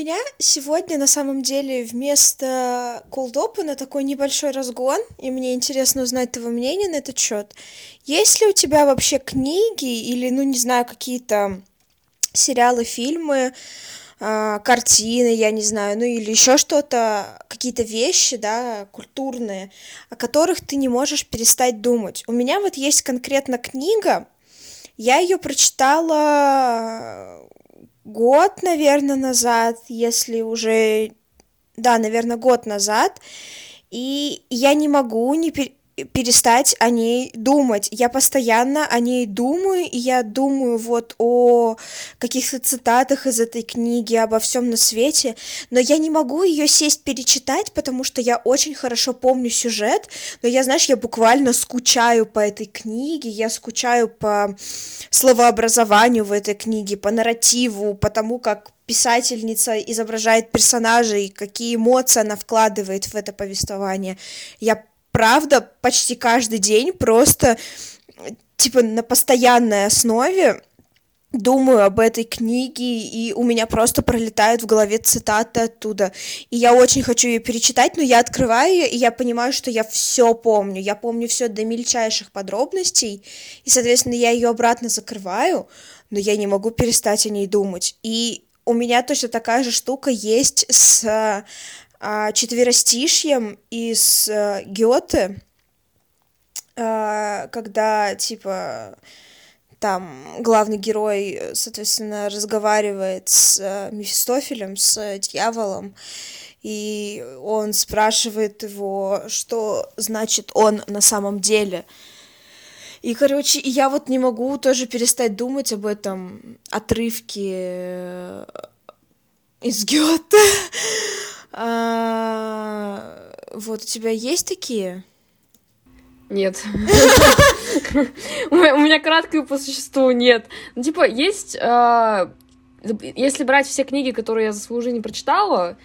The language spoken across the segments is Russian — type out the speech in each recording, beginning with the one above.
Меня сегодня на самом деле вместо колдопа на такой небольшой разгон, и мне интересно узнать твое мнение на этот счет. Есть ли у тебя вообще книги или, ну, не знаю, какие-то сериалы, фильмы, а, картины, я не знаю, ну или еще что-то, какие-то вещи, да, культурные, о которых ты не можешь перестать думать. У меня вот есть конкретно книга, я ее прочитала год, наверное, назад, если уже, да, наверное, год назад, и я не могу не, пер перестать о ней думать. Я постоянно о ней думаю, и я думаю вот о каких-то цитатах из этой книги, обо всем на свете, но я не могу ее сесть перечитать, потому что я очень хорошо помню сюжет, но я, знаешь, я буквально скучаю по этой книге, я скучаю по словообразованию в этой книге, по нарративу, по тому, как писательница изображает персонажей, какие эмоции она вкладывает в это повествование. Я правда почти каждый день просто типа на постоянной основе думаю об этой книге, и у меня просто пролетают в голове цитаты оттуда. И я очень хочу ее перечитать, но я открываю ее, и я понимаю, что я все помню. Я помню все до мельчайших подробностей, и, соответственно, я ее обратно закрываю, но я не могу перестать о ней думать. И у меня точно такая же штука есть с четверостишьем из а, Гёте, а, когда, типа, там главный герой, соответственно, разговаривает с а, Мефистофелем, с дьяволом, и он спрашивает его, что значит он на самом деле. И, короче, я вот не могу тоже перестать думать об этом отрывке э, из Гёте. А, вот у тебя есть такие? Нет. У меня краткое по существу нет. Ну, типа, есть... А, если брать все книги, которые я за свою жизнь прочитала,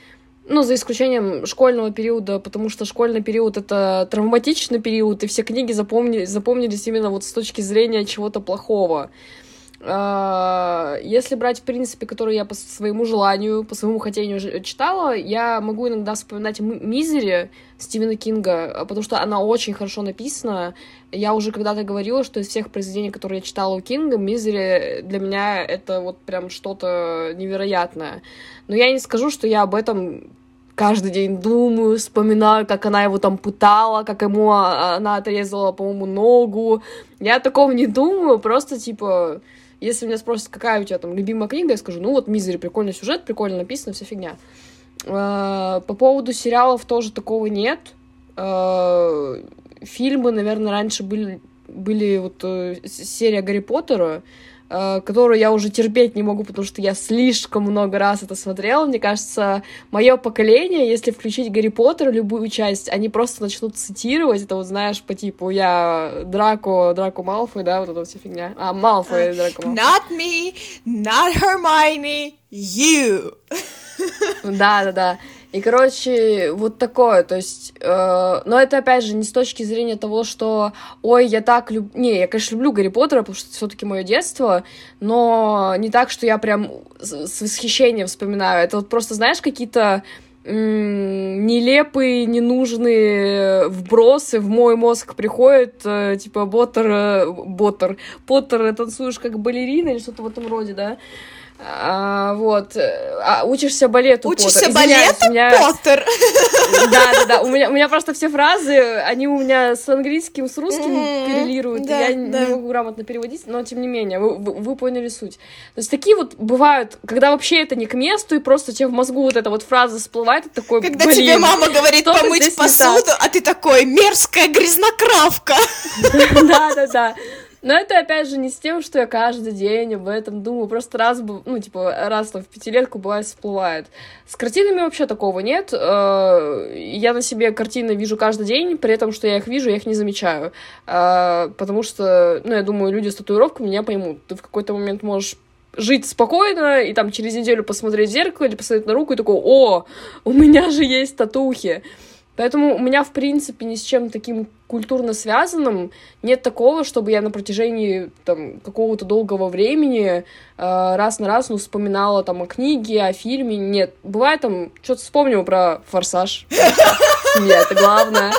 ну, за исключением школьного периода, потому что школьный период — это травматичный период, и все книги запомнились, запомнились именно вот с точки зрения чего-то плохого. А, если брать, в принципе, которые я по своему желанию, по своему хотению читала, я могу иногда вспоминать «Мизери» Стивена Кинга, а, потому что она очень хорошо написана. Я уже когда-то говорила, что из всех произведений, которые я читала у Кинга, «Мизери» для меня это вот прям что-то невероятное. Но я не скажу, что я об этом каждый день думаю, вспоминаю, как она его там пытала, как ему а, она отрезала, по-моему, ногу. Я такого не думаю, просто, типа, если меня спросят, какая у тебя там любимая книга, я скажу, ну вот «Мизери», прикольный сюжет, прикольно написано, вся фигня. А, по поводу сериалов тоже такого нет. А, фильмы, наверное, раньше были, были вот э, серия Гарри Поттера, которую я уже терпеть не могу, потому что я слишком много раз это смотрела. Мне кажется, мое поколение, если включить Гарри Поттер, любую часть, они просто начнут цитировать. Это вот, знаешь, по типу я Драко, Драко Малфой, да, вот эта вся фигня. А, Малфой, uh, Драко Малфой. Not me, not Hermione, you. Да, да, да. И, короче, вот такое, то есть, э, но это, опять же, не с точки зрения того, что, ой, я так люблю, не, я, конечно, люблю Гарри Поттера, потому что это все-таки мое детство, но не так, что я прям с восхищением вспоминаю, это вот просто, знаешь, какие-то нелепые, ненужные вбросы в мой мозг приходят, э, типа, Боттер, э, Боттер, Поттер, танцуешь как балерина или что-то в этом роде, да, а, вот. А, учишься балету, Учишься Поттер. балету, меня... Поттер? Да, да, да. У меня, у меня просто все фразы, они у меня с английским, с русским mm-hmm. коррелируют. Да, я да. не могу грамотно переводить, но тем не менее, вы, вы, вы поняли суть. То есть такие вот бывают, когда вообще это не к месту, и просто тебе в мозгу вот эта вот фраза всплывает, и такой, Когда блин, тебе мама говорит помыть посуду, а ты такой, мерзкая грязнокравка. Да, да, да. Но это, опять же, не с тем, что я каждый день об этом думаю. Просто раз, ну, типа, раз там в пятилетку бывает всплывает. С картинами вообще такого нет. Э, я на себе картины вижу каждый день, при этом, что я их вижу, я их не замечаю. Э, потому что, ну, я думаю, люди с татуировками меня поймут. Ты в какой-то момент можешь жить спокойно и там через неделю посмотреть в зеркало или посмотреть на руку и такой, о, у меня же есть татухи. Поэтому у меня, в принципе, ни с чем таким культурно связанным нет такого, чтобы я на протяжении там, какого-то долгого времени э, раз на раз ну, вспоминала там о книге, о фильме. Нет, бывает там, что-то вспомнила про «Форсаж». Семья — это главное.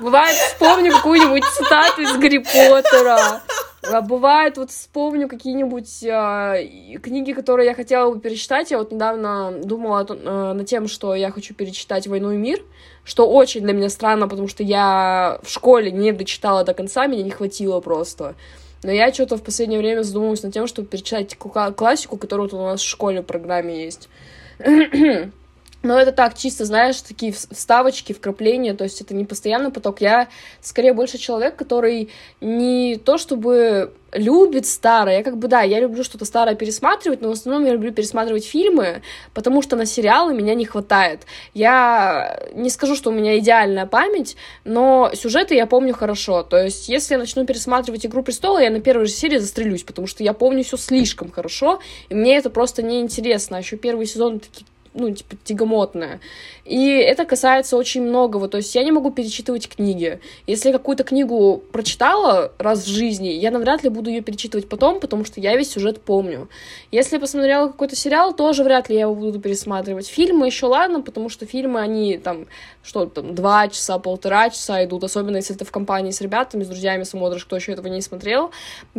Бывает, вспомню какую-нибудь цитату из Гарри Поттера. А бывает, вот вспомню какие-нибудь э, книги, которые я хотела бы перечитать. Я вот недавно думала э, над тем, что я хочу перечитать «Войну и мир», что очень для меня странно, потому что я в школе не дочитала до конца, меня не хватило просто. Но я что-то в последнее время задумалась над тем, чтобы перечитать классику, которая вот у нас в школе в программе есть. Но это так, чисто, знаешь, такие вставочки, вкрапления, то есть это не постоянный поток. Я скорее больше человек, который не то чтобы любит старое, я как бы, да, я люблю что-то старое пересматривать, но в основном я люблю пересматривать фильмы, потому что на сериалы меня не хватает. Я не скажу, что у меня идеальная память, но сюжеты я помню хорошо. То есть, если я начну пересматривать «Игру престола», я на первой же серии застрелюсь, потому что я помню все слишком хорошо, и мне это просто неинтересно. А еще первый сезон такие ну, типа, тягомотная. И это касается очень многого. То есть я не могу перечитывать книги. Если какую-то книгу прочитала раз в жизни, я навряд ли буду ее перечитывать потом, потому что я весь сюжет помню. Если я посмотрела какой-то сериал, тоже вряд ли я его буду пересматривать. Фильмы еще ладно, потому что фильмы, они там, что там, два часа, полтора часа идут, особенно если ты в компании с ребятами, с друзьями смотришь, кто еще этого не смотрел.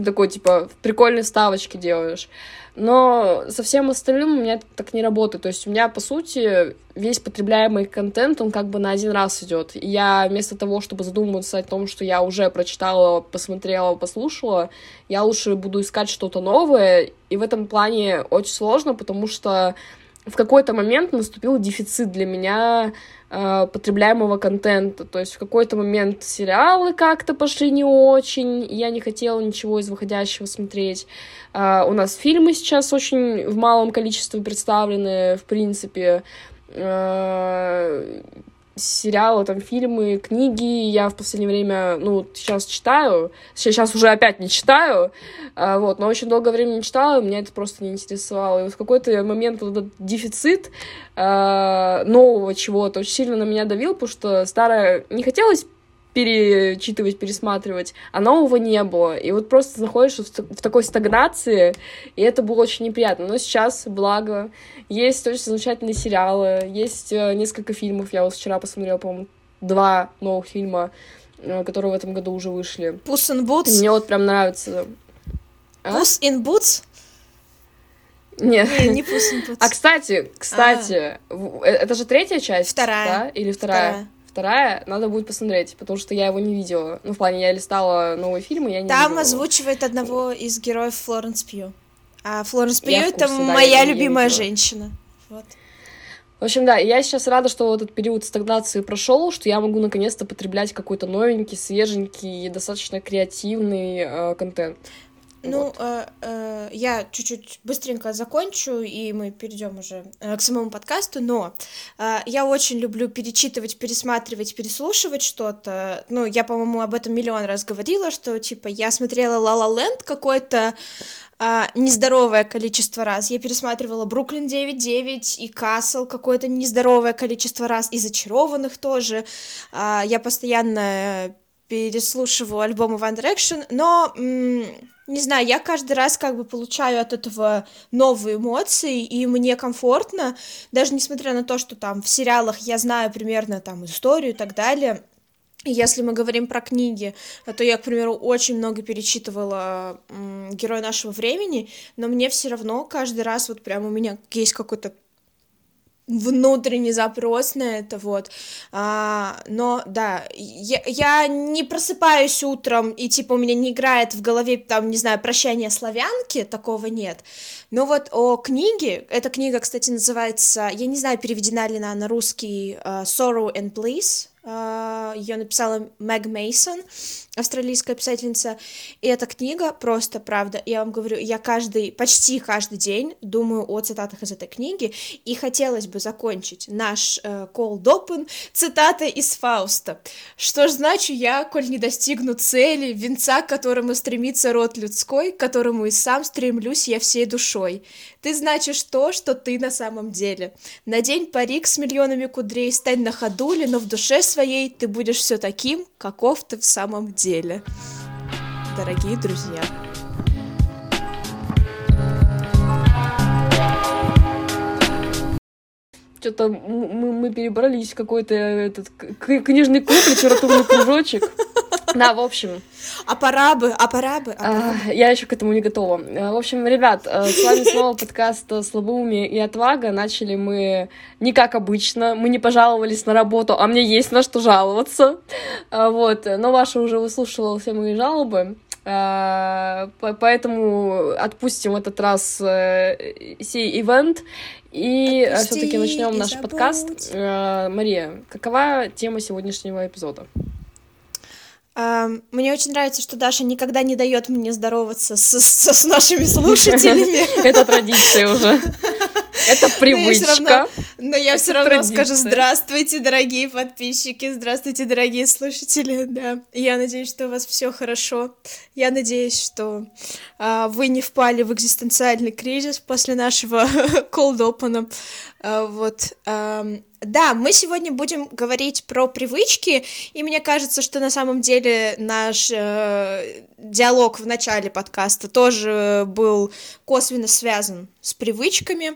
Такой, типа, прикольные ставочки делаешь. Но со всем остальным у меня так не работает. То есть у меня, по сути, весь потребляемый контент, он как бы на один раз идет. И я вместо того, чтобы задумываться о том, что я уже прочитала, посмотрела, послушала, я лучше буду искать что-то новое. И в этом плане очень сложно, потому что в какой-то момент наступил дефицит для меня э, потребляемого контента. То есть в какой-то момент сериалы как-то пошли не очень, я не хотела ничего из выходящего смотреть. Uh, у нас фильмы сейчас очень в малом количестве представлены, в принципе. Uh, сериалы, там, фильмы, книги. Я в последнее время, ну, сейчас читаю, сейчас уже опять не читаю, uh, вот, но очень долгое время не читала, меня это просто не интересовало. И вот в какой-то момент вот этот дефицит нового чего-то очень сильно на меня давил, потому что старое не хотелось перечитывать, пересматривать, а нового не было. И вот просто находишься в, в такой стагнации, и это было очень неприятно. Но сейчас, благо, есть очень замечательные сериалы, есть э, несколько фильмов. Я вот вчера посмотрела, по-моему, два новых фильма, э, которые в этом году уже вышли. Puss in Boots? Мне вот прям нравится. А? Puss in Boots? Нет. Не, не Puss in Boots. А, кстати, кстати, а. это же третья часть? Вторая. Да? Или вторая? Вторая вторая, надо будет посмотреть, потому что я его не видела. Ну, в плане, я листала новые фильмы, я не Там видела озвучивает одного из героев Флоренс Пью. А Флоренс Пью — это да, моя я, любимая я женщина. Вот. В общем, да, я сейчас рада, что этот период стагнации прошел, что я могу наконец-то потреблять какой-то новенький, свеженький, достаточно креативный э, контент. Ну, вот. э, э, я чуть-чуть быстренько закончу, и мы перейдем уже э, к самому подкасту, но э, я очень люблю перечитывать, пересматривать, переслушивать что-то. Ну, я, по-моему, об этом миллион раз говорила, что, типа, я смотрела «Ла Ла Ленд» какое-то а, нездоровое количество раз. Я пересматривала Бруклин 9.9 и Касл какое-то нездоровое количество раз, и Зачарованных тоже. А, я постоянно переслушиваю альбомы One Direction, но не знаю, я каждый раз как бы получаю от этого новые эмоции, и мне комфортно, даже несмотря на то, что там в сериалах я знаю примерно там историю и так далее. Если мы говорим про книги, то я, к примеру, очень много перечитывала «Герой нашего времени», но мне все равно каждый раз вот прям у меня есть какой-то внутренний запрос на это, вот. А, но да, я, я не просыпаюсь утром, и типа у меня не играет в голове, там, не знаю, прощание славянки, такого нет. Но вот о книге, эта книга, кстати, называется, я не знаю, переведена ли она на русский uh, Sorrow and Bliss, ее написала Мэг Мейсон, австралийская писательница, и эта книга просто, правда, я вам говорю, я каждый, почти каждый день думаю о цитатах из этой книги, и хотелось бы закончить наш э, cold open цитатой из Фауста. Что ж значу я, коль не достигну цели, венца, к которому стремится род людской, к которому и сам стремлюсь я всей душой. Ты значишь то, что ты на самом деле. Надень парик с миллионами кудрей, стань на ходуле, но в душе своей ты будешь все таким, каков ты в самом деле. Дорогие друзья. Что-то мы, мы перебрались в какой-то этот книжный клуб, литературный кружочек. Да, в общем. А пора бы, а пора бы. А, я еще к этому не готова. Э, в общем, ребят, э, с вами снова подкаст «Слабоумие и отвага». Начали мы не как обычно, мы не пожаловались на работу, а мне есть на что жаловаться. Э, вот, но ваша уже выслушивала все мои жалобы. Поэтому отпустим в этот раз сей ивент и все-таки начнем наш забудь. подкаст. Мария, какова тема сегодняшнего эпизода? Мне очень нравится, что Даша никогда не дает мне здороваться с, с, с нашими слушателями. Это традиция уже. Это привычка. Но я все равно скажу здравствуйте, дорогие подписчики, здравствуйте, дорогие слушатели. Да, я надеюсь, что у вас все хорошо. Я надеюсь, что а, вы не впали в экзистенциальный кризис после нашего cold open. А, вот. Да, мы сегодня будем говорить про привычки, и мне кажется, что на самом деле наш э, диалог в начале подкаста тоже был косвенно связан с привычками,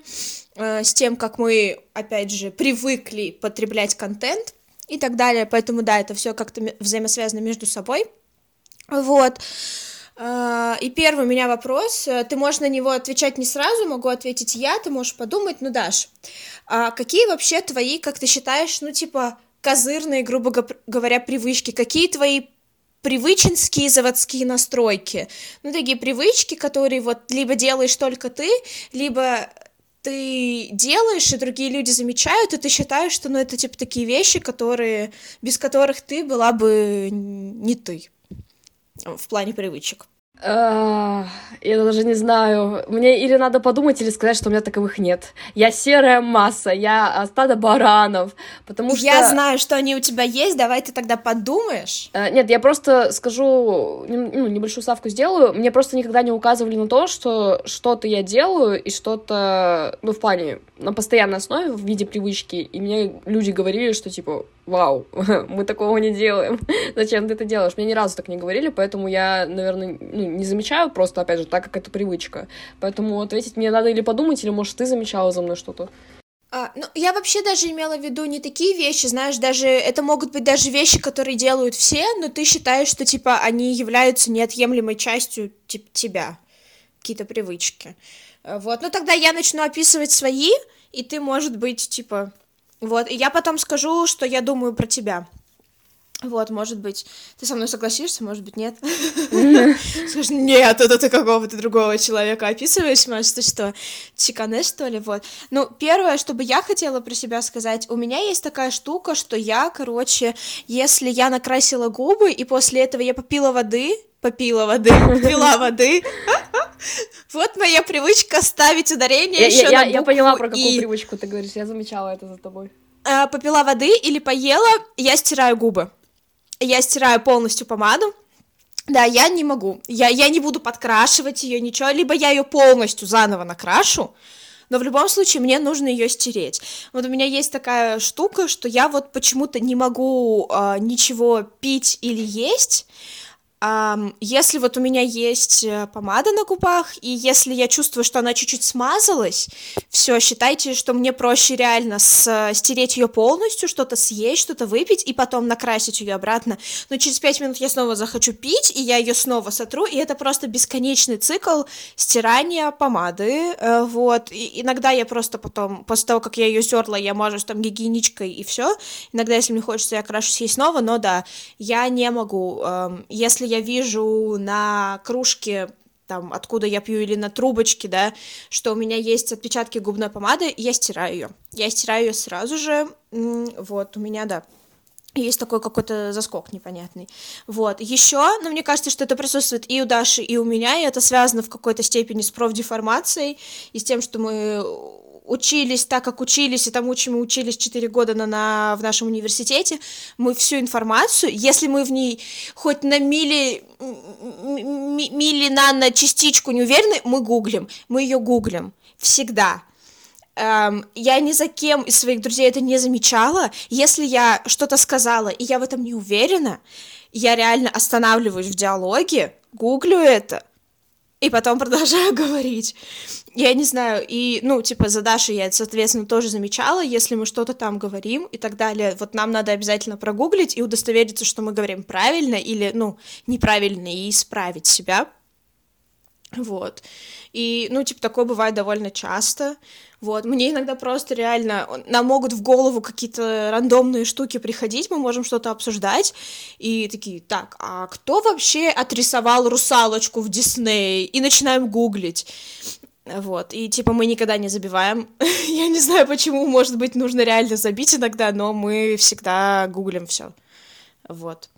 э, с тем, как мы, опять же, привыкли потреблять контент и так далее. Поэтому да, это все как-то взаимосвязано между собой. Вот. А, и первый у меня вопрос, ты можешь на него отвечать не сразу, могу ответить я, ты можешь подумать, ну, Даш, а какие вообще твои, как ты считаешь, ну, типа, козырные, грубо говоря, привычки, какие твои привыченские заводские настройки, ну, такие привычки, которые вот либо делаешь только ты, либо ты делаешь, и другие люди замечают, и ты считаешь, что, ну, это, типа, такие вещи, которые, без которых ты была бы не ты в плане привычек? я даже не знаю. Мне или надо подумать, или сказать, что у меня таковых нет. Я серая масса, я стадо баранов, потому что... Я знаю, что они у тебя есть, давай ты тогда подумаешь. Э, нет, я просто скажу, ну, небольшую ставку сделаю. Мне просто никогда не указывали на то, что что-то я делаю, и что-то, ну, в плане, на постоянной основе, в виде привычки, и мне люди говорили, что, типа, вау, мы такого не делаем, зачем ты это делаешь? Мне ни разу так не говорили, поэтому я, наверное, ну, не замечаю просто, опять же, так как это привычка. Поэтому ответить мне надо или подумать, или, может, ты замечала за мной что-то. А, ну, я вообще даже имела в виду не такие вещи, знаешь, даже это могут быть даже вещи, которые делают все, но ты считаешь, что, типа, они являются неотъемлемой частью, типа, тебя, какие-то привычки. Вот, ну тогда я начну описывать свои, и ты, может быть, типа, вот, и я потом скажу, что я думаю про тебя. Вот, может быть, ты со мной согласишься, может быть, нет. Скажешь, нет, это ты какого-то другого человека описываешь, может, ты что, чикане, что ли, вот. Ну, первое, что бы я хотела про себя сказать, у меня есть такая штука, что я, короче, если я накрасила губы, и после этого я попила воды, попила воды, пила воды, вот моя привычка ставить ударение еще на букву Я поняла, про какую привычку ты говоришь, я замечала это за тобой. А, попила воды или поела, я стираю губы. Я стираю полностью помаду, да, я не могу. Я, я не буду подкрашивать ее, ничего. Либо я ее полностью заново накрашу, но в любом случае мне нужно ее стереть. Вот у меня есть такая штука, что я вот почему-то не могу э, ничего пить или есть, если вот у меня есть э, помада на губах, и если я чувствую, что она чуть-чуть смазалась, все, считайте, что мне проще реально с, стереть ее полностью, что-то съесть, что-то выпить, и потом накрасить ее обратно. Но через пять минут я снова захочу пить, и я ее снова сотру, и это просто бесконечный цикл стирания помады. Э, вот. И иногда я просто потом, после того, как я ее стерла, я мажусь там гигиеничкой, и все. Иногда, если мне хочется, я крашусь ей снова, но да, я не могу. Эм, если я вижу на кружке там, откуда я пью, или на трубочке, да, что у меня есть отпечатки губной помады, я стираю ее. Я стираю ее сразу же, вот, у меня, да, есть такой какой-то заскок непонятный. Вот. Еще, ну, мне кажется, что это присутствует и у Даши, и у меня, и это связано в какой-то степени с профдеформацией, и с тем, что мы учились так, как учились, и тому, чему учились 4 года на, на, в нашем университете, мы всю информацию, если мы в ней хоть на мили, мили на частичку не уверены, мы гуглим, мы ее гуглим всегда. Эм, я ни за кем из своих друзей это не замечала. Если я что-то сказала, и я в этом не уверена, я реально останавливаюсь в диалоге, гуглю это, и потом продолжаю говорить. Я не знаю, и, ну, типа, за Дашей я, соответственно, тоже замечала, если мы что-то там говорим и так далее, вот нам надо обязательно прогуглить и удостовериться, что мы говорим правильно или, ну, неправильно, и исправить себя. Вот. И, ну, типа, такое бывает довольно часто. Вот, мне иногда просто реально, нам могут в голову какие-то рандомные штуки приходить, мы можем что-то обсуждать, и такие, так, а кто вообще отрисовал русалочку в Дисней? И начинаем гуглить. Вот, и типа мы никогда не забиваем. Я не знаю, почему, может быть, нужно реально забить иногда, но мы всегда гуглим все. Вот.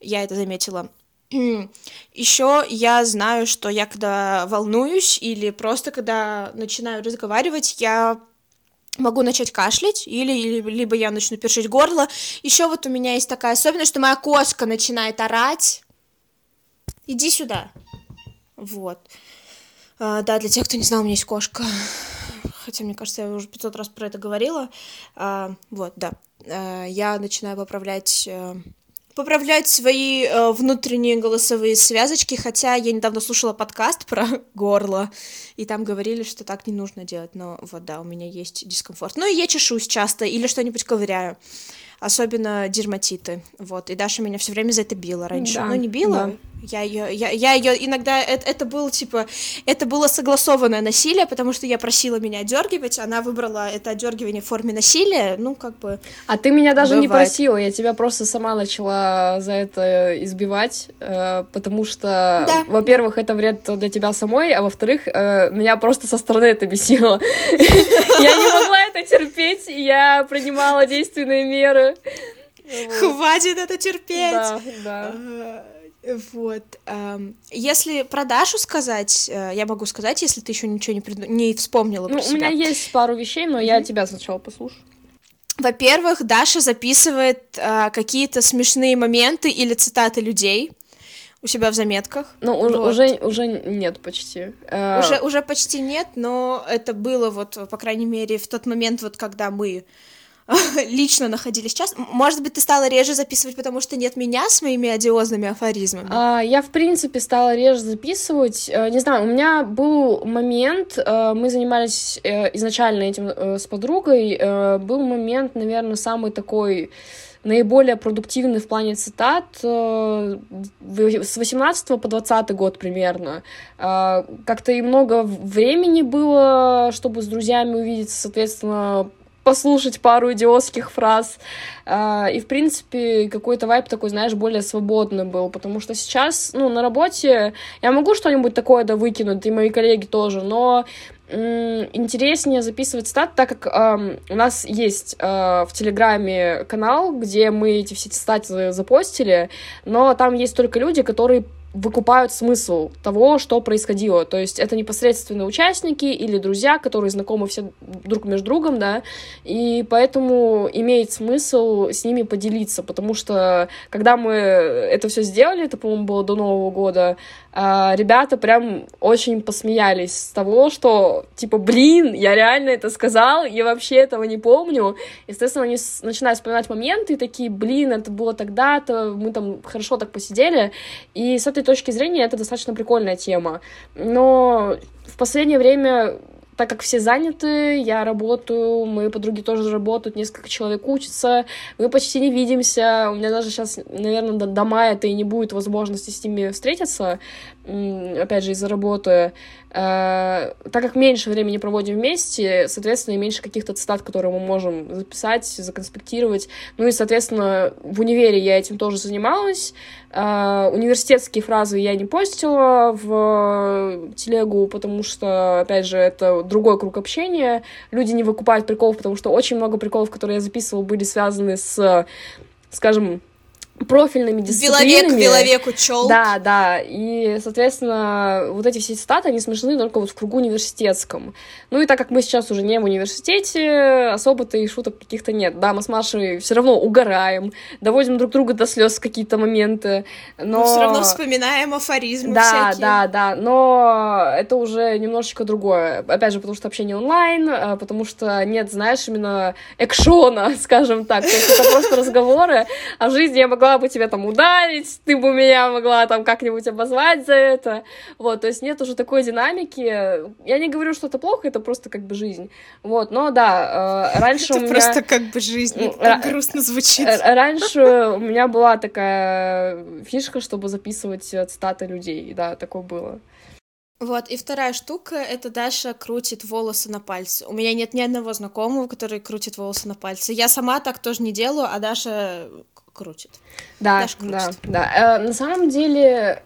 Я это заметила. Еще я знаю, что я когда волнуюсь или просто когда начинаю разговаривать, я могу начать кашлять, или, или либо я начну першить горло. Еще вот у меня есть такая особенность, что моя кошка начинает орать. Иди сюда. Вот. А, да, для тех, кто не знал, у меня есть кошка. Хотя, мне кажется, я уже 500 раз про это говорила. А, вот, да. А, я начинаю поправлять э, поправлять свои э, внутренние голосовые связочки, хотя я недавно слушала подкаст про горло, и там говорили, что так не нужно делать, но вот да, у меня есть дискомфорт. Ну и я чешусь часто или что-нибудь ковыряю, особенно дерматиты, вот, и Даша меня все время за это била раньше, да, ну не била, да. Я ее, я, я ее иногда, это, это было типа, это было согласованное насилие, потому что я просила меня одергивать, она выбрала это одергивание в форме насилия, ну как бы. А ты меня даже бывает. не просила, я тебя просто сама начала за это избивать, э, потому что, да. во-первых, это вред для тебя самой, а во-вторых, э, меня просто со стороны это бесило. Я не могла это терпеть, я принимала действенные меры. Хватит это терпеть! Да, да. Вот. Если про Дашу сказать, э, я могу сказать, если ты еще ничего не, прид... не вспомнила ну, у меня есть пару вещей, но mm-hmm. я тебя сначала послушаю. Во-первых, Даша записывает э, какие-то смешные моменты или цитаты людей у себя в заметках. Ну, вот. уже, уже нет почти. Э, уже, уже почти нет, но это было вот, по крайней мере, в тот момент, вот когда мы лично находились сейчас. Может быть, ты стала реже записывать, потому что нет меня с моими одиозными афоризмами? А, я, в принципе, стала реже записывать. Э, не знаю, у меня был момент, э, мы занимались э, изначально этим с подругой, был момент, наверное, самый такой наиболее продуктивный в плане цитат с 18 по 20 год примерно. Как-то и много времени было, чтобы с друзьями увидеться, соответственно, послушать пару идиотских фраз. А, и, в принципе, какой-то вайп такой, знаешь, более свободный был, потому что сейчас, ну, на работе я могу что-нибудь такое да выкинуть, и мои коллеги тоже, но интереснее записывать цитаты, так как э, у нас есть э, в Телеграме канал, где мы эти все цитаты запостили, но там есть только люди, которые выкупают смысл того, что происходило. То есть это непосредственно участники или друзья, которые знакомы все друг между другом, да, и поэтому имеет смысл с ними поделиться, потому что когда мы это все сделали, это, по-моему, было до Нового года, ребята прям очень посмеялись с того, что, типа, блин, я реально это сказал, я вообще этого не помню. Естественно, они начинают вспоминать моменты и такие, блин, это было тогда-то, мы там хорошо так посидели, и с этой точки зрения это достаточно прикольная тема. Но в последнее время так как все заняты, я работаю, мои подруги тоже работают, несколько человек учатся, мы почти не видимся, у меня даже сейчас, наверное, до, до мая-то и не будет возможности с ними встретиться, опять же, из-за работы. Э, так как меньше времени проводим вместе, соответственно, и меньше каких-то цитат, которые мы можем записать, законспектировать. Ну и, соответственно, в универе я этим тоже занималась. Э, университетские фразы я не постила в телегу, потому что, опять же, это другой круг общения. Люди не выкупают приколов, потому что очень много приколов, которые я записывала, были связаны с, скажем, профильными дисциплинами. Виловек, виловек учел. Да, да, и, соответственно, вот эти все цитаты, они смешны только вот в кругу университетском. Ну и так как мы сейчас уже не в университете, особо-то и шуток каких-то нет. Да, мы с Машей все равно угораем, доводим друг друга до слез какие-то моменты, но... Но все равно вспоминаем афоризмы да, всякие. Да, да, но это уже немножечко другое. Опять же, потому что общение онлайн, а, потому что нет, знаешь, именно экшона, скажем так. То есть это просто разговоры, а в жизни я могла бы тебя там ударить, ты бы меня могла там как-нибудь обозвать за это. Вот, то есть нет уже такой динамики. Я не говорю, что это плохо, это просто как бы жизнь. Вот, но да, э, раньше это у меня... просто как бы жизнь, так грустно звучит. Раньше у меня была такая фишка, чтобы записывать цитаты людей, да, такое было. Вот, и вторая штука — это Даша крутит волосы на пальце. У меня нет ни одного знакомого, который крутит волосы на пальце. Я сама так тоже не делаю, а Даша крутит. Да, Даша крутит. да, да. Э, на самом деле,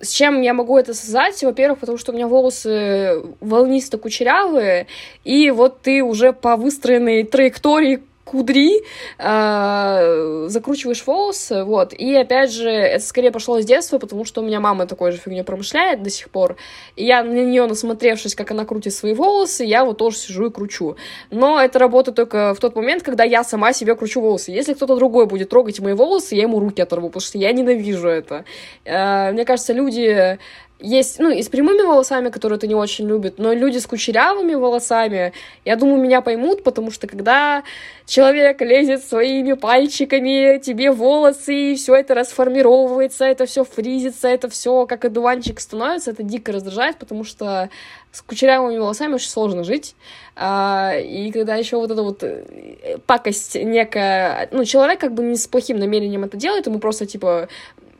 с чем я могу это связать? Во-первых, потому что у меня волосы волнисто-кучерявые, и вот ты уже по выстроенной траектории кудри, э, закручиваешь волосы, вот, и опять же, это скорее пошло с детства, потому что у меня мама такой же фигней промышляет до сих пор, и я на нее насмотревшись, как она крутит свои волосы, я вот тоже сижу и кручу. Но это работает только в тот момент, когда я сама себе кручу волосы. Если кто-то другой будет трогать мои волосы, я ему руки оторву, потому что я ненавижу это. Э, мне кажется, люди есть, ну, и с прямыми волосами, которые это не очень любят, но люди с кучерявыми волосами, я думаю, меня поймут, потому что когда человек лезет своими пальчиками тебе волосы, и все это расформировывается, это все фризится, это все как одуванчик становится, это дико раздражает, потому что с кучерявыми волосами очень сложно жить. А, и когда еще вот эта вот э, пакость некая... Ну, человек как бы не с плохим намерением это делает, ему просто, типа,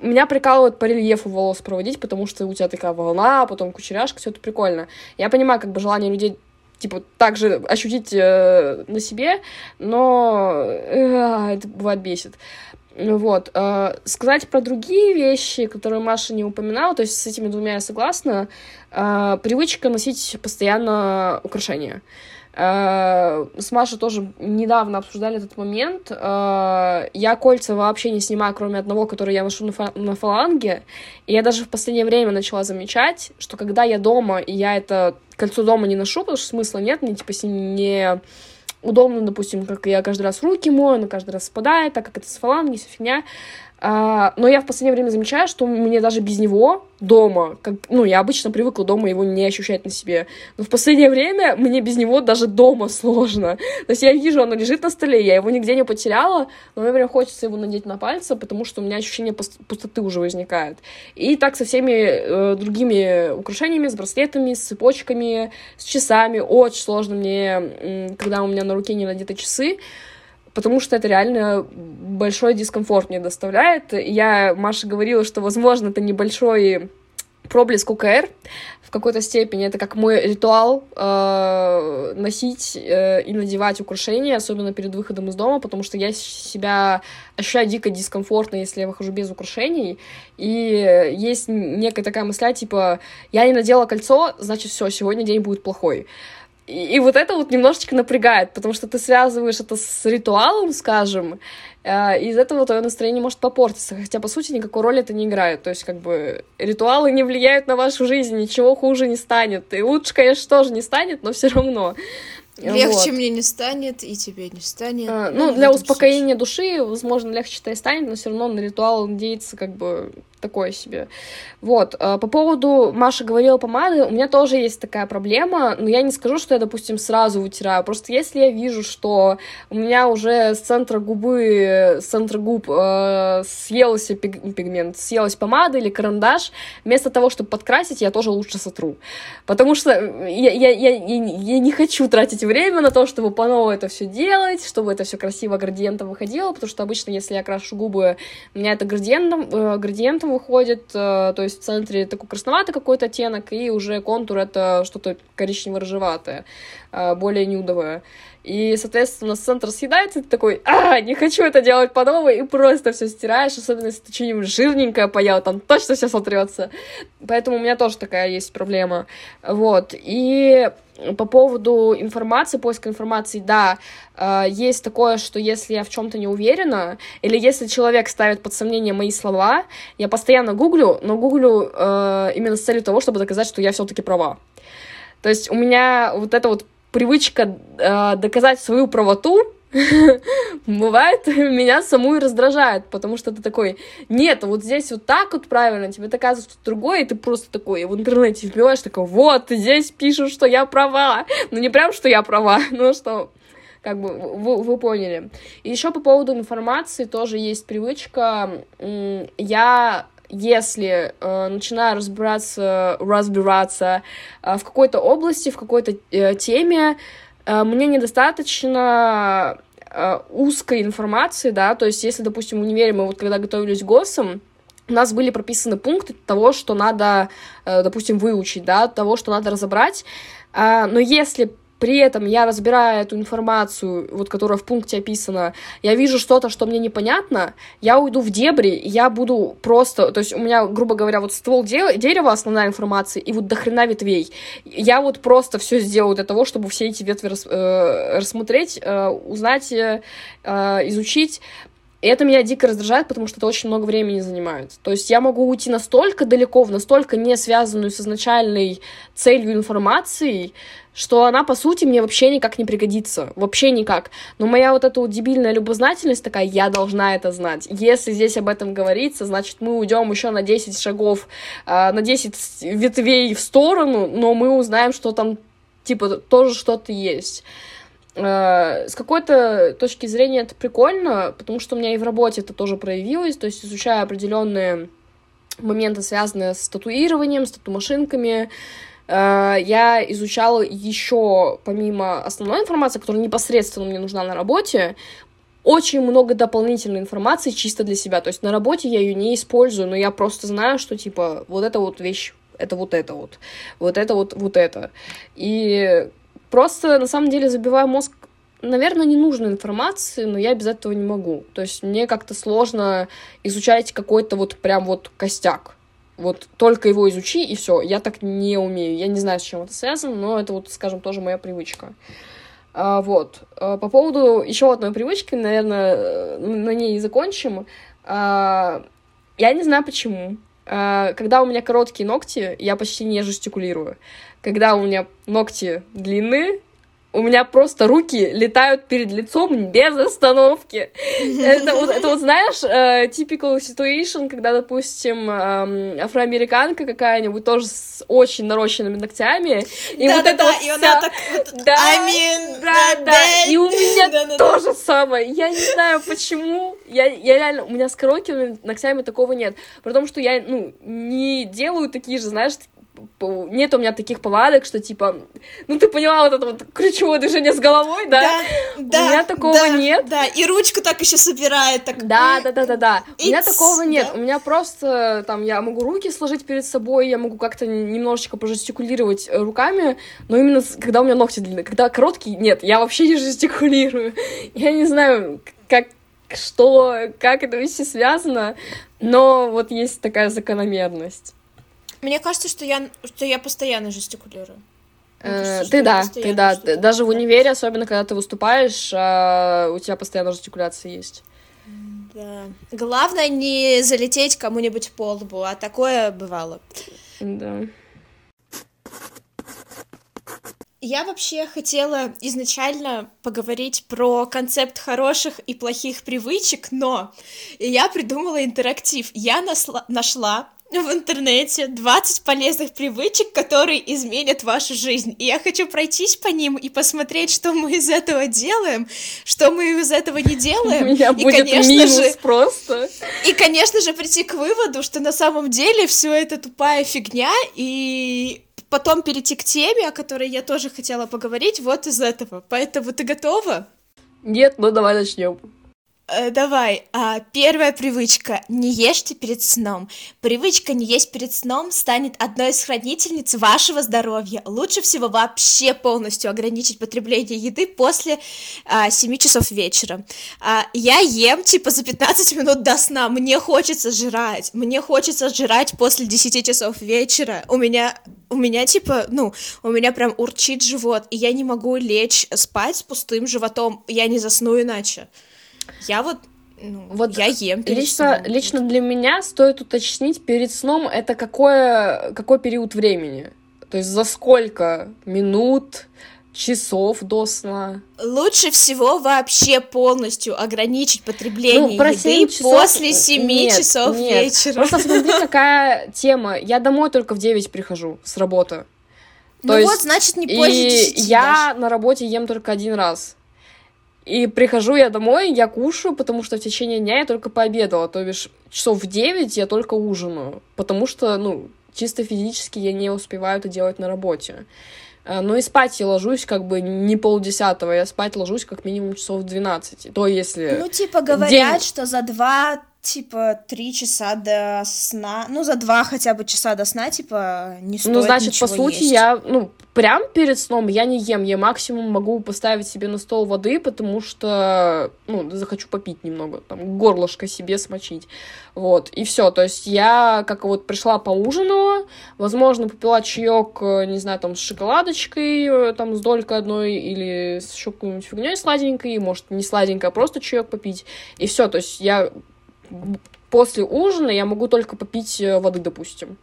меня прикалывает по рельефу волос проводить, потому что у тебя такая волна, а потом кучеряшка, все это прикольно. Я понимаю, как бы желание людей типа, также ощутить э, на себе, но э, это бывает бесит. Вот. Э, сказать про другие вещи, которые Маша не упоминала, то есть с этими двумя я согласна, э, привычка носить постоянно украшения. С Машей тоже недавно обсуждали этот момент. Э, я кольца вообще не снимаю, кроме одного, который я ношу на, фа- на фаланге. И я даже в последнее время начала замечать, что когда я дома, и я это кольцо дома не ношу, потому что смысла нет, мне типа не удобно, допустим, как я каждый раз руки мою, оно каждый раз спадает, так как это с фаланги, вся фигня. А, но я в последнее время замечаю, что мне даже без него дома, как, ну, я обычно привыкла дома его не ощущать на себе, но в последнее время мне без него даже дома сложно. То есть я вижу, оно лежит на столе, я его нигде не потеряла, но мне прям хочется его надеть на пальцы, потому что у меня ощущение пустоты уже возникает. И так со всеми э, другими украшениями, с браслетами, с цепочками, с часами. Очень сложно мне, когда у меня на руке не надеты часы, потому что это реально большой дискомфорт мне доставляет. Я, Маша говорила, что, возможно, это небольшой проблеск УКР в какой-то степени. Это как мой ритуал э, носить э, и надевать украшения, особенно перед выходом из дома, потому что я себя ощущаю дико дискомфортно, если я выхожу без украшений. И есть некая такая мысля, типа, я не надела кольцо, значит, все, сегодня день будет плохой. И, и вот это вот немножечко напрягает, потому что ты связываешь это с ритуалом, скажем, э, и из этого твое настроение может попортиться, хотя, по сути, никакой роли это не играет. То есть, как бы, ритуалы не влияют на вашу жизнь, ничего хуже не станет. И лучше, конечно, тоже не станет, но все равно. Легче вот. мне не станет, и тебе не станет. А, ну, ну для успокоения случае. души, возможно, легче-то и станет, но все равно на ритуал надеяться как бы такое себе. Вот. А, по поводу, Маша говорила помады, у меня тоже есть такая проблема, но я не скажу, что я, допустим, сразу вытираю. Просто если я вижу, что у меня уже с центра губы, с центра губ э, съелся пигмент, съелась помада или карандаш, вместо того, чтобы подкрасить, я тоже лучше сотру. Потому что я, я, я, я не хочу тратить время на то, чтобы по новому это все делать, чтобы это все красиво градиентом выходило, потому что обычно, если я крашу губы, у меня это градиентом, э, градиентом выходит, э, то есть в центре такой красноватый какой-то оттенок, и уже контур это что-то коричнево-рыжеватое, э, более нюдовое. и, соответственно, центр съедается, и ты такой, а, не хочу это делать по новой, и просто все стираешь, особенно если ты что-нибудь жирненькое поел, там точно все сотрется. Поэтому у меня тоже такая есть проблема. Вот, и по поводу информации, поиска информации, да, э, есть такое, что если я в чем-то не уверена, или если человек ставит под сомнение мои слова, я постоянно гуглю, но гуглю э, именно с целью того, чтобы доказать, что я все-таки права. То есть у меня вот эта вот привычка э, доказать свою правоту, бывает, меня саму и раздражает, потому что ты такой, нет, вот здесь вот так вот правильно, тебе доказывают что другое, и ты просто такой в интернете вбиваешь, такой, вот, здесь пишут, что я права. Ну, не прям, что я права, но что как бы вы, вы поняли. И еще по поводу информации тоже есть привычка. Я если э, начинаю разбираться, разбираться э, в какой-то области, в какой-то э, теме, мне недостаточно э, узкой информации, да, то есть если, допустим, в универе мы вот когда готовились к ГОСам, у нас были прописаны пункты того, что надо, э, допустим, выучить, да, того, что надо разобрать, э, но если при этом я разбираю эту информацию, вот которая в пункте описана, я вижу что-то, что мне непонятно, я уйду в дебри, я буду просто, то есть у меня, грубо говоря, вот ствол де- дерева, основная информация, и вот до хрена ветвей. Я вот просто все сделаю для того, чтобы все эти ветви рас, э, рассмотреть, э, узнать, э, изучить. И это меня дико раздражает, потому что это очень много времени занимает. То есть я могу уйти настолько далеко, в настолько не связанную с изначальной целью информацией, что она, по сути, мне вообще никак не пригодится. Вообще никак. Но моя вот эта вот дебильная любознательность такая, я должна это знать. Если здесь об этом говорится, значит, мы уйдем еще на 10 шагов, э, на 10 ветвей в сторону, но мы узнаем, что там, типа, тоже что-то есть. Э, с какой-то точки зрения это прикольно, потому что у меня и в работе это тоже проявилось, то есть изучая определенные моменты, связанные с татуированием, с тату-машинками, Э, я изучала еще, помимо основной информации, которая непосредственно мне нужна на работе, очень много дополнительной информации чисто для себя. То есть на работе я ее не использую, но я просто знаю, что типа вот эта вот вещь, это вот это вот, вот это вот, вот это. И просто на самом деле забиваю мозг наверное, не нужно информации, но я без этого не могу. То есть мне как-то сложно изучать какой-то вот прям вот костяк вот только его изучи, и все. Я так не умею. Я не знаю, с чем это связано, но это вот, скажем, тоже моя привычка. А, вот. А, по поводу еще одной привычки, наверное, э, на ней и закончим. А, я не знаю почему. А, когда у меня короткие ногти, я почти не жестикулирую. Когда у меня ногти длинные, у меня просто руки летают перед лицом без остановки. Это вот, это вот знаешь, uh, typical situation, когда, допустим, um, афроамериканка какая-нибудь тоже с очень нарощенными ногтями. И да, вот да, это да, вот и вся... она так вот, да, I mean, да, да, и у меня да, да, то же самое. Я не знаю, почему. Я, я реально, у меня с короткими ногтями такого нет. Потому что я, ну, не делаю такие же, знаешь, нет у меня таких повадок, что типа, ну ты поняла вот это вот ключевое движение с головой, да? Да, да. У меня такого да, нет. Да, и ручку так еще собирает, так. Да, да, да, да, да. У меня такого нет. Да. У меня просто там я могу руки сложить перед собой, я могу как-то немножечко пожестикулировать э, руками, но именно когда у меня ногти длинные, когда короткие, нет, я вообще не жестикулирую. Я не знаю, как что, как это все связано, но вот есть такая закономерность. Мне кажется, что я, что я постоянно жестикулирую. Э, ты да, ты да. Даже в универе, особенно когда ты выступаешь, а, у тебя постоянно жестикуляция есть. Да. Главное не залететь кому-нибудь по лбу, а такое бывало. Да. Я вообще хотела изначально поговорить про концепт хороших и плохих привычек, но я придумала интерактив. Я насла- нашла в интернете 20 полезных привычек, которые изменят вашу жизнь. И я хочу пройтись по ним и посмотреть, что мы из этого делаем, что мы из этого не делаем. У меня и, будет конечно минус же, просто. И, конечно же, прийти к выводу, что на самом деле все это тупая фигня, и потом перейти к теме, о которой я тоже хотела поговорить, вот из этого. Поэтому ты готова? Нет, ну давай начнем. Э, давай, а, первая привычка. Не ешьте перед сном. Привычка не есть перед сном станет одной из хранительниц вашего здоровья. Лучше всего вообще полностью ограничить потребление еды после а, 7 часов вечера. А, я ем, типа, за 15 минут до сна. Мне хочется жрать. Мне хочется жрать после 10 часов вечера. У меня, у меня, типа, ну, у меня прям урчит живот, и я не могу лечь спать с пустым животом. Я не засну иначе. Я вот ну, вот я ем лично, сном. лично для меня стоит уточнить перед сном это какое, какой период времени. То есть за сколько минут, часов до сна. Лучше всего вообще полностью ограничить потребление ну, еды часов... после 7 нет, часов нет. вечера. Просто смотри, какая тема. Я домой только в 9 прихожу с работы. То ну есть, вот, значит, не позже И 10 я даже. на работе ем только один раз. И прихожу я домой, я кушаю, потому что в течение дня я только пообедала, то бишь часов в 9 я только ужинаю, потому что, ну, чисто физически я не успеваю это делать на работе. Э, ну и спать я ложусь как бы не полдесятого, я спать ложусь как минимум часов в 12. То если... Ну, типа, говорят, день... что за два типа, три часа до сна, ну, за два хотя бы часа до сна, типа, не ну, стоит Ну, значит, по сути, есть. я, ну, прям перед сном я не ем, я максимум могу поставить себе на стол воды, потому что, ну, захочу попить немного, там, горлышко себе смочить, вот, и все, то есть я, как вот пришла поужинала, возможно, попила чаек, не знаю, там, с шоколадочкой, там, с долькой одной, или с еще какой-нибудь фигней сладенькой, может, не сладенькой, а просто чаек попить, и все, то есть я после ужина я могу только попить э, воды, допустим.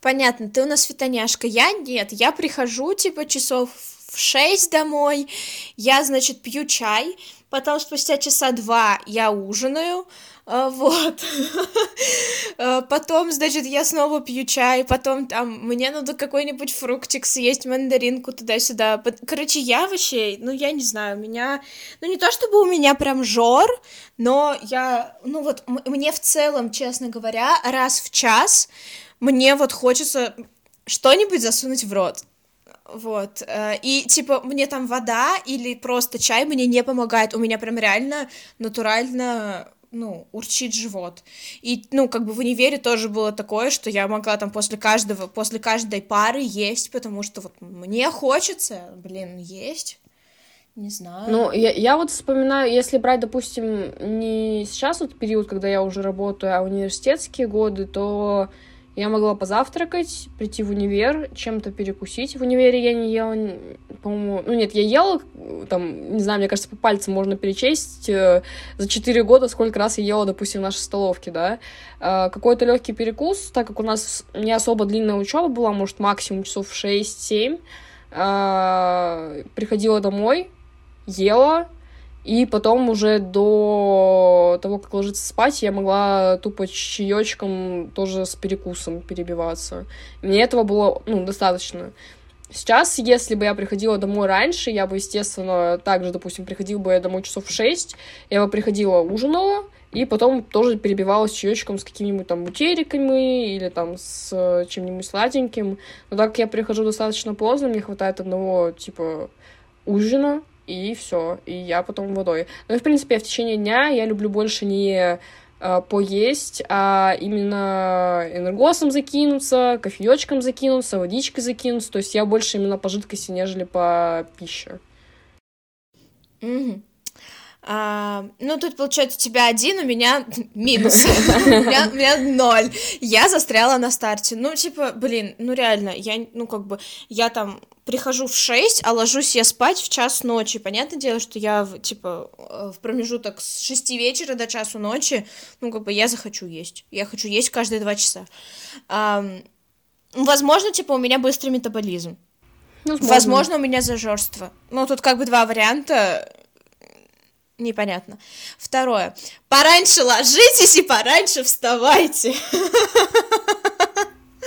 Понятно, ты у нас фитоняшка. Я нет, я прихожу, типа, часов в шесть домой, я, значит, пью чай, потом спустя часа два я ужинаю, вот. А, потом, значит, я снова пью чай, потом там мне надо какой-нибудь фруктик съесть, мандаринку туда-сюда. Короче, я вообще, ну, я не знаю, у меня... Ну, не то чтобы у меня прям жор, но я... Ну, вот мне в целом, честно говоря, раз в час мне вот хочется что-нибудь засунуть в рот. Вот. Э, и, типа, мне там вода или просто чай мне не помогает. У меня прям реально натурально ну, урчит живот. И, ну, как бы в универе тоже было такое, что я могла там после каждого, после каждой пары есть, потому что вот мне хочется, блин, есть. Не знаю. Ну, я, я вот вспоминаю, если брать, допустим, не сейчас вот период, когда я уже работаю, а университетские годы, то я могла позавтракать, прийти в универ, чем-то перекусить. В универе я не ела, по-моему... Ну, нет, я ела, там, не знаю, мне кажется, по пальцам можно перечесть э, за 4 года, сколько раз я ела, допустим, в нашей столовке, да. Э, какой-то легкий перекус, так как у нас не особо длинная учеба была, может, максимум часов 6-7. Э, приходила домой, ела, и потом уже до того, как ложиться спать, я могла тупо чаечком тоже с перекусом перебиваться. Мне этого было, ну, достаточно. Сейчас, если бы я приходила домой раньше, я бы, естественно, также, допустим, приходила бы я домой часов в 6, я бы приходила, ужинала, и потом тоже перебивалась чаечком с какими-нибудь там бутериками или там с чем-нибудь сладеньким. Но так как я прихожу достаточно поздно, мне хватает одного, типа, ужина, и все, и я потом водой. Ну и, в принципе, в течение дня я люблю больше не э, поесть, а именно энергосом закинуться, кофеечком закинуться, водичкой закинуться, то есть я больше именно по жидкости, нежели по пище. Mm-hmm. А, ну, тут, получается, у тебя один, у меня минус. у, меня, у меня ноль. Я застряла на старте. Ну, типа, блин, ну реально, я, ну, как бы, я там прихожу в 6, а ложусь я спать в час ночи. Понятное дело, что я, типа, э, в промежуток с 6 вечера до часу ночи, ну, как бы, я захочу есть. Я хочу есть каждые два часа. А, возможно, типа, у меня быстрый метаболизм. Возможно. Возможно, у меня зажорство. Ну, тут как бы два варианта непонятно. Второе. Пораньше ложитесь и пораньше вставайте.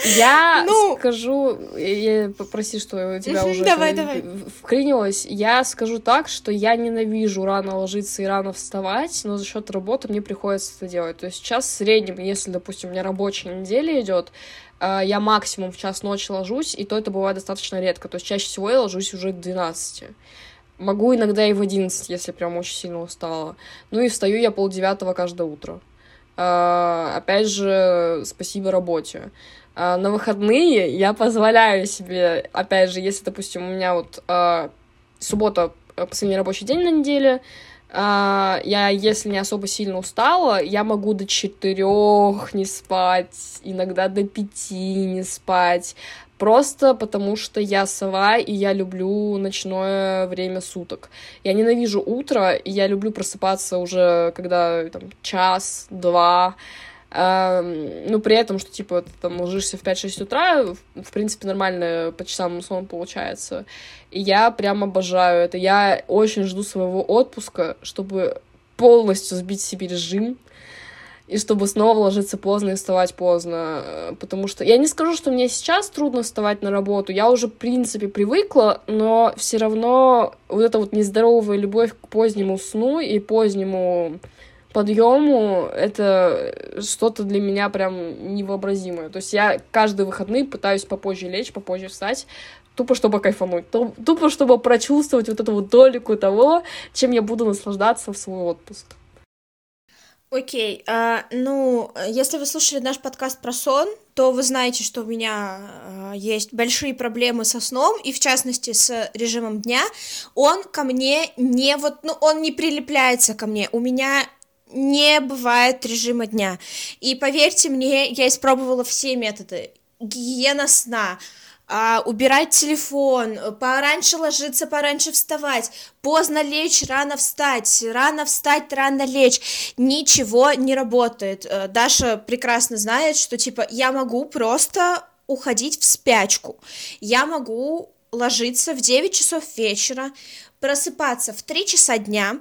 Я ну... скажу, я попроси, что у тебя уже давай, давай. вклинилось. Я скажу так, что я ненавижу рано ложиться и рано вставать, но за счет работы мне приходится это делать. То есть сейчас в среднем, если, допустим, у меня рабочая неделя идет, а, я максимум в час ночи ложусь, и то это бывает достаточно редко. То есть чаще всего я ложусь уже к 12. могу иногда и в 11, если прям очень сильно устала. Ну и встаю я полдевятого каждое утро. А, опять же, спасибо работе. А, на выходные я позволяю себе, опять же, если, допустим, у меня вот а, суббота э, последний рабочий день на неделе, а, я, если не особо сильно устала, я могу до четырех не спать, иногда до пяти не спать, просто потому что я сова, и я люблю ночное время суток. Я ненавижу утро, и я люблю просыпаться уже, когда там час, два, ну, при этом, что, типа, ты там ложишься в 5-6 утра, в принципе, нормально по часам сон получается. И я прям обожаю это. Я очень жду своего отпуска, чтобы полностью сбить себе режим, и чтобы снова ложиться поздно и вставать поздно. Потому что я не скажу, что мне сейчас трудно вставать на работу. Я уже, в принципе, привыкла, но все равно вот эта вот нездоровая любовь к позднему сну и позднему подъему это что-то для меня прям невообразимое. То есть я каждые выходные пытаюсь попозже лечь, попозже встать, тупо чтобы кайфануть, тупо чтобы прочувствовать вот эту вот долику того, чем я буду наслаждаться в свой отпуск. Окей, okay, а, ну, если вы слушали наш подкаст про сон, то вы знаете, что у меня а, есть большие проблемы со сном, и в частности с режимом дня. Он ко мне не вот, ну, он не прилепляется ко мне. У меня не бывает режима дня. И поверьте мне, я испробовала все методы. Гигиена сна, а, убирать телефон, пораньше ложиться, пораньше вставать, поздно лечь, рано встать, рано встать, рано лечь, ничего не работает. Э, Даша прекрасно знает, что типа я могу просто уходить в спячку, я могу ложиться в 9 часов вечера, просыпаться в 3 часа дня,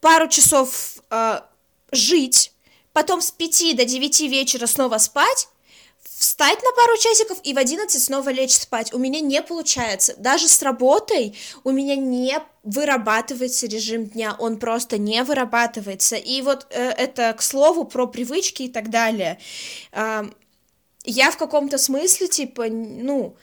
пару часов э, жить, потом с 5 до 9 вечера снова спать, встать на пару часиков и в 11 снова лечь спать. У меня не получается. Даже с работой у меня не вырабатывается режим дня, он просто не вырабатывается. И вот э, это, к слову, про привычки и так далее. Э, я в каком-то смысле, типа, ну,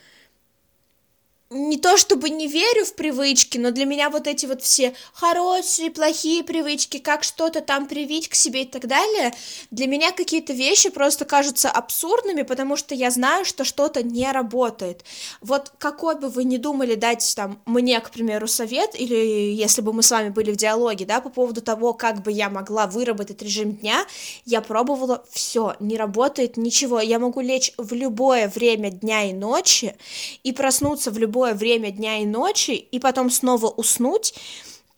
не то чтобы не верю в привычки, но для меня вот эти вот все хорошие, плохие привычки, как что-то там привить к себе и так далее, для меня какие-то вещи просто кажутся абсурдными, потому что я знаю, что что-то не работает. Вот какой бы вы ни думали дать там мне, к примеру, совет, или если бы мы с вами были в диалоге, да, по поводу того, как бы я могла выработать режим дня, я пробовала все, не работает ничего. Я могу лечь в любое время дня и ночи и проснуться в любое любое время дня и ночи, и потом снова уснуть.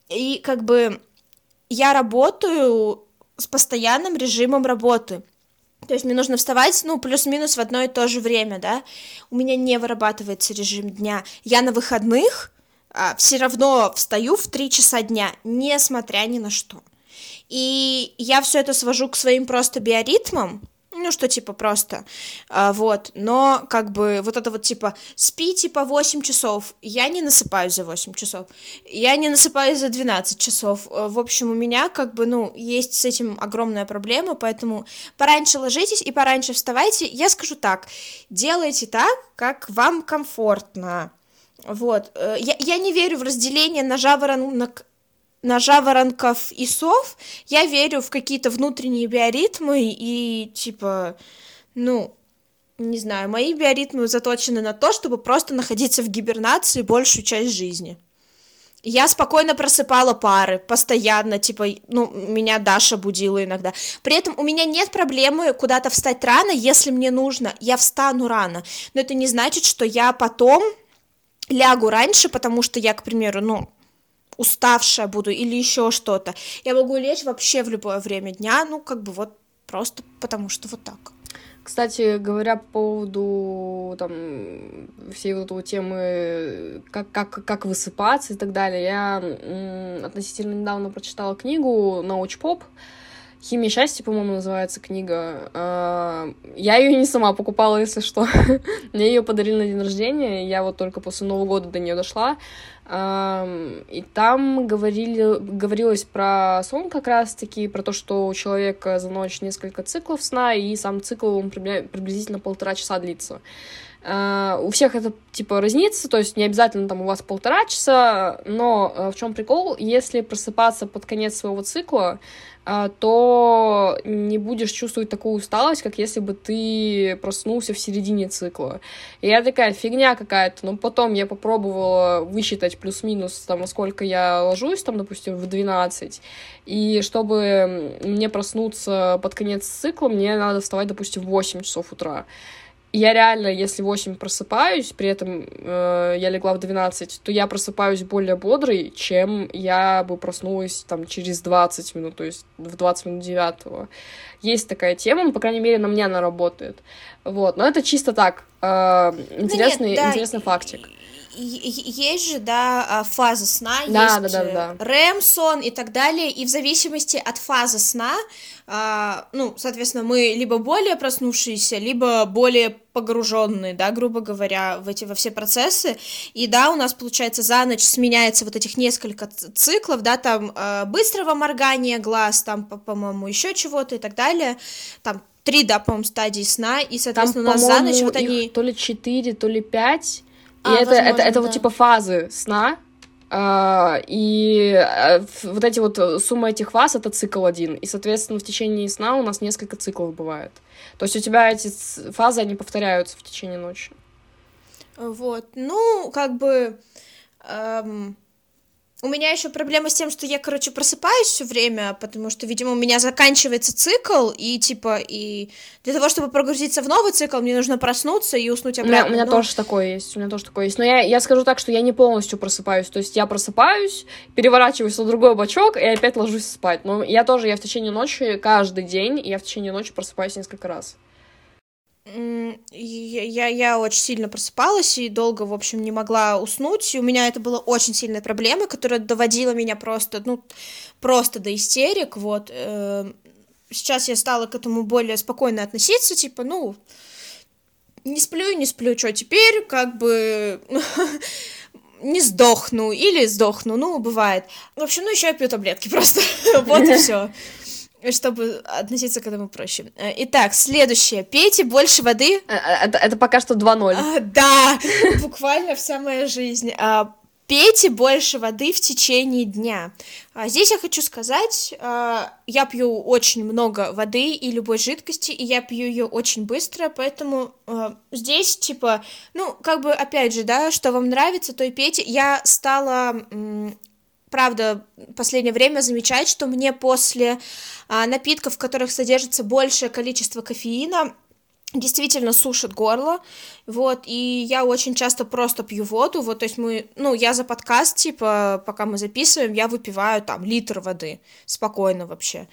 И как бы я работаю с постоянным режимом работы. То есть мне нужно вставать, ну, плюс-минус в одно и то же время, да. У меня не вырабатывается режим дня. Я на выходных а, все равно встаю в 3 часа дня, несмотря ни на что. И я все это свожу к своим просто биоритмам, ну, что типа просто, а, вот, но как бы вот это вот типа спи типа 8 часов, я не насыпаюсь за 8 часов, я не насыпаюсь за 12 часов, э, в общем, у меня как бы, ну, есть с этим огромная проблема, поэтому пораньше ложитесь и пораньше вставайте, я скажу так, делайте так, как вам комфортно, вот, э, я, я не верю в разделение на жаворонок на жаворонков и сов я верю в какие-то внутренние биоритмы и типа, ну, не знаю, мои биоритмы заточены на то, чтобы просто находиться в гибернации большую часть жизни. Я спокойно просыпала пары, постоянно, типа, ну, меня Даша будила иногда. При этом у меня нет проблемы куда-то встать рано, если мне нужно, я встану рано. Но это не значит, что я потом лягу раньше, потому что я, к примеру, ну, уставшая буду или еще что-то. Я могу лечь вообще в любое время дня, ну, как бы вот просто потому что вот так. Кстати, говоря по поводу там всей вот этой темы, как, как, как высыпаться и так далее, я относительно недавно прочитала книгу «Научпоп», Химия счастья, по-моему, называется книга. А, я ее не сама покупала, если что. Мне ее подарили на день рождения. Я вот только после Нового года до нее дошла. И там говорили, говорилось про сон как раз-таки, про то, что у человека за ночь несколько циклов сна, и сам цикл он приблизительно полтора часа длится. Uh, у всех это типа разнится, то есть не обязательно там у вас полтора часа, но uh, в чем прикол, если просыпаться под конец своего цикла, uh, то не будешь чувствовать такую усталость, как если бы ты проснулся в середине цикла. И я такая фигня какая-то, но потом я попробовала высчитать плюс-минус, там, сколько я ложусь, там, допустим, в 12, и чтобы мне проснуться под конец цикла, мне надо вставать, допустим, в 8 часов утра я реально, если в 8 просыпаюсь, при этом э, я легла в 12, то я просыпаюсь более бодрой, чем я бы проснулась там через 20 минут, то есть в 20 минут 9. Есть такая тема, ну, по крайней мере, на меня она работает. Вот, но это чисто так, э, интересный, ну нет, да, интересный фактик есть же, да, а, фаза сна, да, есть да, да, да. REM-сон и так далее, и в зависимости от фазы сна, а, ну, соответственно, мы либо более проснувшиеся, либо более погруженные, да, грубо говоря, в эти, во все процессы, и да, у нас, получается, за ночь сменяется вот этих несколько циклов, да, там а, быстрого моргания глаз, там, по-моему, еще чего-то и так далее, там три, да, по-моему, стадии сна, и, соответственно, там, у нас за ночь вот они... то ли четыре, то ли пять, и а, это, возможно, это, это да. вот типа фазы сна, Uh, и uh, вот эти вот э, сумма этих фаз это цикл один. И, соответственно, в течение сна у нас несколько циклов бывает. То есть у тебя эти фазы, они повторяются в течение ночи. Вот. Ну, как бы. Эм у меня еще проблема с тем, что я, короче, просыпаюсь все время, потому что, видимо, у меня заканчивается цикл, и типа, и для того, чтобы прогрузиться в новый цикл, мне нужно проснуться и уснуть обратно. У меня, у меня но... тоже такое есть, у меня тоже такое есть. Но я, я скажу так, что я не полностью просыпаюсь. То есть я просыпаюсь, переворачиваюсь на другой бочок и опять ложусь спать. Но я тоже, я в течение ночи, каждый день, я в течение ночи просыпаюсь несколько раз. Я, я очень сильно просыпалась и долго, в общем, не могла уснуть. И у меня это была очень сильная проблема, которая доводила меня просто, ну, просто до истерик. Вот. Эм, сейчас я стала к этому более спокойно относиться, типа, ну, не сплю, не сплю, что теперь, как бы не сдохну или сдохну, ну, бывает. В общем, ну, еще я пью таблетки просто, вот и все чтобы относиться к этому проще. Э, итак, следующее. Пейте больше воды. Э, э, это, это пока что 2-0. А, да, буквально вся моя жизнь. А, пейте больше воды в течение дня. А здесь я хочу сказать, а, я пью очень много воды и любой жидкости, и я пью ее очень быстро, поэтому а, здесь, типа, ну, как бы, опять же, да, что вам нравится, то и пейте. Я стала правда, последнее время замечать, что мне после а, напитков, в которых содержится большее количество кофеина, действительно сушит горло, вот, и я очень часто просто пью воду, вот, то есть мы, ну, я за подкаст, типа, пока мы записываем, я выпиваю там литр воды, спокойно вообще,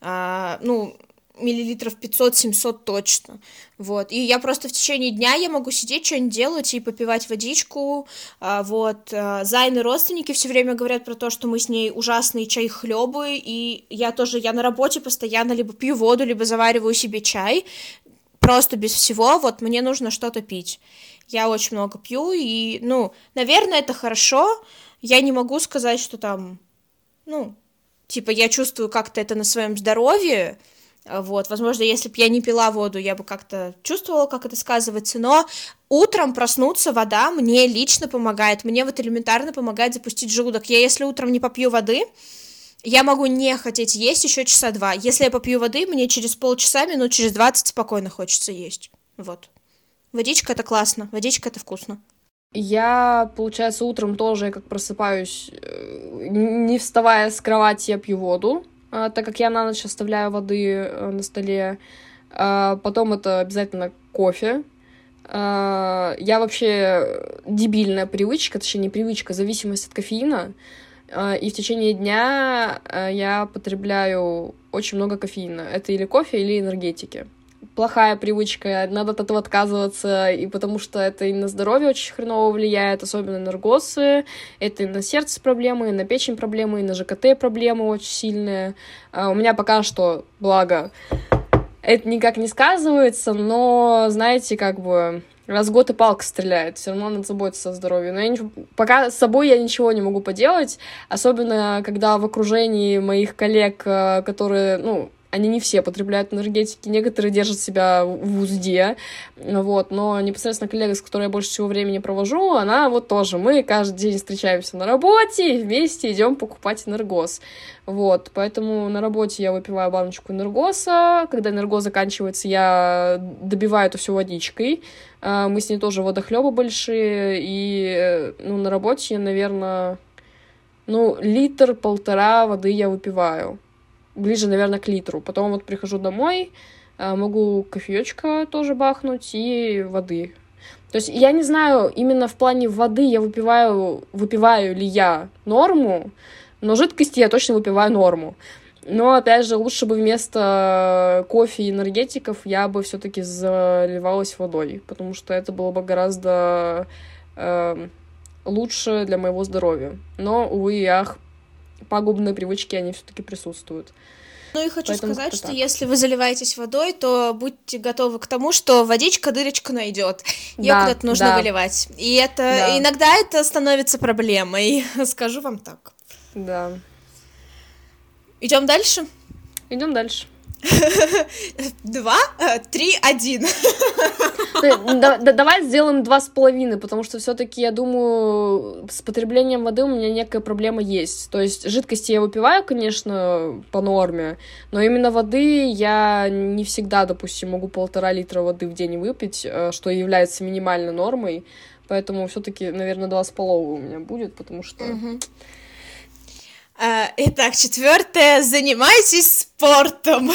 а, ну, миллилитров 500-700 точно, вот, и я просто в течение дня я могу сидеть, что-нибудь делать и попивать водичку, а, вот, а, Зайны родственники все время говорят про то, что мы с ней ужасные чай хлебы, и я тоже, я на работе постоянно либо пью воду, либо завариваю себе чай, просто без всего, вот, мне нужно что-то пить, я очень много пью, и, ну, наверное, это хорошо, я не могу сказать, что там, ну, типа, я чувствую как-то это на своем здоровье, вот, возможно, если бы я не пила воду, я бы как-то чувствовала, как это сказывается, но утром проснуться вода мне лично помогает, мне вот элементарно помогает запустить желудок. Я если утром не попью воды, я могу не хотеть есть еще часа два. Если я попью воды, мне через полчаса, минут через 20 спокойно хочется есть. Вот. Водичка это классно, водичка это вкусно. Я, получается, утром тоже, как просыпаюсь, э, не вставая с кровати, я пью воду. А, так как я на ночь оставляю воды э, на столе. А, потом это обязательно кофе. А, я вообще дебильная привычка, точнее не привычка, зависимость от кофеина. И в течение дня я потребляю очень много кофеина. Это или кофе, или энергетики плохая привычка, надо от этого отказываться, и потому что это и на здоровье очень хреново влияет, особенно на эргосы, это и на сердце проблемы, и на печень проблемы, и на ЖКТ проблемы очень сильные. А у меня пока что, благо, это никак не сказывается, но, знаете, как бы раз в год и палка стреляет, все равно надо заботиться о здоровье. Но я не... пока с собой я ничего не могу поделать, особенно когда в окружении моих коллег, э, которые, ну, они не все потребляют энергетики, некоторые держат себя в узде, вот, но непосредственно коллега, с которой я больше всего времени провожу, она вот тоже, мы каждый день встречаемся на работе и вместе идем покупать энергос, вот, поэтому на работе я выпиваю баночку энергоса, когда энергос заканчивается, я добиваю это все водичкой, а, мы с ней тоже водохлебы большие, и, ну, на работе я, наверное, ну, литр-полтора воды я выпиваю, ближе, наверное, к литру. Потом вот прихожу домой, а, могу кофеечка тоже бахнуть и воды. То есть я не знаю, именно в плане воды я выпиваю, выпиваю ли я норму, но жидкости я точно выпиваю норму. Но, опять же, лучше бы вместо кофе и энергетиков я бы все-таки заливалась водой, потому что это было бы гораздо э, лучше для моего здоровья. Но, увы и ах, пагубные привычки, они все-таки присутствуют. Ну и хочу Поэтому сказать, что так. если вы заливаетесь водой, то будьте готовы к тому, что водичка дырочку найдет. Ее да, куда-то нужно да. выливать. И это да. иногда это становится проблемой. Скажу вам так. Да. Идем дальше. Идем дальше. Два, э, три, один. Давай сделаем два с половиной, потому что все-таки, я думаю, с потреблением воды у меня некая проблема есть. То есть жидкости я выпиваю, конечно, по норме, но именно воды я не всегда, допустим, могу полтора литра воды в день выпить, э, что является минимальной нормой. Поэтому все-таки, наверное, два с половиной у меня будет, потому что а, итак, четвертое. Занимайтесь спортом.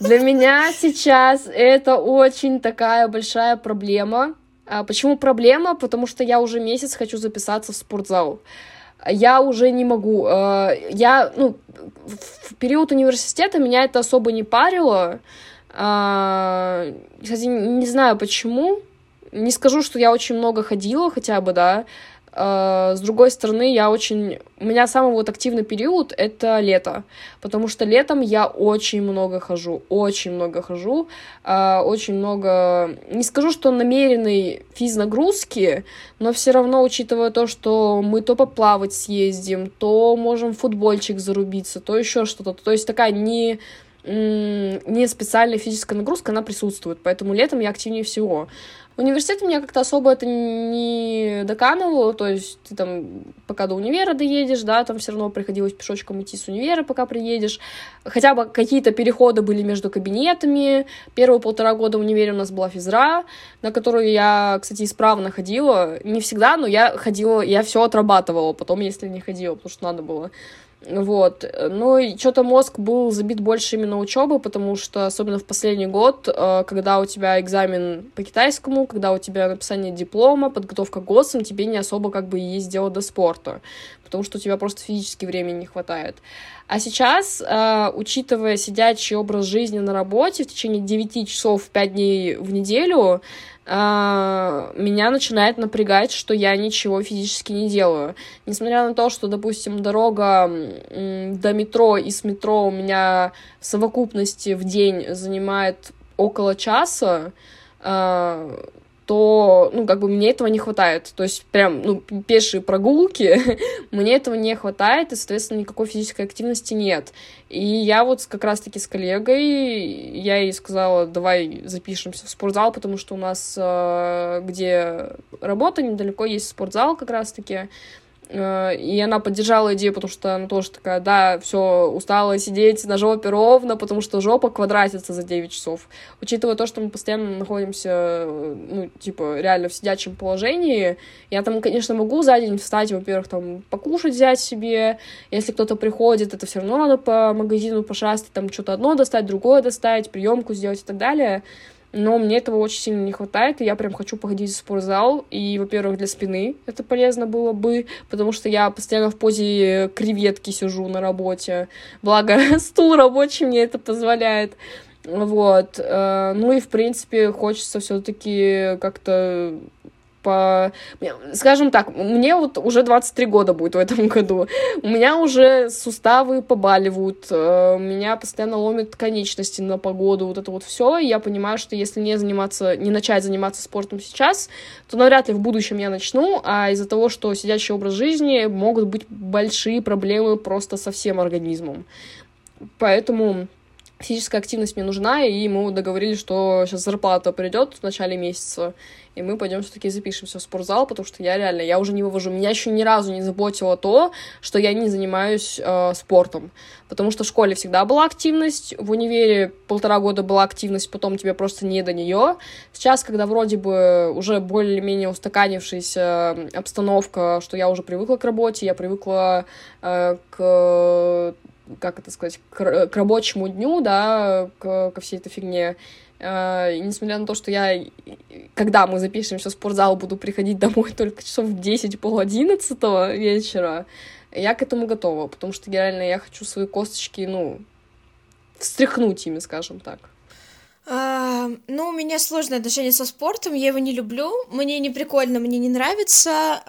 Для меня сейчас это очень такая большая проблема. А почему проблема? Потому что я уже месяц хочу записаться в спортзал. Я уже не могу. А, я, ну, в период университета меня это особо не парило. Кстати, не знаю почему. Не скажу, что я очень много ходила хотя бы, да, а, с другой стороны, я очень... У меня самый вот активный период — это лето, потому что летом я очень много хожу, очень много хожу, а, очень много... Не скажу, что намеренной физнагрузки, но все равно, учитывая то, что мы то поплавать съездим, то можем футбольчик зарубиться, то еще что-то. То есть такая не не специальная физическая нагрузка, она присутствует, поэтому летом я активнее всего. В университете меня как-то особо это не доканывало, то есть ты там пока до универа доедешь, да, там все равно приходилось пешочком идти с универа, пока приедешь. Хотя бы какие-то переходы были между кабинетами. Первые полтора года в универе у нас была физра, на которую я, кстати, исправно ходила. Не всегда, но я ходила, я все отрабатывала потом, если не ходила, потому что надо было. Вот. Ну, и что-то мозг был забит больше именно учебы, потому что, особенно в последний год, э, когда у тебя экзамен по китайскому, когда у тебя написание диплома, подготовка к ГОСам, тебе не особо как бы есть дело до спорта, потому что у тебя просто физически времени не хватает. А сейчас, э, учитывая сидячий образ жизни на работе в течение 9 часов 5 дней в неделю, меня начинает напрягать, что я ничего физически не делаю. Несмотря на то, что, допустим, дорога до метро и с метро у меня в совокупности в день занимает около часа, а, то, ну, как бы мне этого не хватает. То есть прям, ну, пешие прогулки, мне этого не хватает, и, соответственно, никакой физической активности нет. И я вот как раз-таки с коллегой, я ей сказала, давай запишемся в спортзал, потому что у нас, э, где работа, недалеко есть спортзал как раз-таки, и она поддержала идею, потому что она тоже такая, да, все, устала сидеть на жопе ровно, потому что жопа квадратится за 9 часов. Учитывая то, что мы постоянно находимся, ну, типа, реально в сидячем положении, я там, конечно, могу за день встать, во-первых, там, покушать взять себе, если кто-то приходит, это все равно надо по магазину пошастать, там, что-то одно достать, другое достать, приемку сделать и так далее но мне этого очень сильно не хватает, и я прям хочу походить в спортзал, и, во-первых, для спины это полезно было бы, потому что я постоянно в позе креветки сижу на работе, благо стул рабочий мне это позволяет, вот, э, ну и, в принципе, хочется все таки как-то по... Скажем так, мне вот уже 23 года будет в этом году. У меня уже суставы побаливают, э, меня постоянно ломят конечности на погоду, вот это вот все. Я понимаю, что если не заниматься, не начать заниматься спортом сейчас, то навряд ли в будущем я начну, а из-за того, что сидящий образ жизни, могут быть большие проблемы просто со всем организмом. Поэтому физическая активность мне нужна, и мы договорились, что сейчас зарплата придет в начале месяца, и мы пойдем все-таки запишемся в спортзал, потому что я реально, я уже не вывожу. Меня еще ни разу не заботило то, что я не занимаюсь э, спортом, потому что в школе всегда была активность, в универе полтора года была активность, потом тебе просто не до нее. Сейчас, когда вроде бы уже более-менее устаканившаяся обстановка, что я уже привыкла к работе, я привыкла э, к как это сказать, к, к рабочему дню, да, к, ко всей этой фигне. Uh, и несмотря на то, что я, когда мы запишемся в спортзал, буду приходить домой только часов в 10, пол одиннадцатого вечера, я к этому готова, потому что реально я хочу свои косточки, ну, встряхнуть ими, скажем так. Ну, у меня сложное отношение со спортом, я его не люблю, мне не прикольно, мне не нравится.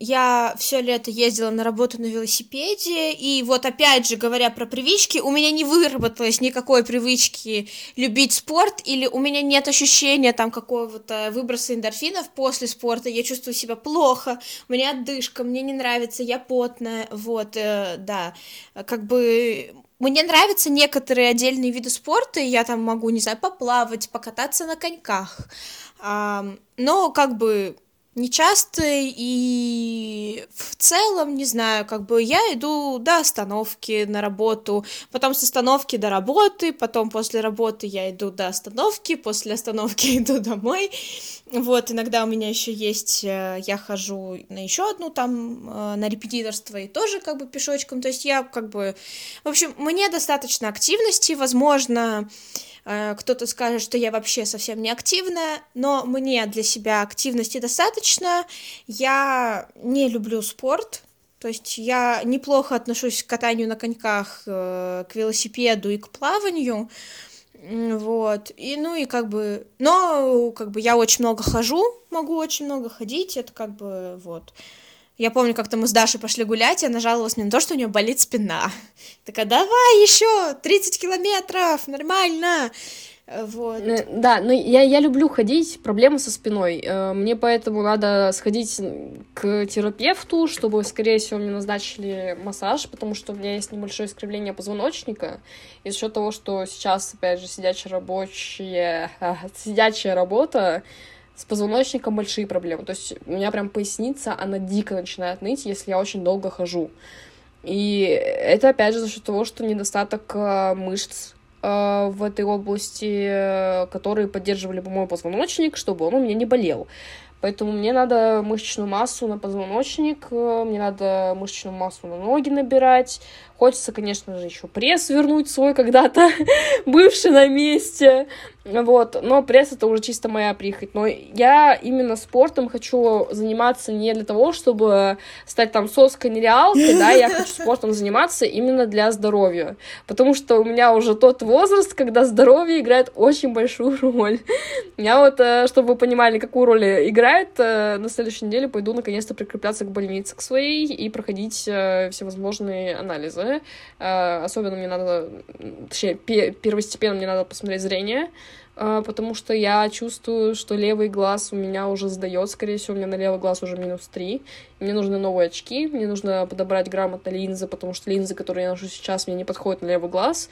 Я все лето ездила на работу на велосипеде, и вот опять же, говоря про привычки, у меня не выработалось никакой привычки любить спорт, или у меня нет ощущения там какого-то выброса эндорфинов после спорта, я чувствую себя плохо, у меня отдышка, мне не нравится, я потная, вот, э, да, как бы мне нравятся некоторые отдельные виды спорта, я там могу, не знаю, поплавать, покататься на коньках. Но как бы нечасто и в целом, не знаю, как бы я иду до остановки на работу, потом с остановки до работы, потом после работы я иду до остановки, после остановки иду домой. Вот, иногда у меня еще есть, э, я хожу на еще одну там, э, на репетиторство и тоже как бы пешочком, то есть я как бы, в общем, мне достаточно активности, возможно, кто-то скажет, что я вообще совсем не активная, но мне для себя активности достаточно. Я не люблю спорт, то есть я неплохо отношусь к катанию на коньках, э, к велосипеду и к плаванию. Вот. И, ну, и как бы... Но, как бы, я очень много хожу, могу очень много ходить, это как бы, вот. Я помню, как-то мы с Дашей пошли гулять, и она жаловалась мне на то, что у нее болит спина. Такая, давай еще 30 километров, нормально. Вот. Э, да, но я, я люблю ходить, проблемы со спиной. Э, мне поэтому надо сходить к терапевту, чтобы, скорее всего, мне назначили массаж, потому что у меня есть небольшое искривление позвоночника. И за счет того, что сейчас, опять же, сидячая рабочая, сидячая работа, с позвоночником большие проблемы. То есть у меня прям поясница, она дико начинает ныть, если я очень долго хожу. И это, опять же, за счет того, что недостаток э, мышц э, в этой области, э, которые поддерживали бы мой позвоночник, чтобы он у меня не болел. Поэтому мне надо мышечную массу на позвоночник, мне надо мышечную массу на ноги набирать, Хочется, конечно же, еще пресс вернуть свой когда-то бывший на месте. Вот, но пресс это уже чисто моя прихоть. Но я именно спортом хочу заниматься не для того, чтобы стать там соской нереалкой, да, я хочу спортом заниматься именно для здоровья. Потому что у меня уже тот возраст, когда здоровье играет очень большую роль. Я вот, э, чтобы вы понимали, какую роль играет, э, на следующей неделе пойду наконец-то прикрепляться к больнице к своей и проходить э, всевозможные анализы. Э, особенно мне надо, точнее, первостепенно мне надо посмотреть зрение, э, потому что я чувствую, что левый глаз у меня уже сдает, скорее всего, у меня на левый глаз уже минус 3. Мне нужны новые очки, мне нужно подобрать грамотно линзы, потому что линзы, которые я ношу сейчас, мне не подходят на левый глаз.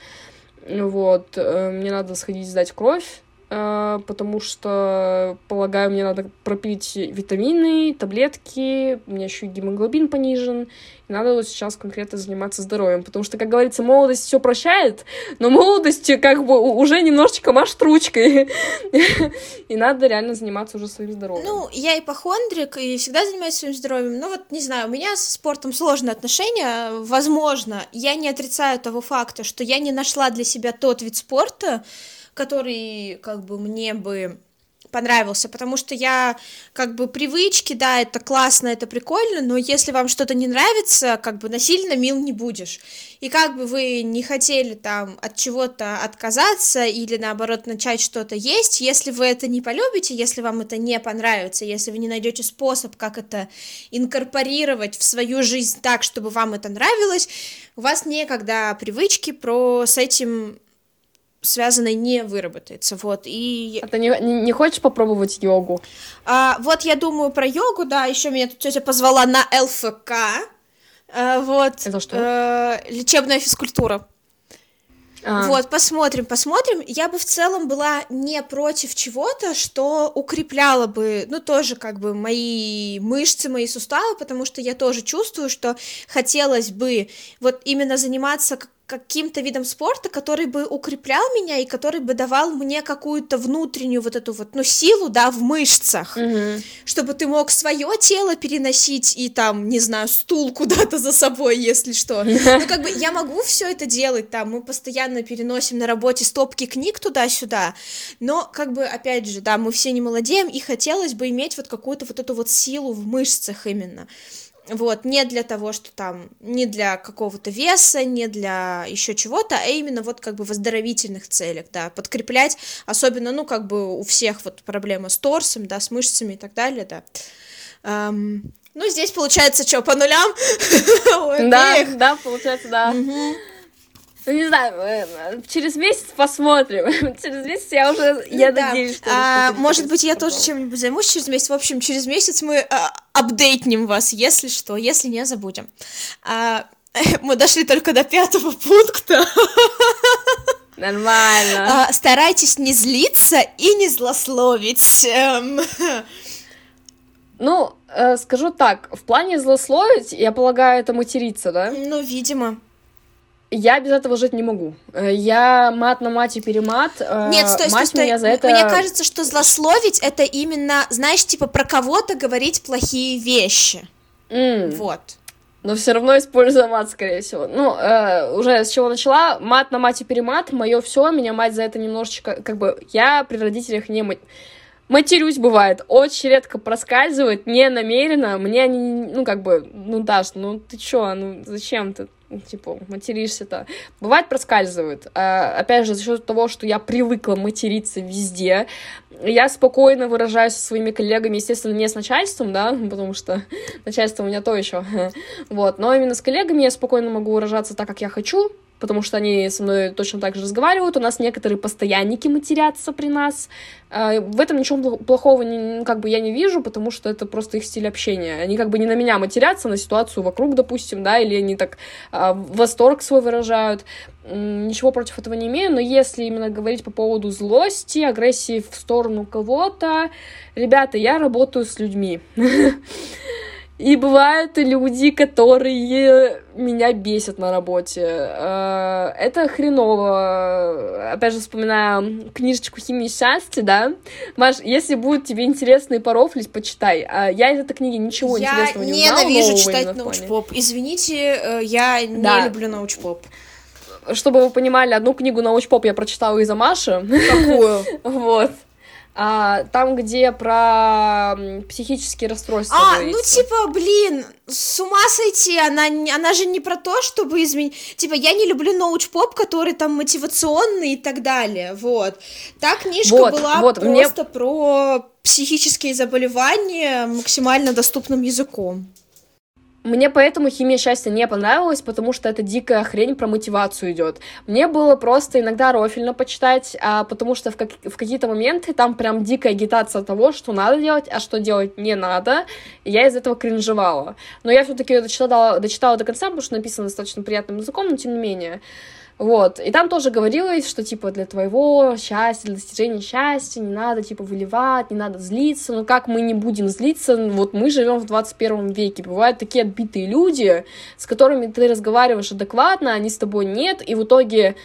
Вот, э, мне надо сходить сдать кровь, потому что, полагаю, мне надо пропить витамины, таблетки, у меня еще и гемоглобин понижен, надо вот сейчас конкретно заниматься здоровьем, потому что, как говорится, молодость все прощает, но молодость как бы уже немножечко машет ручкой, и надо реально заниматься уже своим здоровьем. Ну, я ипохондрик и всегда занимаюсь своим здоровьем, ну вот, не знаю, у меня с спортом сложные отношения, возможно, я не отрицаю того факта, что я не нашла для себя тот вид спорта, который как бы мне бы понравился, потому что я как бы привычки, да, это классно, это прикольно, но если вам что-то не нравится, как бы насильно мил не будешь. И как бы вы не хотели там от чего-то отказаться или наоборот начать что-то есть, если вы это не полюбите, если вам это не понравится, если вы не найдете способ, как это инкорпорировать в свою жизнь так, чтобы вам это нравилось, у вас некогда привычки про с этим связанной не выработается, вот, и... А ты не, не хочешь попробовать йогу? А, вот я думаю про йогу, да, еще меня тут тетя позвала на ЛФК, а, вот. Это что? А, лечебная физкультура. А. Вот, посмотрим, посмотрим. Я бы в целом была не против чего-то, что укрепляло бы, ну, тоже как бы мои мышцы, мои суставы, потому что я тоже чувствую, что хотелось бы вот именно заниматься каким-то видом спорта, который бы укреплял меня и который бы давал мне какую-то внутреннюю вот эту вот, ну, силу, да, в мышцах, mm-hmm. чтобы ты мог свое тело переносить и там, не знаю, стул куда-то за собой, если что. Ну, как бы я могу все это делать, там, мы постоянно переносим на работе стопки книг туда-сюда, но, как бы, опять же, да, мы все не молодеем, и хотелось бы иметь вот какую-то вот эту вот силу в мышцах именно. Вот, не для того, что там, не для какого-то веса, не для еще чего-то, а именно вот как бы в оздоровительных целях, да, подкреплять, особенно, ну, как бы у всех вот проблема с торсом, да, с мышцами и так далее, да. Um, ну, здесь получается что, по нулям? Да, да, получается, да. Ну, не знаю, э, через месяц посмотрим. через месяц я уже, я да. надеюсь, что... А, может быть, я тоже чем-нибудь займусь через месяц. В общем, через месяц мы а, апдейтнем вас, если что, если не забудем. А, мы дошли только до пятого пункта. Нормально. А, старайтесь не злиться и не злословить. Эм. Ну, э, скажу так, в плане злословить, я полагаю, это материться, да? Ну, видимо. Я без этого жить не могу. Э, я мат на мате перемат. Э, Нет, стой, стой, стой. Меня за это... Мне кажется, что злословить это именно, знаешь, типа про кого-то говорить плохие вещи. Mm. Вот. Но все равно использую мат, скорее всего. Ну, э, уже с чего начала, мат на мате перемат, мое все, меня мать за это немножечко, как бы, я при родителях не матерюсь бывает, очень редко проскальзывает, не намеренно, мне они, ну, как бы, ну, Даш, ну, ты чё, ну, зачем ты? Типа, материшься-то. Бывает, проскальзывает. А, опять же, за счет того, что я привыкла материться везде, я спокойно выражаюсь со своими коллегами, естественно, не с начальством, да, потому что начальство у меня то еще. Вот, но именно с коллегами я спокойно могу выражаться так, как я хочу, потому что они со мной точно так же разговаривают. У нас некоторые постоянники матерятся при нас. А, в этом ничего плохого не, как бы я не вижу, потому что это просто их стиль общения. Они как бы не на меня матерятся, на ситуацию вокруг, допустим, да, или они так а, восторг свой выражают. Ничего против этого не имею, но если именно говорить по поводу злости, агрессии в сторону кого-то, ребята, я работаю с людьми. И бывают люди, которые меня бесят на работе. Э, это хреново. Опять же, вспоминаю книжечку «Химия счастья», да? Маш, если будет тебе интересно и порофлить, почитай. А я из этой книги ничего я интересного не узнала. Я ненавижу читать научпоп. Извините, э, я не да. люблю научпоп чтобы вы понимали, одну книгу научпоп я прочитала из-за Маши. Какую? Вот а, там, где про психические расстройства. А, говорится. ну типа, блин, с ума сойти, она, она же не про то, чтобы изменить. Типа, я не люблю научпоп, который там мотивационный и так далее. Вот. Та книжка вот, была вот, просто мне... про психические заболевания максимально доступным языком. Мне поэтому химия счастья не понравилась, потому что это дикая хрень про мотивацию идет. Мне было просто иногда рофильно почитать, а, потому что в, как, в какие-то моменты там прям дикая агитация того, что надо делать, а что делать не надо. И я из этого кринжевала. Но я все-таки дочитала, дочитала до конца, потому что написано достаточно приятным языком, но тем не менее. Вот, и там тоже говорилось, что, типа, для твоего счастья, для достижения счастья не надо, типа, выливать, не надо злиться, ну как мы не будем злиться, вот мы живем в 21 веке, бывают такие отбитые люди, с которыми ты разговариваешь адекватно, они с тобой нет, и в итоге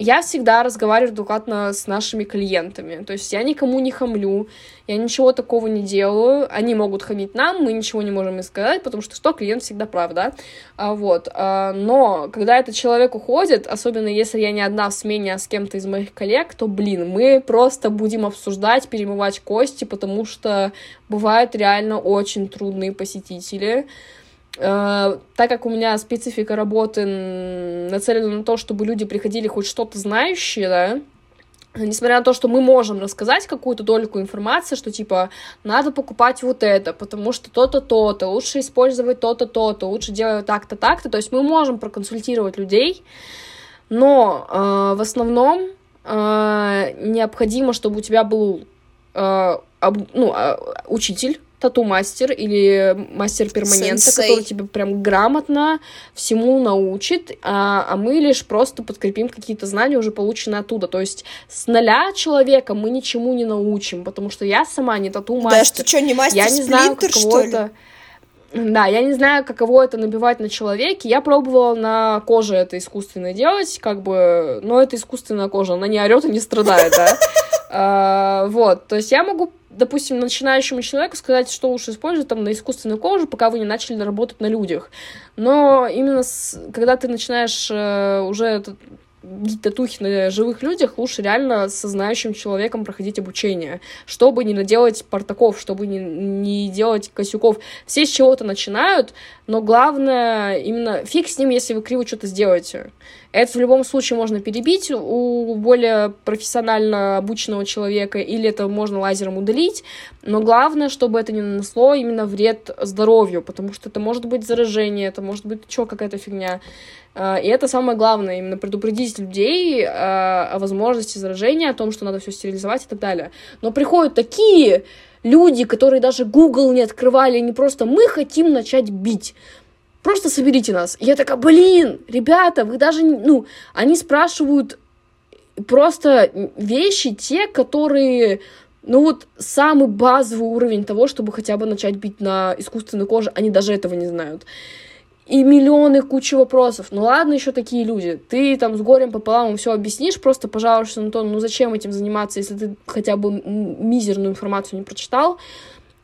я всегда разговариваю адекватно с нашими клиентами. То есть я никому не хамлю, я ничего такого не делаю. Они могут хамить нам, мы ничего не можем им сказать, потому что что, клиент всегда прав, да? А, вот. А, но когда этот человек уходит, особенно если я не одна в смене, а с кем-то из моих коллег, то, блин, мы просто будем обсуждать, перемывать кости, потому что бывают реально очень трудные посетители. Э, так как у меня специфика работы нацелена на то, чтобы люди приходили хоть что-то знающие, да, несмотря на то, что мы можем рассказать какую-то дольку информации, что типа надо покупать вот это, потому что то-то, то-то, лучше использовать то-то, то-то, лучше делать так-то, так-то, то есть мы можем проконсультировать людей, но э, в основном э, необходимо, чтобы у тебя был э, об, ну, э, учитель, тату-мастер или мастер перманента, Сенсей. который тебя прям грамотно всему научит, а, а мы лишь просто подкрепим какие-то знания, уже полученные оттуда. То есть с нуля человека мы ничему не научим, потому что я сама не тату-мастер. Да, что, что, не мастер я не знаю, это... Да, я не знаю, каково это набивать на человеке. Я пробовала на коже это искусственно делать, как бы, но это искусственная кожа, она не орет и не страдает, да. А, Вот, то есть я могу, допустим, начинающему человеку сказать, что лучше использовать там на искусственной коже, пока вы не начали работать на людях. Но именно с- когда ты начинаешь э, уже татухи на живых людях, лучше реально со знающим человеком проходить обучение, чтобы не наделать портаков, чтобы не, не делать косяков. Все с чего-то начинают, но главное именно фиг с ним, если вы криво что-то сделаете. Это в любом случае можно перебить у более профессионально обученного человека, или это можно лазером удалить, но главное, чтобы это не нанесло именно вред здоровью, потому что это может быть заражение, это может быть еще какая-то фигня. А, И это самое главное, именно предупредить людей а, о возможности заражения, о том, что надо все стерилизовать и так далее. Но приходят такие люди, которые даже Google не открывали, не просто «мы хотим начать бить». Просто соберите нас. И я такая, блин, ребята, вы даже, ну, они спрашивают просто вещи, те, которые, ну вот, самый базовый уровень того, чтобы хотя бы начать бить на искусственной коже, они даже этого не знают. И миллионы куча вопросов. Ну ладно, еще такие люди. Ты там с горем пополам все объяснишь, просто пожалуйста, на то, ну зачем этим заниматься, если ты хотя бы мизерную информацию не прочитал.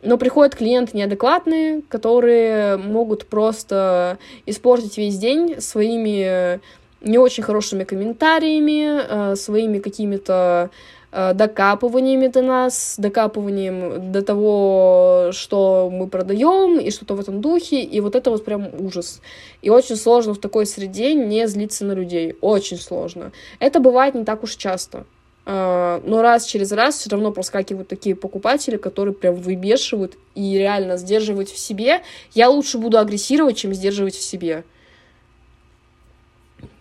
Но приходят клиенты неадекватные, которые могут просто испортить весь день своими не очень хорошими комментариями, э, своими какими-то э, докапываниями до нас, докапыванием до того, что мы продаем, и что-то в этом духе, и вот это вот прям ужас. И очень сложно в такой среде не злиться на людей, очень сложно. Это бывает не так уж часто. А, Но раз через раз все равно проскакивают такие покупатели, которые прям выбешивают и реально сдерживать в себе. Я лучше буду агрессировать, чем сдерживать в себе.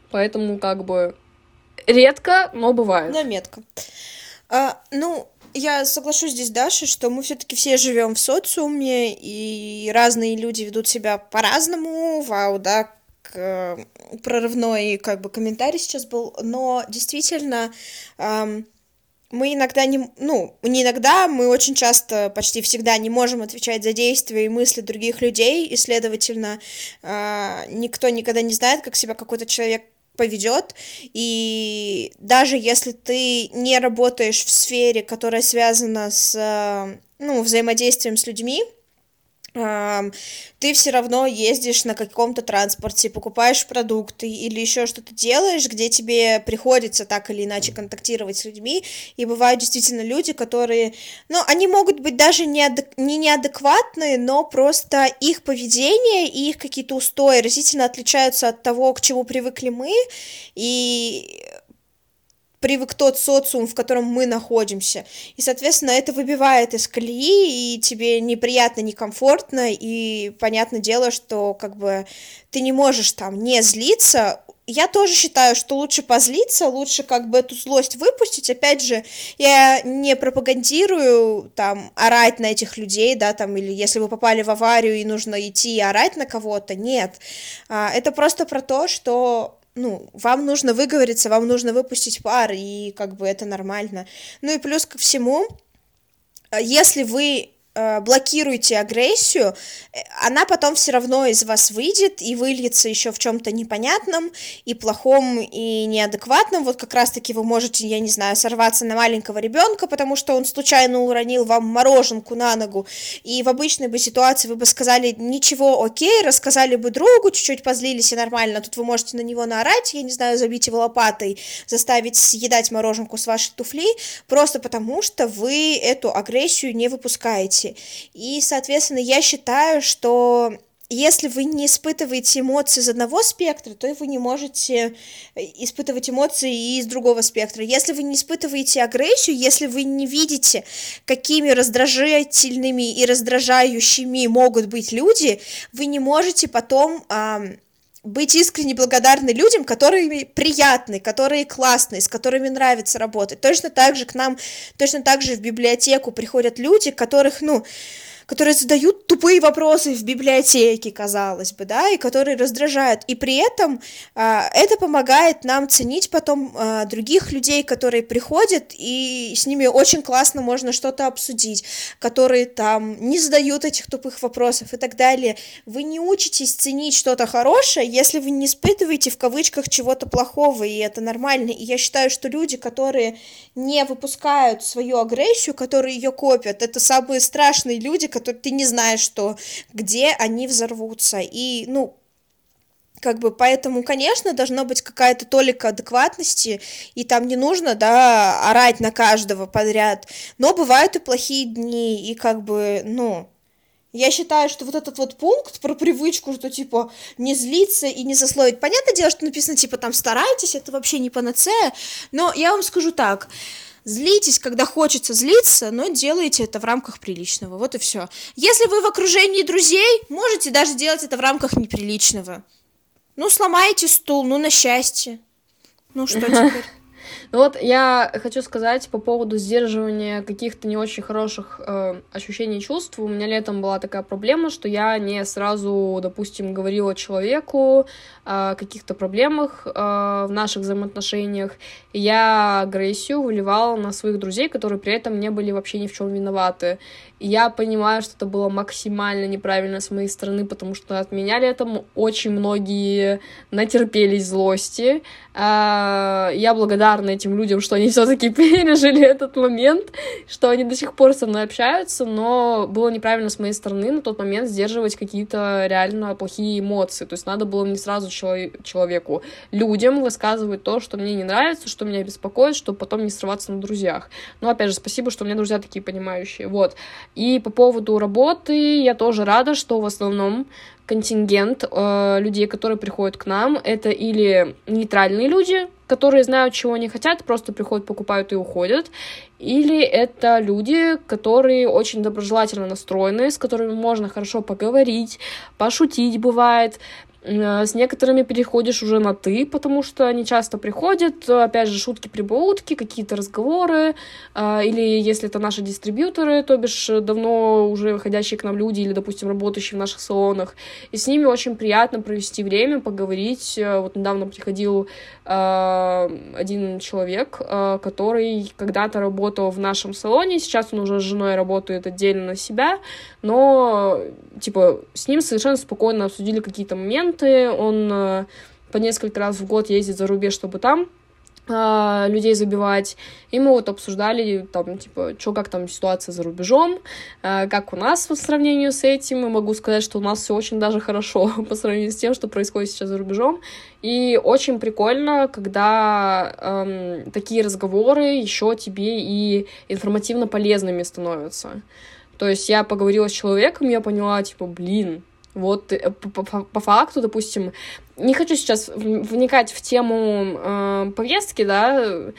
Поэтому как бы редко, но бывает. Наметка. А, ну, я соглашусь здесь, Даша, что мы все-таки все живем в социуме, и разные люди ведут себя по-разному. Вау, да, прорывной как бы комментарий сейчас был, но действительно ам, мы иногда не, ну, не иногда, мы очень часто, почти всегда не можем отвечать за действия и мысли других людей, и, следовательно, а, никто никогда не знает, как себя какой-то человек поведет, и даже если ты не работаешь в сфере, которая связана с, э, ну, взаимодействием с людьми, ты все равно ездишь на каком-то транспорте, покупаешь продукты или еще что-то делаешь, где тебе приходится так или иначе контактировать с людьми, и бывают действительно люди, которые, ну, они могут быть даже неадек- не неадекватные, но просто их поведение и их какие-то устои разительно отличаются от того, к чему привыкли мы, и привык тот социум, в котором мы находимся. И, соответственно, это выбивает из колеи, и тебе неприятно, некомфортно, и понятное дело, что как бы ты не можешь там не злиться. Я тоже считаю, что лучше позлиться, лучше как бы эту злость выпустить. Опять же, я не пропагандирую там орать на этих людей, да, там, или если вы попали в аварию и нужно идти и орать на кого-то, нет. А, Это просто про то, что ну, вам нужно выговориться, вам нужно выпустить пар, и как бы это нормально. Ну и плюс ко всему, э, если вы блокируете агрессию, э, она потом все равно из вас выйдет и выльется еще в чем-то непонятном и плохом и неадекватном. Вот как раз-таки вы можете, я не знаю, сорваться на маленького ребенка, потому что он случайно уронил вам мороженку на ногу, и в обычной бы ситуации вы бы сказали ничего, окей, рассказали бы другу, чуть-чуть позлились и нормально, тут вы можете на него наорать, я не знаю, забить его лопатой, заставить съедать мороженку с вашей туфли, просто потому что вы эту агрессию не выпускаете. И, соответственно, я считаю, что если вы не испытываете эмоции из одного спектра, то вы не можете э, испытывать эмоции и из другого спектра. Если вы не испытываете агрессию, если вы не видите, какими раздражительными и раздражающими могут быть люди, вы не можете потом ам, быть искренне благодарны людям, которые приятны, которые классные, с которыми нравится работать. Точно так же к нам, точно так же в библиотеку приходят люди, которых, ну, которые задают тупые вопросы в библиотеке, казалось бы, да, и которые раздражают. И при этом а, это помогает нам ценить потом а, других людей, которые приходят, и с ними очень классно можно что-то обсудить, которые там не задают этих тупых вопросов и так далее. Вы не учитесь ценить что-то хорошее, если вы не испытываете в кавычках чего-то плохого, и это нормально. И я считаю, что люди, которые не выпускают свою агрессию, которые ее копят, это самые страшные люди, которые ты не знаешь, что где они взорвутся. И, ну, как бы поэтому, конечно, должна быть какая-то толика адекватности, и там не нужно, да, орать на каждого подряд, но бывают и плохие дни, и как бы, ну, я считаю, что вот этот вот пункт про привычку, что типа не злиться и не засловить. Понятное дело, что написано типа там старайтесь, это вообще не панацея, но я вам скажу так, Злитесь, когда хочется злиться, но делайте это в рамках приличного. Вот и все. Если вы в окружении друзей, можете даже делать это в рамках неприличного. Ну, сломаете стул, ну, на счастье. Ну, что теперь? Ну вот я хочу сказать по поводу сдерживания каких-то не очень хороших э, ощущений чувств. У меня летом была такая проблема, что я не сразу, допустим, говорила человеку каких-то проблемах э, в наших взаимоотношениях. Я агрессию выливала на своих друзей, которые при этом не были вообще ни в чем виноваты. Я понимаю, что это было максимально неправильно с моей стороны, потому что от меня летом очень многие натерпелись злости. Э, я благодарна этим людям, что они все-таки пережили этот момент, что они до сих пор со мной общаются, но было неправильно с моей стороны на тот момент сдерживать какие-то реально плохие эмоции. То есть надо было не сразу человеку, людям высказывать то, что мне не нравится, что меня беспокоит, чтобы потом не срываться на друзьях. Но опять же, спасибо, что у меня друзья такие понимающие. Вот. И по поводу работы я тоже рада, что в основном контингент э, людей, которые приходят к нам, это или нейтральные люди, которые знают, чего они хотят, просто приходят, покупают и уходят, или это люди, которые очень доброжелательно настроены, с которыми можно хорошо поговорить, пошутить бывает, с некоторыми переходишь уже на «ты», потому что они часто приходят, опять же, шутки-прибаутки, какие-то разговоры, э, или если это наши дистрибьюторы, то бишь давно уже выходящие к нам люди или, допустим, работающие в наших салонах, и с ними очень приятно провести время, поговорить. Э, вот недавно приходил один человек, который когда-то работал в нашем салоне, сейчас он уже с женой работает отдельно на себя, но, типа, с ним совершенно спокойно обсудили какие-то моменты, он э, по несколько раз в год ездит за рубеж, чтобы там э, людей забивать. И мы вот обсуждали, там, типа, что, как там ситуация за рубежом, э, как у нас по сравнению с этим. И могу сказать, что у нас все очень даже хорошо по сравнению с тем, что происходит сейчас за рубежом. И очень прикольно, когда эм, такие разговоры еще тебе и информативно полезными становятся. То есть я поговорила с человеком, я поняла, типа, блин, вот э, по, по, по факту, допустим, не хочу сейчас вникать в тему э, повестки, да,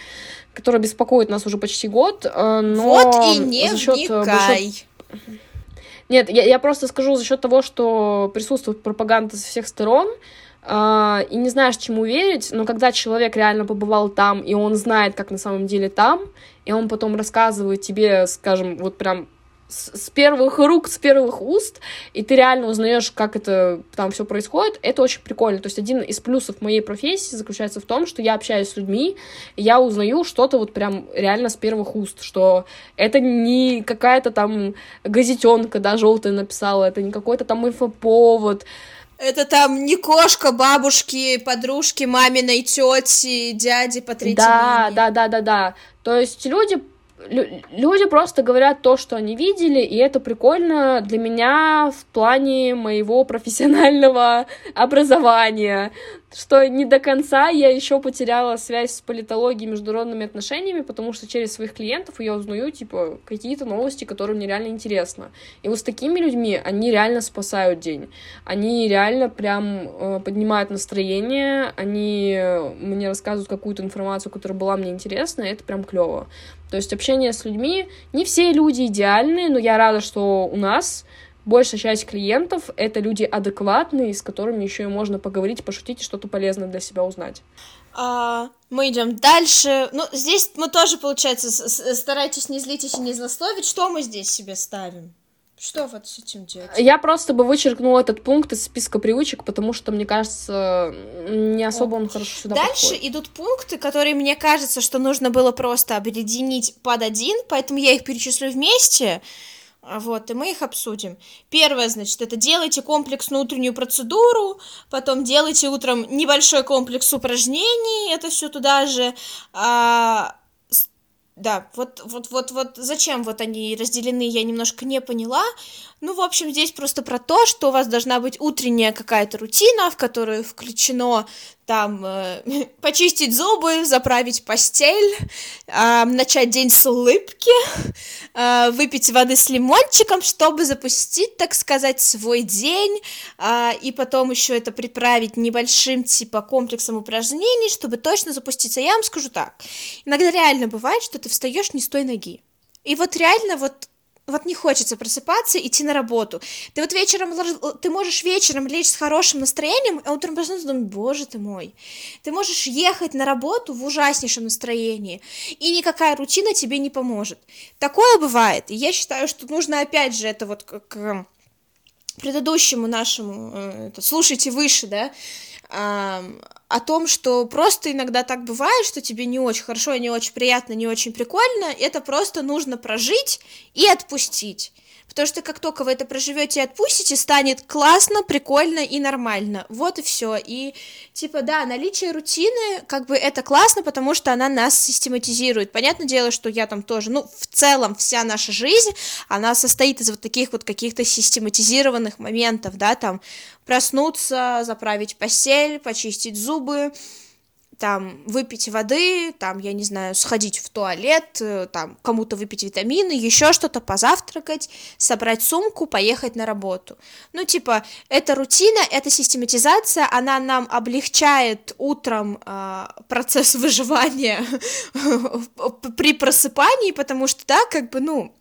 которая беспокоит нас уже почти год, э, но вот и не за счет, э, вникай. Счет... Нет, я, я просто скажу за счет того, что присутствует пропаганда со всех сторон, Uh, и не знаешь, чему верить, но когда человек реально побывал там, и он знает, как на самом деле там, и он потом рассказывает тебе, скажем, вот прям с первых рук, с первых уст, и ты реально узнаешь, как это там все происходит, это очень прикольно. То есть один из плюсов моей профессии заключается в том, что я общаюсь с людьми, и я узнаю что-то вот прям реально с первых уст, что это не какая-то там газетенка, да, желтая написала, это не какой-то там инфоповод, это там не кошка бабушки, подружки, маминой тети, дяди по третьей Да, линии. да, да, да, да. То есть люди люди просто говорят то, что они видели, и это прикольно для меня в плане моего профессионального образования что не до конца я еще потеряла связь с политологией и международными отношениями, потому что через своих клиентов я узнаю, типа, какие-то новости, которые мне реально интересны. И вот с такими людьми они реально спасают день. Они реально прям э, поднимают настроение, они мне рассказывают какую-то информацию, которая была мне интересна, и это прям клево. То есть общение с людьми, не все люди идеальные, но я рада, что у нас большая часть клиентов — это люди адекватные, с которыми еще и можно поговорить, пошутить и что-то полезное для себя узнать. А, мы идем дальше. Ну, здесь мы тоже, получается, старайтесь не злитесь и не злословить. Что мы здесь себе ставим? Что вот с этим делать? Я просто бы вычеркнула этот пункт из списка привычек, потому что, мне кажется, не особо он хорошо сюда Дальше подходит. идут пункты, которые мне кажется, что нужно было просто объединить под один, поэтому я их перечислю вместе. А, Вот, и мы их обсудим. Первое, значит, это делайте комплексную утреннюю процедуру, потом делайте утром небольшой комплекс упражнений, это все туда же. А, да, вот, вот, вот, вот, зачем вот они разделены, я немножко не поняла. Ну, в общем, здесь просто про то, что у вас должна быть утренняя какая-то рутина, в которую включено там э, почистить зубы, заправить постель, а, начать день с улыбки, а, выпить воды с лимончиком, чтобы запустить, так сказать, свой день, а, и потом еще это приправить небольшим типа комплексом упражнений, чтобы точно запуститься. Я вам скажу так, иногда реально бывает, что ты встаешь не с той ноги. И вот реально вот вот не хочется просыпаться, идти на работу. Ты вот вечером, ты можешь вечером лечь с хорошим настроением, а утром проснуться думать, боже ты мой. Ты можешь ехать на работу в ужаснейшем настроении, и никакая рутина тебе не поможет. Такое бывает, и я считаю, что нужно опять же это вот как э, предыдущему нашему, э, это, слушайте выше, да, о том, что просто иногда так бывает, что тебе не очень хорошо, не очень приятно, не очень прикольно, это просто нужно прожить и отпустить. Потому что как только вы это проживете и отпустите, станет классно, прикольно и нормально. Вот и все. И типа, да, наличие рутины, как бы это классно, потому что она нас систематизирует. Понятное дело, что я там тоже, ну, в целом вся наша жизнь, она состоит из вот таких вот каких-то систематизированных моментов, да, там проснуться, заправить постель, почистить зубы, там, выпить воды, там, я не знаю, сходить в туалет, э, там, кому-то выпить витамины, еще что-то, позавтракать, собрать сумку, поехать на работу. Ну, типа, это рутина, это систематизация, она нам облегчает утром а, процесс выживания при просыпании, потому что, да, как бы, ну,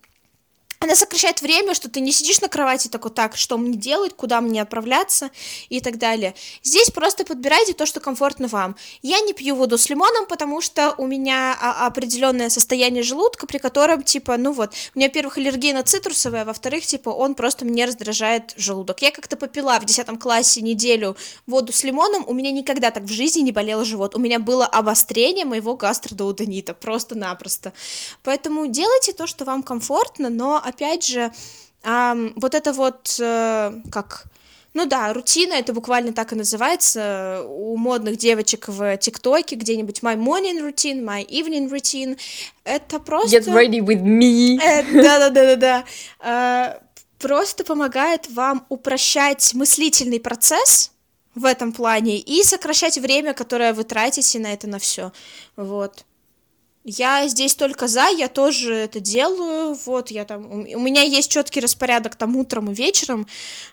она сокращает время, что ты не сидишь на кровати такой, так, что мне делать, куда мне отправляться и так далее. Здесь просто подбирайте то, что комфортно вам. Я не пью воду с лимоном, потому что у меня а, определенное состояние желудка, при котором, типа, ну вот, у меня, во-первых, аллергия на цитрусовые, а во-вторых, типа, он просто мне раздражает желудок. Я как-то попила в 10 классе неделю воду с лимоном, у меня никогда так в жизни не болел живот. У меня было обострение моего гастродуоденита, просто-напросто. Поэтому делайте то, что вам комфортно, но опять же, вот это вот э, как. Ну да, рутина, это буквально так и называется у модных девочек в ТикТоке, где-нибудь my morning routine, my evening routine. Это просто... Get ready with me. Э, Да-да-да-да-да. Э, Просто помогает вам упрощать мыслительный процесс в этом плане и сокращать время, которое вы тратите на это на все. Вот. Я здесь только за, я тоже это делаю, вот, я там, у меня есть четкий распорядок там утром и вечером,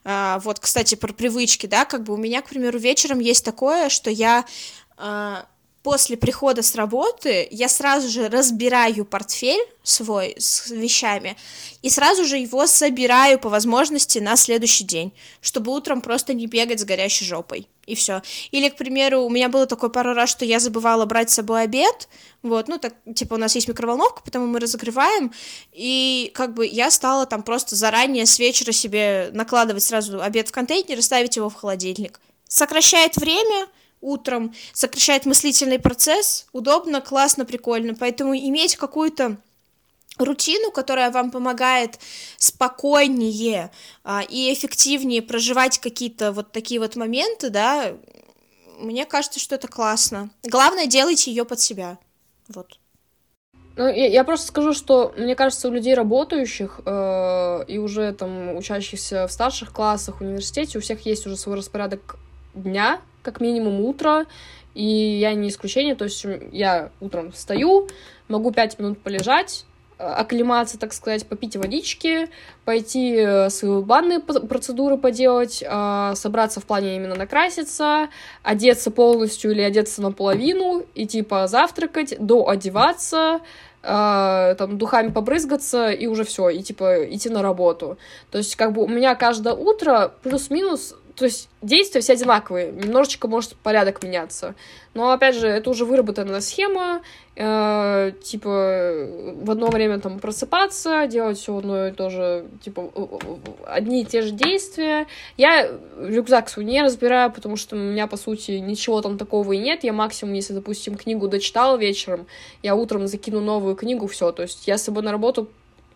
А, вот, кстати, про привычки, да, как бы у меня, к примеру, вечером есть такое, что я а, после прихода с работы я сразу же разбираю портфель свой с вещами и сразу же его собираю по возможности на следующий день, чтобы утром просто не бегать с горящей жопой. И все. Или, к примеру, у меня было такое пару раз, что я забывала брать с собой обед. Вот, ну, так, типа, у нас есть микроволновка, потому мы разогреваем. И как бы я стала там просто заранее с вечера себе накладывать сразу обед в контейнер и ставить его в холодильник. Сокращает время, утром, сокращает мыслительный процесс, удобно, классно, прикольно. Поэтому иметь какую-то рутину, которая вам помогает спокойнее а, и эффективнее проживать какие-то вот такие вот моменты, да, мне кажется, что это классно. Главное, делайте ее под себя. Вот. Ну, я, я просто скажу, что мне кажется, у людей работающих э, и уже там учащихся в старших классах, в университете, у всех есть уже свой распорядок дня, как минимум утро, и я не исключение, то есть я утром встаю, могу пять минут полежать, э, оклематься, так сказать, попить водички, пойти э, свои банные процедуры поделать, э, собраться в плане именно накраситься, одеться полностью или одеться наполовину, и типа завтракать, доодеваться, э, там духами побрызгаться и уже все, и типа идти на работу. То есть как бы у меня каждое утро плюс-минус то есть действия все одинаковые, немножечко может порядок меняться. Но, опять же, это уже выработанная схема, э, типа, в одно время там просыпаться, делать все одно и то же, типа, одни и те же действия. Я рюкзак свой не разбираю, потому что у меня, по сути, ничего там такого и нет. Я максимум, если, допустим, книгу дочитала вечером, я утром закину новую книгу, все. То есть я с собой на работу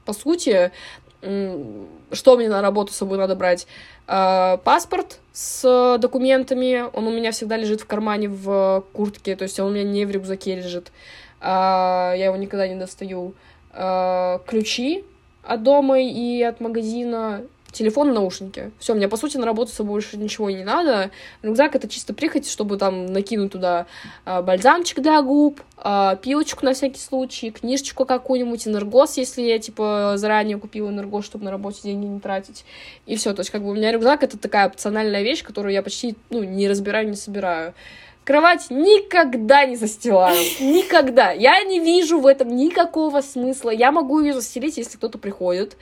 по сути, что мне на работу с собой надо брать? А, паспорт с документами, он у меня всегда лежит в кармане в куртке, то есть он у меня не в рюкзаке лежит, а, я его никогда не достаю. А, ключи от дома и от магазина, телефон наушники. Все, мне, по сути, на работу с собой больше ничего не надо. Рюкзак — это чисто прихоть, чтобы там накинуть туда а, бальзамчик для губ, а, пилочку на всякий случай, книжечку какую-нибудь, энергос, если я, типа, заранее купила энергос, чтобы на работе деньги не тратить. И все, то есть, как бы, у меня рюкзак — это такая опциональная вещь, которую я почти, ну, не разбираю, не собираю. Кровать никогда не застилаю. Никогда. Я не вижу в этом никакого смысла. Я могу ее застелить, если кто-то приходит.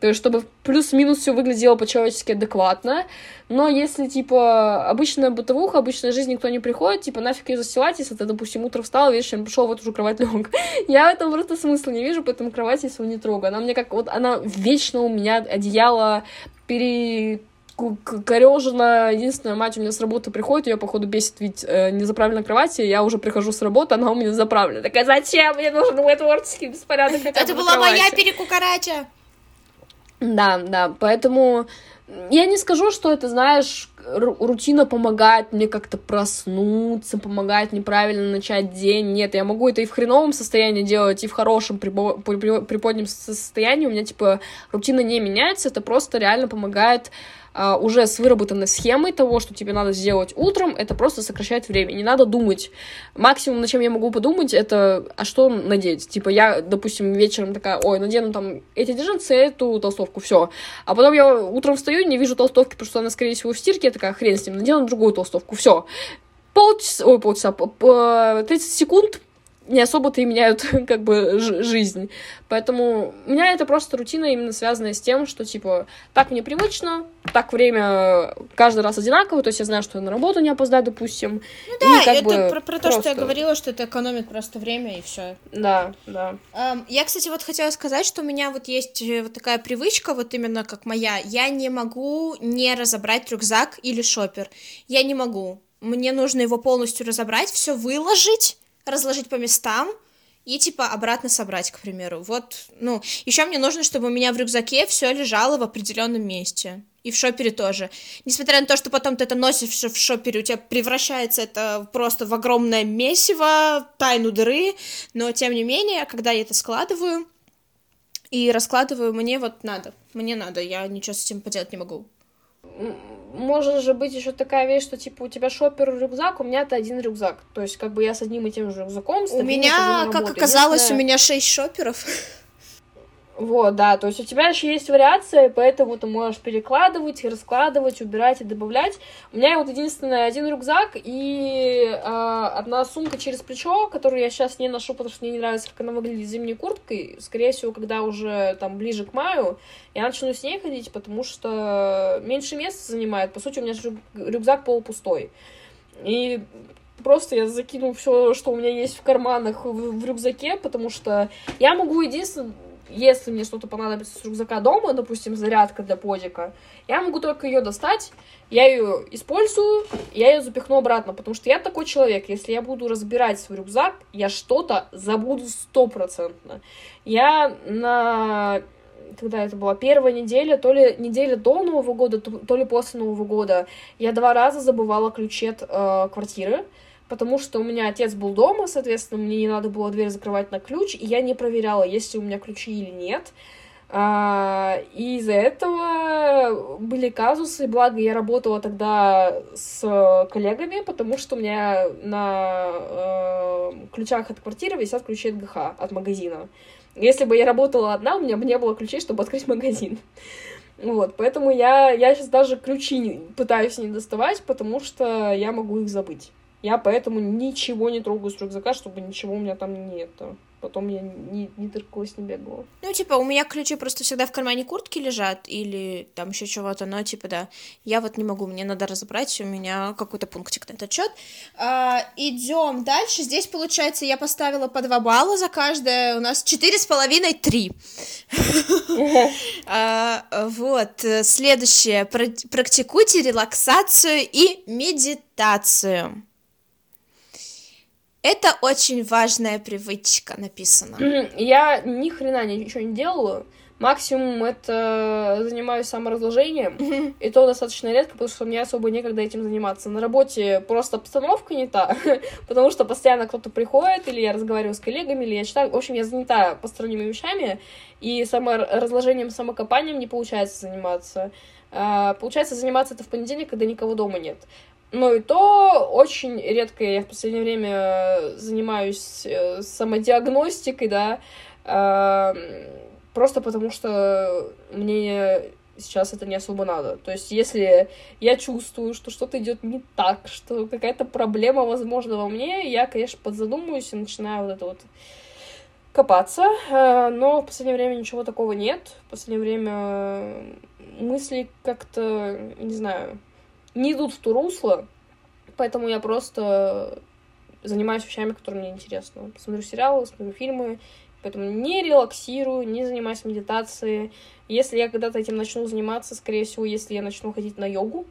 То есть, чтобы плюс-минус все выглядело по-человечески адекватно. Но если, типа, обычная бытовуха, обычная жизнь, никто не приходит, типа, нафиг ее застилать, если ты, допустим, утром встал, вечером пришел в эту же кровать лег. Я в этом просто смысла не вижу, поэтому кровать я свою не трогаю. Она мне как, вот, она вечно у меня одеяло пере корежена. Единственная мать у меня с работы приходит, ее, походу, бесит ведь э, не заправлена кровати, я уже прихожу с работы, она у меня заправлена. Такая, зачем мне нужен мой творческий беспорядок? Это была моя перекукарача. Да, да, поэтому я не скажу, что это, знаешь, рутина помогает мне как-то проснуться, помогает неправильно начать день. Нет, я могу это и в хреновом состоянии делать, и в хорошем приподнем состоянии. У меня, типа, рутина не меняется, это просто реально помогает а, уже с выработанной схемой того, что тебе надо сделать утром, это просто сокращает время. Не надо думать. Максимум, на чем я могу подумать, это, а что надеть? Типа, я, допустим, вечером такая, ой, надену там эти джинсы, эту толстовку, все. А потом я утром встаю, не вижу толстовки, потому что она, скорее всего, в стирке, я такая, хрен с ним, надену другую толстовку, все. Полчаса, ой, полчаса, 30 секунд, не особо-то и меняют как бы жизнь. Поэтому у меня это просто рутина именно связанная с тем, что типа так мне привычно, так время каждый раз одинаково, то есть я знаю, что я на работу не опоздаю, допустим. Ну да, и, как это бы, про, про то, просто... что я говорила, что это экономит просто время и все. Да, да. Um, я, кстати, вот хотела сказать, что у меня вот есть э, вот такая привычка, вот именно как моя, я не могу не разобрать рюкзак или шопер. Я не могу. Мне нужно его полностью разобрать, все выложить, разложить по местам и типа обратно собрать, к примеру. Вот, ну, еще мне нужно, чтобы у меня в рюкзаке все лежало в определенном месте. И в шопере тоже. Несмотря на то, что потом ты это носишь в шопере, у тебя превращается это просто в огромное месиво, тайну дыры, но тем не менее, когда я это складываю и раскладываю, мне вот надо, мне надо, я ничего с этим поделать не могу может же быть еще такая вещь, что типа у тебя шопер рюкзак, у меня это один рюкзак. То есть, как бы я с одним и тем же рюкзаком. У меня, как оказалось, у меня шесть шоперов. Вот, да, то есть у тебя еще есть вариация, поэтому ты можешь перекладывать, раскладывать, убирать и добавлять. У меня вот единственное один рюкзак и э, одна сумка через плечо, которую я сейчас не ношу, потому что мне не нравится, как она выглядит зимней курткой. Скорее всего, когда уже там ближе к маю, я начну с ней ходить, потому что меньше места занимает. По сути, у меня рюкзак полупустой. И просто я закину все, что у меня есть в карманах в, в рюкзаке, потому что я могу единственное если мне что-то понадобится с рюкзака дома, допустим, зарядка для подика, я могу только ее достать, я ее использую, я ее запихну обратно, потому что я такой человек, если я буду разбирать свой рюкзак, я что-то забуду стопроцентно. Я на когда это была первая неделя, то ли неделя до Нового года, то ли после Нового года, я два раза забывала ключи от э, квартиры, потому что у меня отец был дома, соответственно, мне не надо было дверь закрывать на ключ, и я не проверяла, есть ли у меня ключи или нет. А, и из-за этого были казусы, благо я работала тогда с коллегами, потому что у меня на э, ключах от квартиры висят ключи от ГХ, от магазина. Если бы я работала одна, у меня бы не было ключей, чтобы открыть магазин. Вот, поэтому я, я сейчас даже ключи пытаюсь не доставать, потому что я могу их забыть. Я поэтому ничего не трогаю с рюкзака, чтобы ничего у меня там нет потом я не, не тыркалась, не бегала. Ну, типа, у меня ключи просто всегда в кармане куртки лежат, или там еще чего-то, но, типа, да, я вот не могу, мне надо разобрать, у меня какой-то пунктик на этот счет. А, идем дальше. Здесь, получается, я поставила по два балла за каждое, у нас четыре с половиной, три. А, вот, следующее. Практикуйте релаксацию и медитацию. Это очень важная привычка, написано. Я ни хрена ничего не делала. Максимум это занимаюсь саморазложением, и то достаточно редко, потому что мне особо некогда этим заниматься. На работе просто обстановка не та, потому что постоянно кто-то приходит, или я разговариваю с коллегами, или я читаю. В общем, я занята посторонними вещами, и саморазложением, самокопанием не получается заниматься. А, получается заниматься это в понедельник, когда никого дома нет. Но и то очень редко я в последнее время занимаюсь э, самодиагностикой, да, просто потому что мне сейчас это не особо надо. То есть, если я чувствую, что что-то идет не так, что какая-то проблема, возможно, во мне, я, конечно, подзадумаюсь и начинаю вот это вот копаться. Э, но в последнее время ничего такого нет. В последнее время мысли как-то, не знаю, не идут в то русло, поэтому я просто занимаюсь вещами, которые мне интересны. Смотрю сериалы, смотрю фильмы, поэтому не релаксирую, не занимаюсь медитацией. Если я когда-то этим начну заниматься, скорее всего, если я начну ходить на йогу,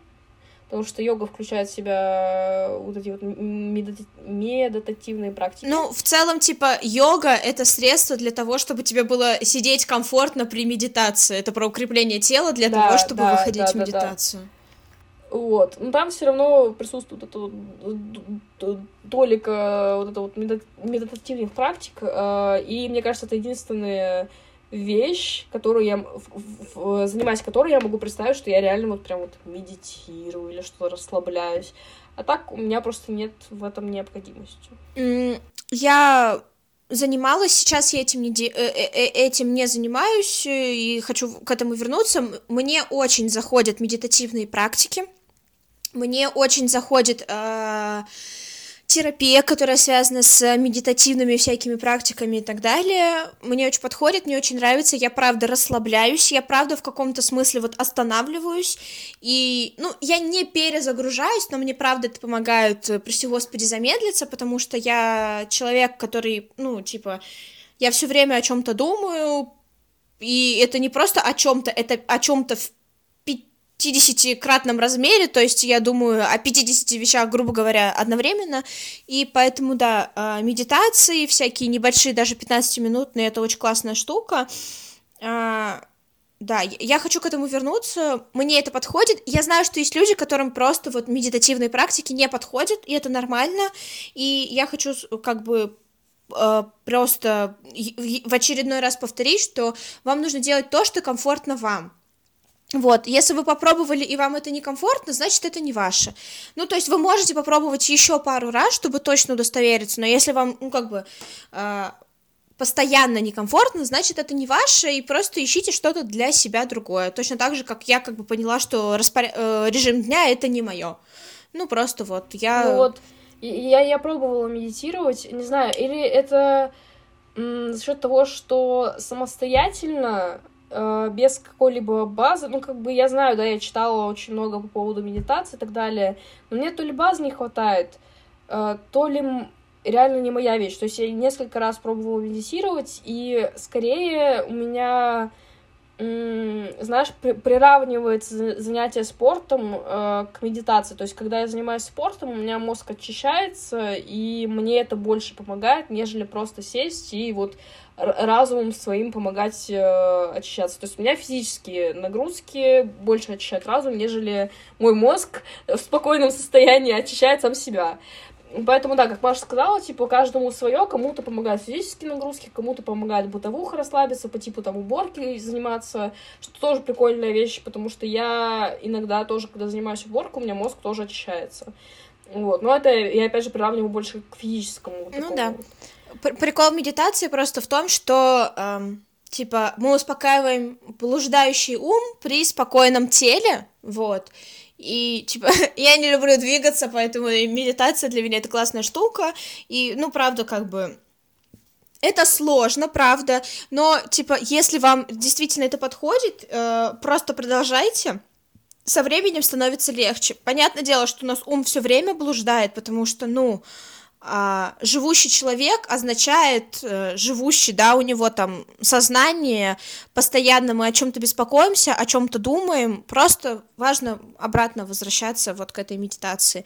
потому что йога включает в себя вот эти вот медити... медитативные практики. Ну, в целом, типа, йога — это средство для того, чтобы тебе было сидеть комфортно при медитации. Это про укрепление тела для да, того, чтобы да, выходить да, в медитацию. Да, да. Вот. Но там все равно присутствует вот толика вот это вот медитативных практик. Э, и мне кажется, это единственная вещь, которую я, занимаясь которой я могу представить, что я реально вот прям вот медитирую или что-то расслабляюсь. А так у меня просто нет в этом необходимости. Я занималась, сейчас я этим не, де... Э, э, этим не занимаюсь и хочу к этому вернуться. Мне очень заходят медитативные практики. Мне очень заходит э, терапия, которая связана с медитативными всякими практиками и так далее. Мне очень подходит, мне очень нравится. Я правда расслабляюсь, я правда в каком-то смысле вот останавливаюсь. И, ну, я не перезагружаюсь, но мне правда это помогает, э, прости господи, замедлиться, потому что я человек, который, ну, типа, я все время о чем-то думаю, и это не просто о чем-то, это о чем-то 50-кратном размере, то есть я думаю о 50 вещах, грубо говоря, одновременно, и поэтому, да, а, медитации всякие небольшие, даже 15-минутные, это очень классная штука, а, да, я хочу к этому вернуться, мне это подходит, я знаю, что есть люди, которым просто вот медитативные практики не подходят, и это нормально, и я хочу как бы а, просто в очередной раз повторить, что вам нужно делать то, что комфортно вам, вот, если вы попробовали и вам это некомфортно, значит, это не ваше. Ну, то есть вы можете попробовать еще пару раз, чтобы точно удостовериться, но если вам, ну, как бы, э, постоянно некомфортно, значит, это не ваше, и просто ищите что-то для себя другое. Точно так же, как я, как бы, поняла, что распор... э, режим дня — это не мое. Ну, просто вот, я... Ну, вот, я, я пробовала медитировать, не знаю, или это за счет того, что самостоятельно э, без какой-либо базы, ну, как бы я знаю, да, я читала очень много по поводу медитации и так далее, но мне то ли базы не хватает, э, то ли реально не моя вещь. То есть я несколько раз пробовала медитировать, и скорее у меня знаешь, при, приравнивается занятие спортом э, к медитации. То есть, когда я занимаюсь спортом, у меня мозг очищается, и мне это больше помогает, нежели просто сесть и вот разумом своим помогать э, очищаться. То есть у меня физические нагрузки больше очищают разум, нежели мой мозг в спокойном состоянии очищает сам себя. Поэтому, да, как Маша сказала, типа, каждому свое, кому-то помогают физические нагрузки, кому-то помогает бытовуха расслабиться, по типу там уборки заниматься, что тоже прикольная вещь, потому что я иногда тоже, когда занимаюсь уборкой, у меня мозг тоже очищается. Вот, но это я опять же приравниваю больше к физическому. Ну да. Прикол медитации просто в том, что эм, типа мы успокаиваем блуждающий ум при спокойном теле, вот. И, типа, я не люблю двигаться, поэтому медитация для меня это классная штука, и, ну, правда, как бы, это сложно, правда, но, типа, если вам действительно это подходит, э, просто продолжайте, со временем становится легче. Понятное дело, что у нас ум все время блуждает, потому что, ну, а, живущий человек означает э, живущий, да, у него там сознание, постоянно мы о чем-то беспокоимся, о чем-то думаем, просто важно обратно возвращаться вот к этой медитации.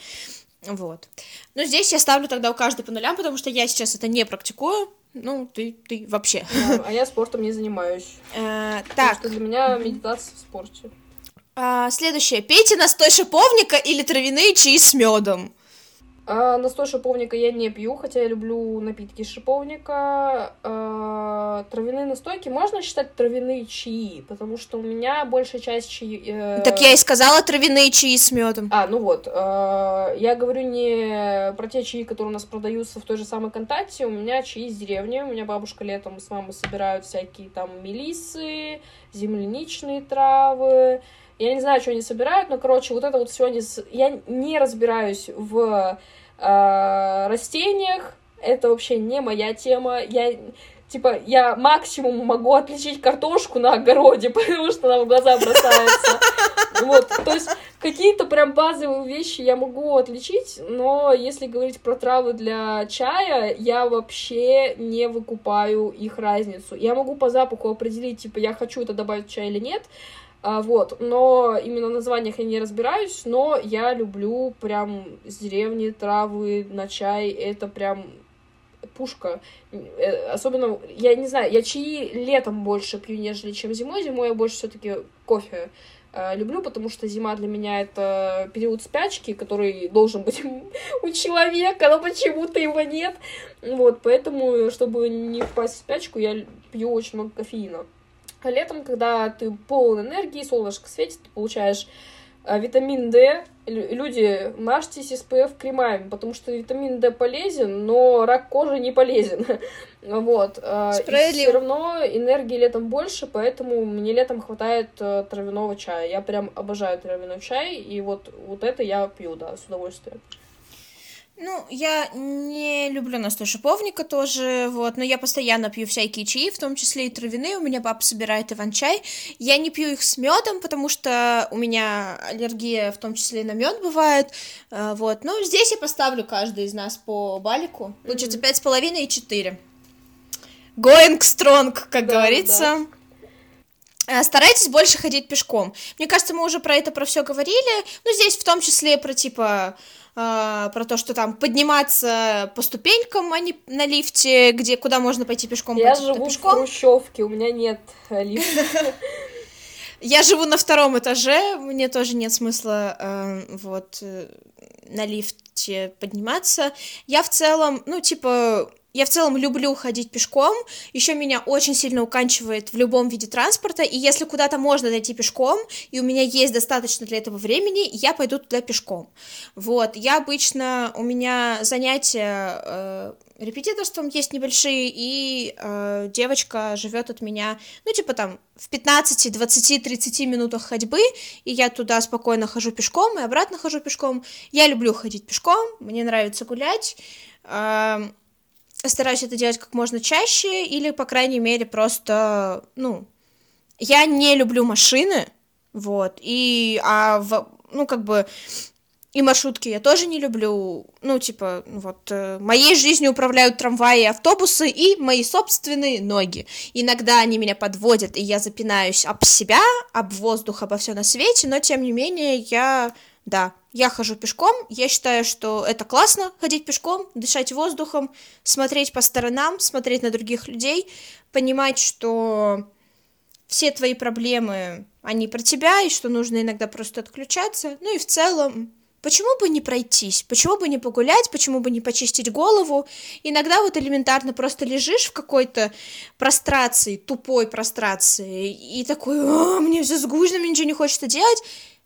Вот. Но здесь я ставлю тогда у каждой по нулям, потому что я сейчас это не практикую. Ну, ты, ты вообще. Да, а я спортом не занимаюсь. Э, так. Что для меня медитация в спорте. А, следующее. Пейте настой шиповника или травяные чаи с медом. А, настой шиповника я не пью, хотя я люблю напитки шиповника. А, травяные настойки можно считать травяные чаи, потому что у меня большая часть чаи... Э... Так я и сказала травяные чаи с медом. А, ну вот. Э, я говорю не про те чаи, которые у нас продаются в той же самой контакте. У меня чаи из деревни. У меня бабушка летом с мамой собирают всякие там мелисы, земляничные травы. Я не знаю, что они собирают, но, короче, вот это вот все они... Я не разбираюсь в э, растениях, это вообще не моя тема. Я, типа, я максимум могу отличить картошку на огороде, потому что она в глаза бросается. Вот, то есть какие-то прям базовые вещи я могу отличить, но если говорить про травы для чая, я вообще не выкупаю их разницу. Я могу по запаху определить, типа, я хочу это добавить в чай или нет, а, вот, но именно в названиях я не разбираюсь, но я люблю прям с деревни травы на чай, это прям пушка. Э, особенно, я не знаю, я чаи летом больше пью, нежели чем зимой. Зимой я больше все-таки кофе э, люблю, потому что зима для меня это период спячки, который должен быть у человека, но почему-то его нет. Вот, поэтому, чтобы не впасть в спячку, я пью очень много кофеина. А летом, когда ты полон энергии, солнышко светит, ты получаешь э, витамин D. Люди, мажьтесь SPF кремами, потому что витамин D полезен, но рак кожи не полезен. вот. Э, и все равно энергии летом больше, поэтому мне летом хватает э, травяного чая. Я прям обожаю травяной чай, и вот, вот это я пью, да, с удовольствием. Ну, я не люблю настой шиповника тоже, вот, но я постоянно пью всякие чаи, в том числе и травяные, у меня папа собирает иван-чай, я не пью их с медом, потому что у меня аллергия в том числе и на мед бывает, а, вот, но здесь я поставлю каждый из нас по балику, получится пять с половиной и четыре. Going strong, как да, говорится. Да. А, старайтесь больше ходить пешком. Мне кажется, мы уже про это про все говорили. Ну, здесь в том числе про типа про то, что там подниматься по ступенькам, а не на лифте, где куда можно пойти пешком. Я живу пешком. в Хрущевке, у меня нет э, лифта. Я живу на втором этаже, мне тоже нет смысла э, вот э, на лифте подниматься. Я в целом, ну типа я в целом люблю ходить пешком, еще меня очень сильно уканчивает в любом виде транспорта, и если куда-то можно дойти пешком, и у меня есть достаточно для этого времени, я пойду туда пешком. Вот, я обычно, у меня занятия э, репетиторством есть небольшие, и э, девочка живет от меня, ну, типа там, в 15, 20, 30 минутах ходьбы, и я туда спокойно хожу пешком, и обратно хожу пешком. Я люблю ходить пешком, мне нравится гулять, э, стараюсь это делать как можно чаще, или, по крайней мере, просто, ну, я не люблю машины, вот, и, а, в, ну, как бы, и маршрутки я тоже не люблю, ну, типа, вот, э, моей жизнью управляют трамваи и автобусы и мои собственные ноги. Иногда они меня подводят, и я запинаюсь об себя, об воздух, обо все на свете, но, тем не менее, я, да, я хожу пешком, я считаю, что это классно ходить пешком, дышать воздухом, смотреть по сторонам, смотреть на других людей, понимать, что все твои проблемы, они про тебя, и что нужно иногда просто отключаться. Ну и в целом, почему бы не пройтись, почему бы не погулять, почему бы не почистить голову. Иногда вот элементарно просто лежишь в какой-то прострации, тупой прострации, и такой, «А, мне все скучно, мне ничего не хочется делать,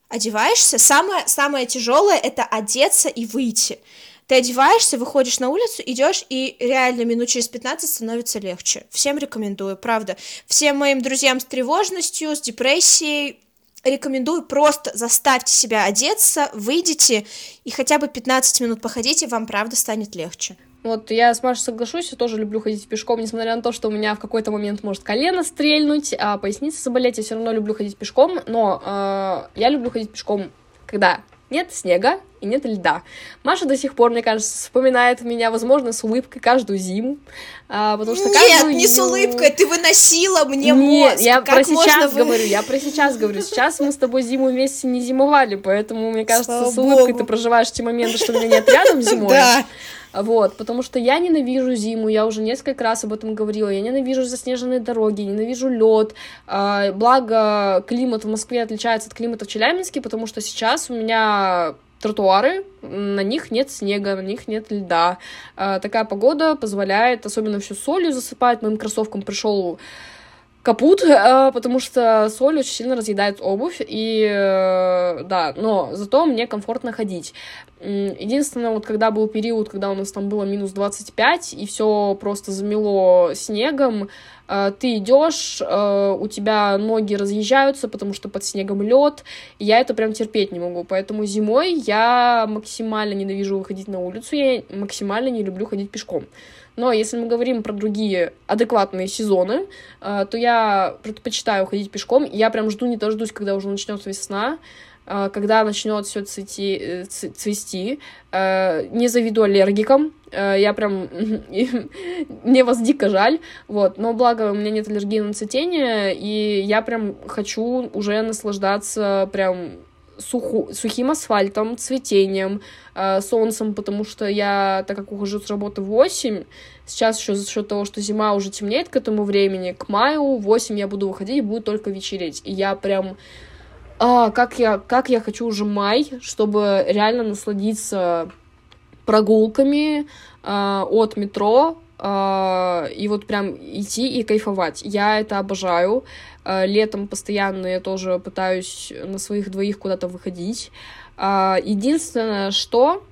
одеваешься, самое, самое тяжелое это одеться и выйти. Ты одеваешься, выходишь на улицу, идешь, и реально минут через 15 становится легче. Всем рекомендую, правда. Всем моим друзьям с тревожностью, с депрессией, рекомендую просто заставьте себя одеться, выйдите и хотя бы 15 минут походите, вам правда станет легче. Вот я с Машей соглашусь, я тоже люблю ходить пешком, несмотря на то, что у меня в какой-то момент может колено стрельнуть, а поясница заболеть, я все равно люблю ходить пешком, но э, я люблю ходить пешком, когда нет снега и нет льда. Маша до сих пор, мне кажется, вспоминает меня, возможно, с улыбкой каждую зиму, а, потому что Нет, не с улыбкой, ты выносила мне Нет, мозг. я как про сейчас вы... говорю, я про сейчас говорю. Сейчас мы с тобой зиму вместе не зимовали, поэтому, мне кажется, Слава с улыбкой Богу. ты проживаешь те моменты, что меня нет рядом зимой. Да. Вот, потому что я ненавижу зиму, я уже несколько раз об этом говорила, я ненавижу заснеженные дороги, ненавижу лед. А, благо, климат в Москве отличается от климата в Челябинске, потому что сейчас у меня тротуары, на них нет снега, на них нет льда. А, такая погода позволяет, особенно все солью засыпать, моим кроссовкам пришел капут, э, потому что соль очень сильно разъедает обувь, и э, да, но зато мне комфортно ходить. Единственное, вот когда был период, когда у нас там было минус 25, и все просто замело снегом, э, ты идешь, у тебя ноги разъезжаются, потому что под снегом лед, и я это прям терпеть не могу. Поэтому зимой я максимально ненавижу выходить на улицу, я максимально не люблю ходить пешком. Но если мы говорим про другие адекватные сезоны, э, то я предпочитаю ходить пешком. Я прям жду, не дождусь, когда уже начнется весна, э, когда начнет все э, цвести. Не заведу аллергикам. Я прям... Мне вас дико жаль. Вот. Но благо у меня нет аллергии на цветение, и я прям хочу уже наслаждаться прям суху, сухим асфальтом, цветением, э, солнцем, потому что я, так как ухожу с работы в 8, сейчас еще за счет того, что зима уже темнеет к этому времени, к маю в 8 я буду выходить и будет только вечереть. И я прям... А, как я, как я хочу уже май, чтобы реально насладиться прогулками э, от метро э, и вот прям идти и кайфовать. Я это обожаю. Э, летом постоянно я тоже пытаюсь на своих двоих куда-то выходить. Э, единственное, что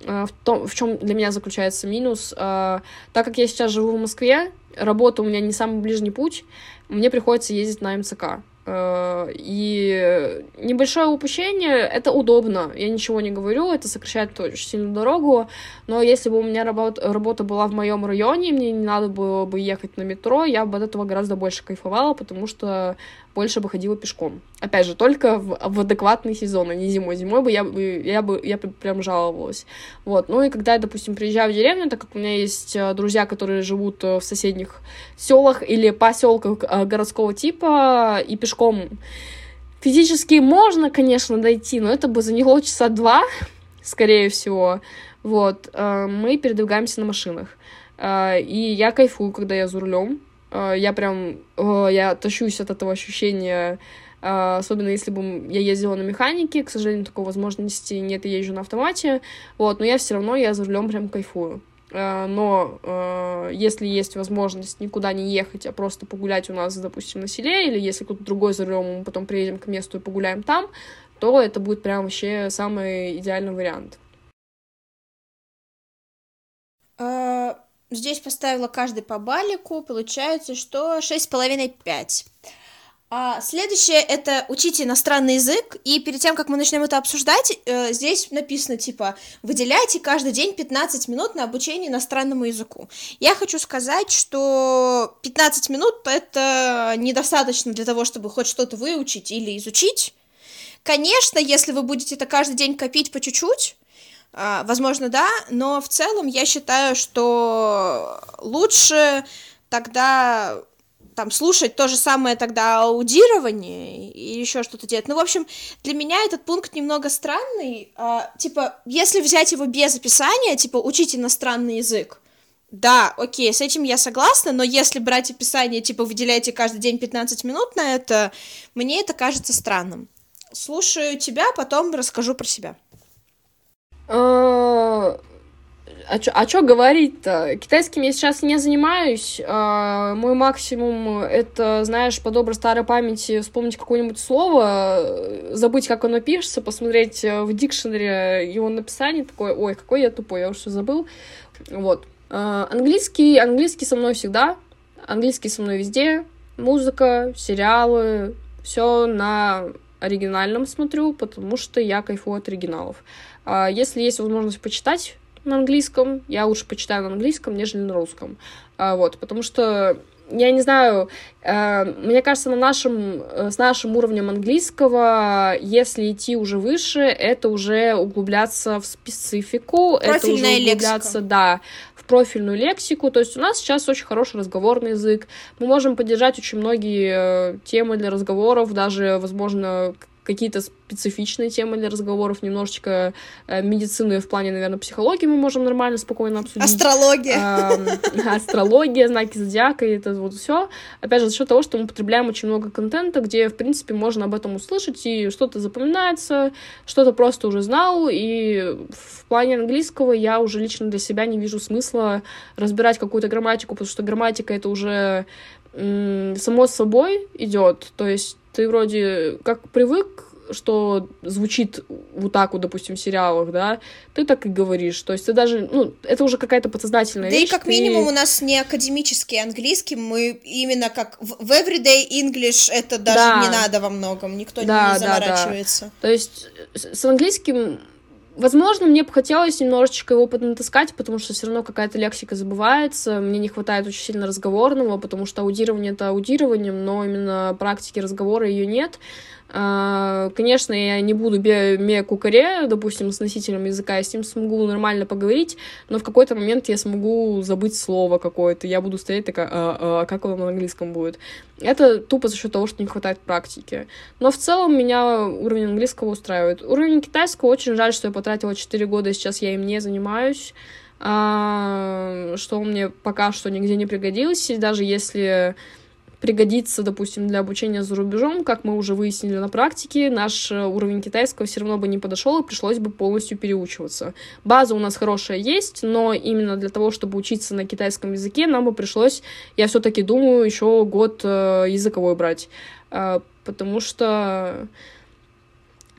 э, в, том, в чем для меня заключается минус, так как я сейчас живу в Москве, работа у меня не самый ближний путь, мне приходится ездить на МЦК. Э, и небольшое упущение — это удобно, я ничего не говорю, это сокращает очень сильно дорогу, но если бы у меня работа, работа была в моем районе, мне не надо было бы ехать на метро, я бы от этого гораздо больше кайфовала, потому что больше бы ходила пешком. Опять же, только в, в адекватный сезон, а не зимой. Зимой бы я, бы я бы я прям жаловалась. Вот. Ну и когда я, допустим, приезжаю в деревню, так как у меня есть э, друзья, которые живут э, в соседних селах или поселках э, городского типа, и пешком физически можно, конечно, дойти, но это бы заняло часа два, скорее всего. Вот. Мы передвигаемся на машинах. И я кайфую, когда я за рулем я прям, я тащусь от этого ощущения, э, особенно если бы я ездила на механике, к сожалению, такой возможности нет, я езжу на автомате, вот, но я все равно, я за рулем прям кайфую. Э, но если есть возможность никуда не ехать, а просто погулять у нас, допустим, на селе, или если кто-то другой за рулем, мы потом приедем к месту и погуляем там, то это будет прям вообще самый идеальный вариант. Здесь поставила каждый по балику, получается, что 6,5-5. А следующее это учите иностранный язык, и перед тем, как мы начнем это обсуждать, э, здесь написано типа выделяйте каждый день 15 минут на обучение иностранному языку. Я хочу сказать, что 15 минут это недостаточно для того, чтобы хоть что-то выучить или изучить. Конечно, если вы будете это каждый день копить по чуть-чуть, возможно, да, но в целом я считаю, что лучше тогда там слушать то же самое тогда аудирование и еще что-то делать. Ну, в общем, для меня этот пункт немного странный. А, типа, если взять его без описания, типа, учить иностранный язык, да, окей, с этим я согласна, но если брать описание, типа, выделяйте каждый день 15 минут на это, мне это кажется странным. Слушаю тебя, потом расскажу про себя. А, а чё, а чё говорить-то? Китайским я сейчас не занимаюсь. А, мой максимум — это, знаешь, по доброй старой памяти вспомнить какое-нибудь слово, забыть, как оно пишется, посмотреть в дикшнере его написание, такое, ой, какой я тупой, я уже забыл. Вот. А, английский, английский со мной всегда, английский со мной везде, музыка, сериалы, все на оригинальном смотрю, потому что я кайфую от оригиналов. А если есть возможность почитать на английском, я лучше почитаю на английском, нежели на русском. А, вот, потому что я не знаю, э, мне кажется, на нашем, э, с нашим уровнем английского, если идти уже выше, это уже углубляться в специфику, Профильная это уже углубляться, лексика. да, профильную лексику. То есть у нас сейчас очень хороший разговорный язык. Мы можем поддержать очень многие э, темы для разговоров, даже, возможно, какие-то специфичные темы для разговоров, немножечко э, медицины в плане, наверное, психологии мы можем нормально, спокойно обсудить. Астрология. Э, астрология, знаки зодиака и это вот все. Опять же, за счет того, что мы потребляем очень много контента, где, в принципе, можно об этом услышать, и что-то запоминается, что-то просто уже знал, и в плане английского я уже лично для себя не вижу смысла разбирать какую-то грамматику, потому что грамматика это уже само собой идет, то есть ты вроде как привык, что звучит вот так вот, допустим, в сериалах, да, ты так и говоришь. То есть ты даже, ну, это уже какая-то подсознательная да вещь. Да и как ты... минимум у нас не академический английский, мы именно как в everyday English это даже да. не надо во многом, никто да, не заморачивается. Да, да. То есть с английским Возможно, мне бы хотелось немножечко его поднатаскать, потому что все равно какая-то лексика забывается. Мне не хватает очень сильно разговорного, потому что аудирование это аудированием, но именно практики разговора ее нет. А, конечно, я не буду ме кукаре, допустим, с носителем языка, я с ним смогу нормально поговорить, но в какой-то момент я смогу забыть слово какое-то, я буду стоять такая, а, а, как оно на английском будет. Это тупо за счет того, что не хватает практики. Но в целом меня уровень английского устраивает. Уровень китайского очень жаль, что я потратила 4 года, и сейчас я им не занимаюсь что мне пока что нигде не пригодилось, и даже если пригодится, допустим, для обучения за рубежом, как мы уже выяснили на практике, наш э, уровень китайского все равно бы не подошел и пришлось бы полностью переучиваться. База у нас хорошая есть, но именно для того, чтобы учиться на китайском языке, нам бы пришлось, я все-таки думаю, еще год э, языковой брать, э, потому что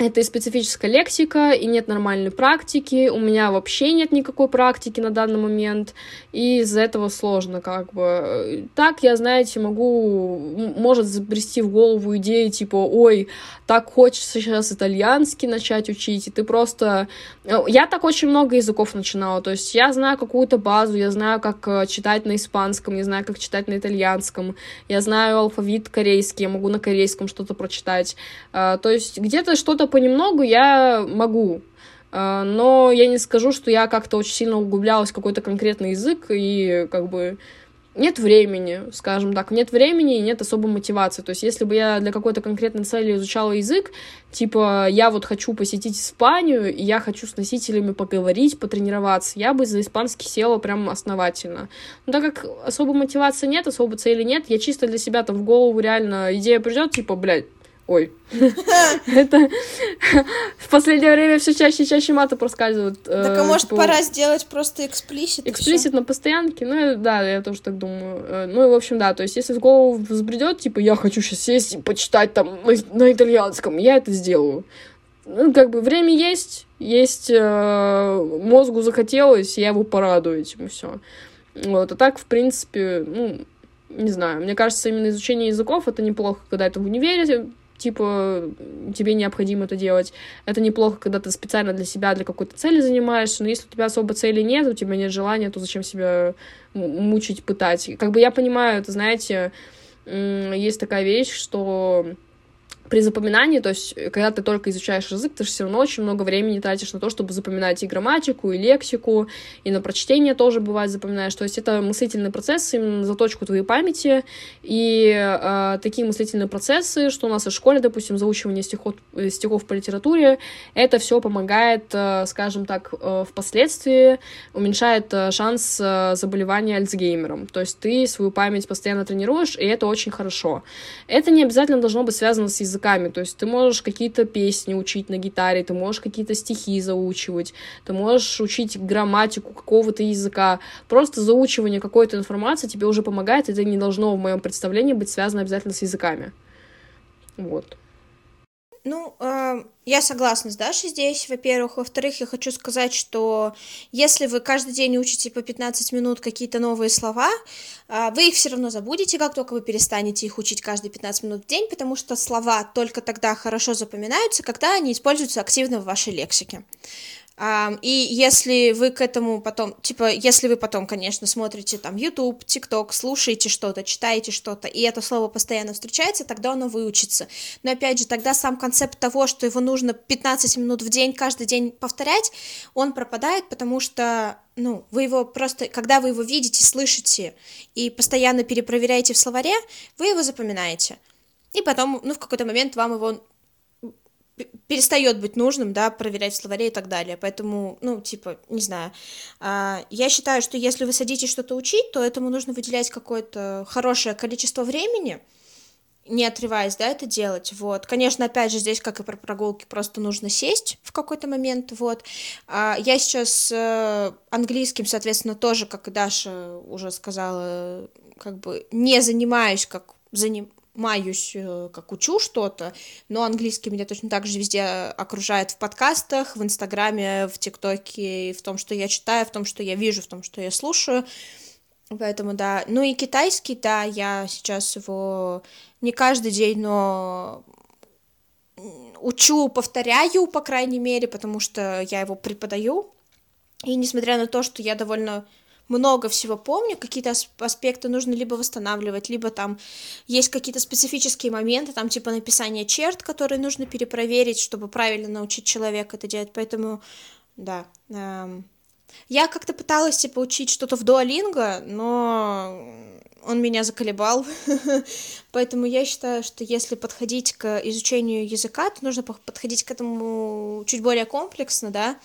это и специфическая лексика, и нет нормальной практики, у меня вообще нет никакой практики на данный момент, и из-за этого сложно как бы. Так я, знаете, могу, может забрести в голову идеи типа, ой, так хочется сейчас итальянский начать учить, и ты просто... Э, я так очень много языков начинала, то есть я знаю какую-то базу, я знаю, как э, читать на испанском, я знаю, как читать на итальянском, я знаю алфавит корейский, я могу на корейском что-то прочитать, э, то есть где-то что-то понемногу я могу, но я не скажу, что я как-то очень сильно углублялась в какой-то конкретный язык и как бы нет времени, скажем так, нет времени и нет особой мотивации. То есть, если бы я для какой-то конкретной цели изучала язык, типа, я вот хочу посетить Испанию, и я хочу с носителями поговорить, потренироваться, я бы за испанский села прям основательно. Но так как особой мотивации нет, особой цели нет, я чисто для себя там в голову реально идея придет, типа, блядь, Ой. Это в последнее время все чаще и чаще маты проскальзывают. Э, так, а может, типа, пора сделать просто эксплисит? Эксплисит на постоянке? Ну, да, я тоже так думаю. Э, ну, и, в общем, да, то есть, если в голову взбредет, типа, я хочу сейчас сесть и почитать там на итальянском, я это сделаю. Ну, как бы время есть, есть э, мозгу захотелось, я его порадую этим, и все. Вот, а так, в принципе, ну, не знаю, мне кажется, именно изучение языков это неплохо, когда это в универе типа, тебе необходимо это делать. Это неплохо, когда ты специально для себя, для какой-то цели занимаешься, но если у тебя особо цели нет, у тебя нет желания, то зачем себя мучить, пытать? Как бы я понимаю, это, знаете, есть такая вещь, что при запоминании, то есть, э, когда ты только изучаешь язык, ты же все равно очень много времени тратишь на то, чтобы запоминать и грамматику, и лексику, и на прочтение тоже бывает запоминаешь. То есть это мыслительный процесс именно заточку твоей памяти. И э, такие мыслительные процессы, что у нас в школе, допустим, заучивание стихов, э, стихов по литературе, это все помогает, э, скажем так, э, впоследствии уменьшает э, шанс э, заболевания Альцгеймером. То есть ты свою память постоянно тренируешь, и это очень хорошо. Это не обязательно должно быть связано с языком языками. То есть ты можешь какие-то песни учить на гитаре, ты можешь какие-то стихи заучивать, ты можешь учить грамматику какого-то языка. Просто заучивание какой-то информации тебе уже помогает, это не должно в моем представлении быть связано обязательно с языками. Вот. Ну, э, я согласна с Дашей здесь, во-первых. Во-вторых, я хочу сказать, что если вы каждый день учите по 15 минут какие-то новые слова, э, вы их все равно забудете, как только вы перестанете их учить каждые 15 минут в день, потому что слова только тогда хорошо запоминаются, когда они используются активно в вашей лексике. И если вы к этому потом, типа, если вы потом, конечно, смотрите там YouTube, TikTok, слушаете что-то, читаете что-то, и это слово постоянно встречается, тогда оно выучится. Но опять же, тогда сам концепт того, что его нужно 15 минут в день, каждый день повторять, он пропадает, потому что, ну, вы его просто, когда вы его видите, слышите и постоянно перепроверяете в словаре, вы его запоминаете. И потом, ну, в какой-то момент вам его перестает быть нужным, да, проверять в словаре и так далее. Поэтому, ну, типа, не знаю. А, я считаю, что если вы садитесь что-то учить, то этому нужно выделять какое-то хорошее количество времени, не отрываясь, да, это делать, вот. Конечно, опять же, здесь, как и про прогулки, просто нужно сесть в какой-то момент, вот. А я сейчас э, английским, соответственно, тоже, как и Даша уже сказала, как бы не занимаюсь, как заним маюсь, э, как учу что-то, но английский меня точно так же везде окружает в подкастах, в Инстаграме, в ТикТоке, в том, что я читаю, в том, что я вижу, в том, что я слушаю. Поэтому да. Ну и китайский, да, я сейчас его не каждый день, но учу, повторяю, по крайней мере, потому что я его преподаю. И несмотря на то, что я довольно много всего помню, какие-то аспекты нужно либо восстанавливать, либо там есть какие-то специфические моменты, там типа написание черт, которые нужно перепроверить, чтобы правильно научить человека это делать, поэтому, да. Эм, я как-то пыталась, типа, учить что-то в дуалинго, но он меня заколебал, поэтому я считаю, что если подходить к изучению языка, то нужно подходить к этому чуть более комплексно, да,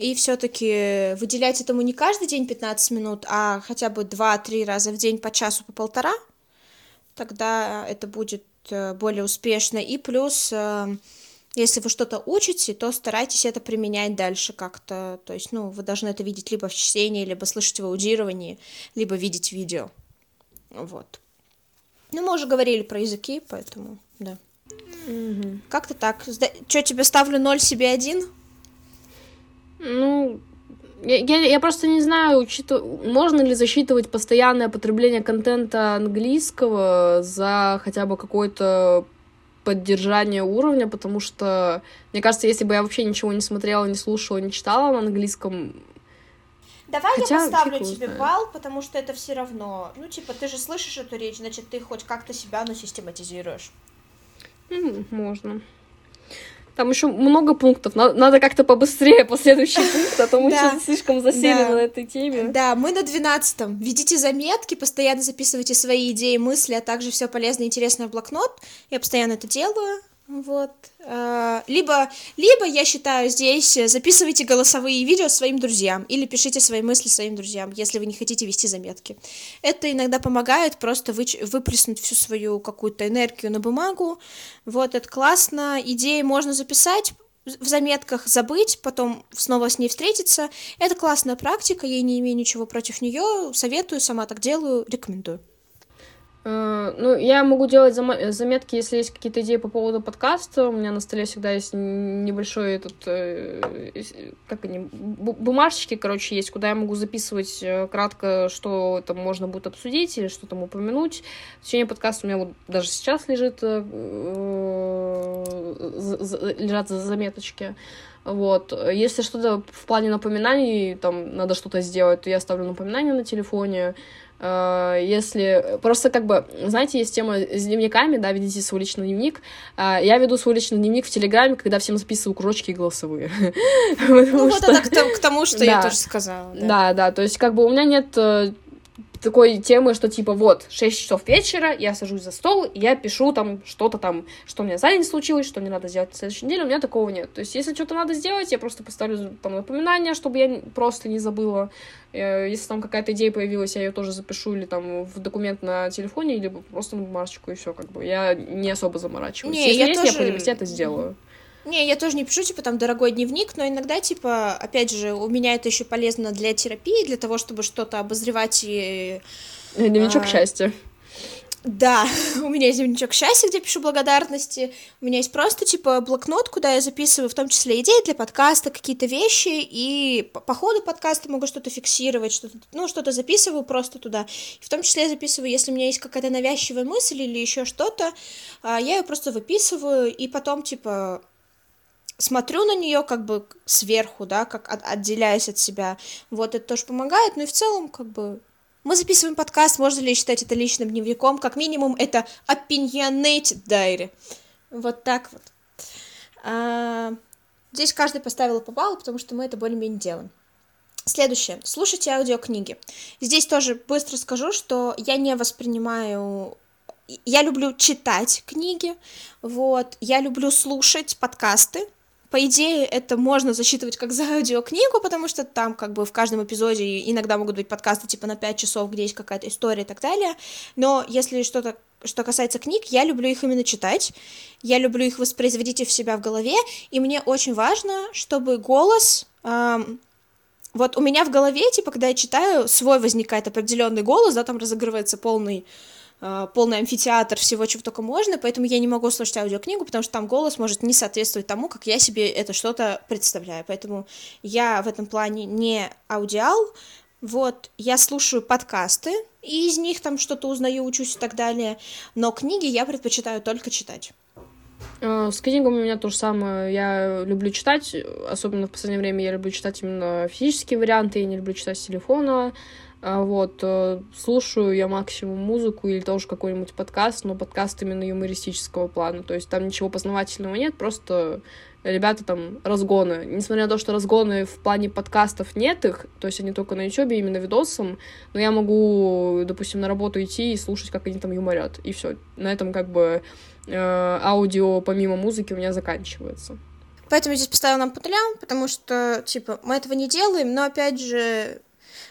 и все-таки выделять этому не каждый день 15 минут, а хотя бы 2-3 раза в день по часу, по полтора, тогда это будет э, более успешно. И плюс, э, если вы что-то учите, то старайтесь это применять дальше как-то. То есть, ну, вы должны это видеть либо в чтении, либо слышать в аудировании, либо видеть видео. Вот. Ну, мы уже говорили про языки, поэтому, да. Угу. Как-то так. Что, тебе ставлю 0 себе один? Ну, я, я, я просто не знаю, учитыв... можно ли засчитывать постоянное потребление контента английского за хотя бы какое-то поддержание уровня, потому что, мне кажется, если бы я вообще ничего не смотрела, не слушала, не читала на английском, Давай Хотя, я поставлю тебе знает. балл, потому что это все равно. Ну, типа, ты же слышишь эту речь, значит, ты хоть как-то себя, ну, систематизируешь. Mm, можно. Там еще много пунктов. Надо, надо как-то побыстрее последующий пункт, а то мы сейчас слишком засели на этой теме. Да, мы на двенадцатом. Ведите заметки, постоянно записывайте свои идеи, мысли, а также все полезное и интересное в блокнот. Я постоянно это делаю. Вот. А, либо, либо, я считаю, здесь записывайте голосовые видео своим друзьям или пишите свои мысли своим друзьям, если вы не хотите вести заметки. Это иногда помогает просто вы, выплеснуть всю свою какую-то энергию на бумагу. Вот, это классно. Идеи можно записать, в заметках забыть, потом снова с ней встретиться. Это классная практика, я не имею ничего против нее, советую, сама так делаю, рекомендую. Э, ну, я могу делать заметки, если есть какие-то идеи по поводу подкаста. У меня на столе всегда есть небольшой этот, э, как они, бумажечки, короче, есть, куда я могу записывать э, кратко, что там можно будет обсудить или что там упомянуть. В течение подкаста у меня вот даже сейчас лежит, лежат заметочки. Вот. Если что-то в плане напоминаний, там, надо что-то сделать, то я ставлю напоминание на телефоне. Э, если просто как бы, знаете, есть тема с дневниками, да, ведите свой личный дневник. Э, я веду свой личный дневник в Телеграме, когда всем записываю кружочки голосовые. Ну вот это к тому, что я тоже сказала. Да, да, то есть как бы у меня нет э, такой темы, что типа вот, 6 часов вечера, я сажусь за стол, и я пишу там что-то там, что у меня за день случилось, что мне надо сделать на следующей неделе, у меня такого нет. То есть, если что-то надо сделать, я просто поставлю там напоминание, чтобы я просто не забыла. Э, если там какая-то идея появилась, я ее тоже запишу или там в документ на телефоне, или просто на бумажечку, и все, как бы. Я не особо заморачиваюсь. Не, если я есть тоже... необходимость, я это сделаю. Не, я тоже не пишу, типа, там, дорогой дневник, но иногда, типа, опять же, у меня это еще полезно для терапии, для того, чтобы что-то обозревать и... Дневничок а, счастья. Да, у меня есть дневничок счастья, где пишу благодарности. У меня есть просто, типа, блокнот, куда я записываю в том числе идеи для подкаста, какие-то вещи, и по, по ходу подкаста могу что-то фиксировать, что-то, ну, что-то записываю просто туда. И в том числе я записываю, если у меня есть какая-то навязчивая мысль или еще что-то, а, я ее просто выписываю, и потом, типа, смотрю на нее как бы сверху, да, как от, отделяясь от себя. Вот это тоже помогает, ну и в целом как бы мы записываем подкаст, можно ли считать это личным дневником? Как минимум, это opinionated diary. Вот так вот. А, здесь каждый поставил по баллу, потому что мы это более-менее делаем. Следующее. Слушайте аудиокниги. Здесь тоже быстро скажу, что я не воспринимаю я люблю читать книги, вот, я люблю слушать подкасты, по идее, это можно засчитывать как за аудиокнигу, потому что там как бы в каждом эпизоде иногда могут быть подкасты типа на 5 часов, где есть какая-то история и так далее. Но если что-то что касается книг, я люблю их именно читать, я люблю их воспроизводить в себя в голове, и мне очень важно, чтобы голос эм, вот у меня в голове, типа, когда я читаю, свой возникает определенный голос, да, там разыгрывается полный полный амфитеатр всего, чего только можно, поэтому я не могу слушать аудиокнигу, потому что там голос может не соответствовать тому, как я себе это что-то представляю. Поэтому я в этом плане не аудиал, вот, я слушаю подкасты, и из них там что-то узнаю, учусь и так далее, но книги я предпочитаю только читать. Э, с книгами у меня то же самое. Я люблю читать, особенно в последнее время я люблю читать именно физические варианты, я не люблю читать с телефона. А вот, э, слушаю я максимум музыку или тоже какой-нибудь подкаст, но подкаст именно юмористического плана, то есть там ничего познавательного нет, просто ребята там разгоны. Несмотря на то, что разгоны в плане подкастов нет их, то есть они только на ютубе именно видосом, но я могу, допустим, на работу идти и слушать, как они там юморят, и все. На этом как бы э, аудио помимо музыки у меня заканчивается. Поэтому здесь поставил нам по потому что, типа, мы этого не делаем, но, опять же,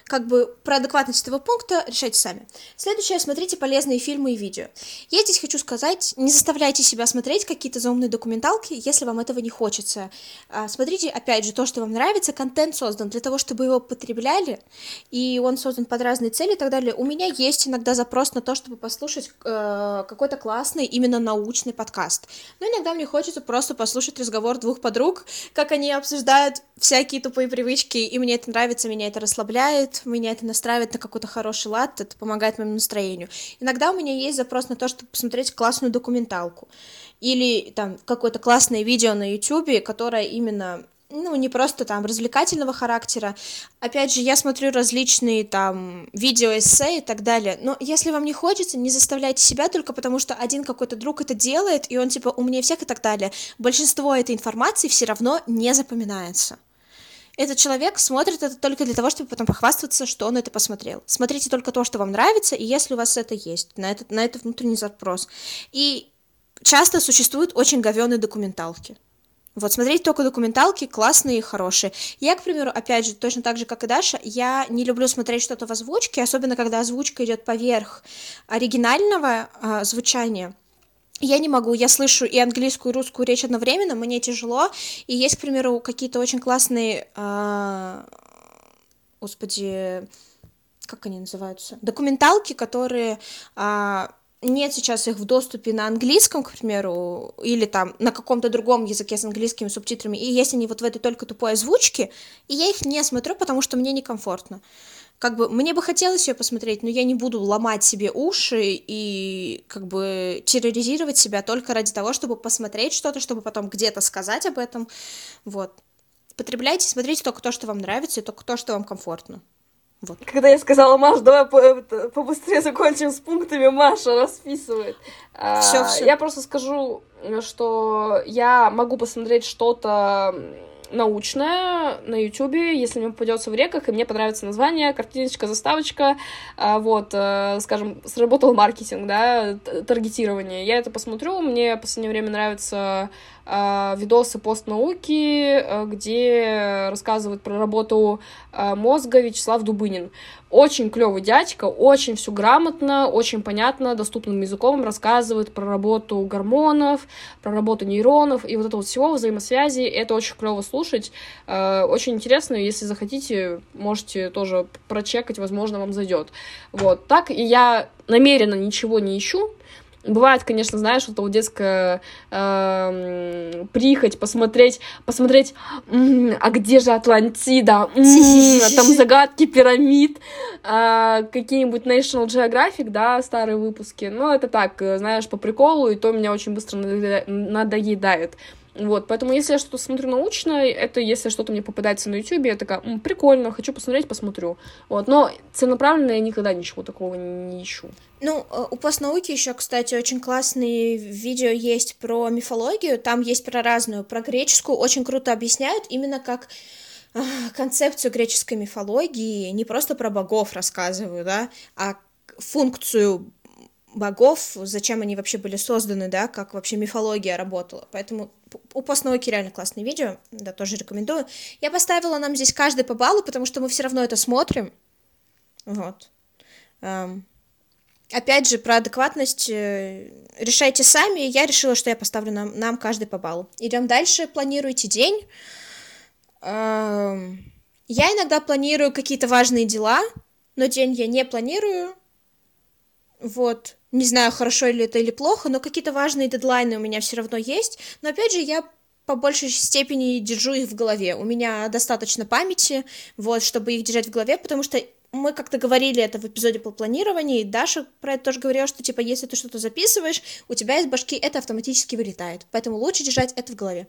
как бы про адекватность этого пункта решайте сами. Следующее, смотрите полезные фильмы и видео. Я здесь хочу сказать, не заставляйте себя смотреть какие-то заумные документалки, если вам этого не хочется. А, смотрите, опять же, то, что вам нравится, контент создан для того, чтобы его потребляли, и он создан под разные цели и так далее. У меня есть иногда запрос на то, чтобы послушать э, какой-то классный, именно научный подкаст. Но иногда мне хочется просто послушать разговор двух подруг, как они обсуждают всякие тупые привычки, и мне это нравится, меня это расслабляет, меня это настраивает на какой-то хороший лад, это помогает моему настроению. Иногда у меня есть запрос на то, чтобы посмотреть классную документалку или там какое-то классное видео на YouTube, которое именно ну, не просто там развлекательного характера. Опять же, я смотрю различные там видео-эссе и так далее. Но если вам не хочется, не заставляйте себя только потому, что один какой-то друг это делает, и он типа умнее всех и так далее. Большинство этой информации все равно не запоминается этот человек смотрит это только для того, чтобы потом похвастаться, что он это посмотрел. Смотрите только то, что вам нравится, и если у вас это есть, на этот, на этот внутренний запрос. И часто существуют очень говёные документалки. Вот, смотреть только документалки классные и хорошие. Я, к примеру, опять же, точно так же, как и Даша, я не люблю смотреть что-то в озвучке, особенно когда озвучка идет поверх оригинального э, звучания я не могу, я слышу и английскую, и русскую речь одновременно, мне тяжело, и есть, к примеру, какие-то очень классные, э, господи, как они называются, документалки, которые э, нет сейчас их в доступе на английском, к примеру, или там на каком-то другом языке с английскими субтитрами, и есть они вот в этой только тупой озвучке, и я их не смотрю, потому что мне некомфортно как бы мне бы хотелось ее посмотреть, но я не буду ломать себе уши и как бы терроризировать себя только ради того, чтобы посмотреть что-то, чтобы потом где-то сказать об этом. Вот. Потребляйте, смотрите только то, что вам нравится, и только то, что вам комфортно. Вот. Когда я сказала, Маш, давай побыстрее закончим с пунктами, Маша расписывает. Все, все. Я просто скажу, что я могу посмотреть что-то научная на Ютубе, если мне попадется в реках, и мне понравится название, картиночка, заставочка, а, вот, э, скажем, сработал маркетинг, да, таргетирование. Я это посмотрю, мне в последнее время нравится видосы постнауки, э, где рассказывает про работу э, мозга Вячеслав Дубынин. Очень клевый дядька, очень все грамотно, очень понятно, доступным языком рассказывает про работу гормонов, про работу нейронов и вот это вот всего взаимосвязи. Это очень клево слушать, э, очень интересно. Если захотите, можете тоже прочекать, возможно, вам зайдет. Вот так и я намеренно ничего не ищу, Бывает, конечно, знаешь, вот вот детская э, прихоть посмотреть, посмотреть, м-м, а где же Атлантида, м-м, там загадки пирамид, э, какие-нибудь National Geographic, да, старые выпуски. Но это так, знаешь, по приколу, и то меня очень быстро надоедает. Вот, поэтому если я что-то смотрю научное, это если что-то мне попадается на YouTube, я такая, М, прикольно, хочу посмотреть, посмотрю. Вот, но целенаправленно я никогда ничего такого не ищу. Ну, э, у постнауки еще, кстати, очень классные видео есть про мифологию, там есть про разную, про греческую, очень круто объясняют именно как э, концепцию греческой мифологии, не просто про богов рассказываю, да, а функцию богов, зачем они вообще были созданы, да, как вообще мифология работала. Поэтому у постнауки реально классное видео, да, тоже рекомендую. Я поставила нам здесь каждый по баллу, потому что мы все равно это смотрим. Вот. Um, опять же, про адекватность э, решайте сами. Я решила, что я поставлю нам, нам каждый по баллу. Идем дальше. Планируйте день. Um, я иногда планирую какие-то важные дела, но день я не планирую. Вот. Не знаю, хорошо ли это или плохо, но какие-то важные дедлайны у меня все равно есть. Но опять же, я по большей степени держу их в голове. У меня достаточно памяти, вот, чтобы их держать в голове, потому что мы как-то говорили это в эпизоде по планированию, и Даша про это тоже говорила, что, типа, если ты что-то записываешь, у тебя из башки это автоматически вылетает. Поэтому лучше держать это в голове.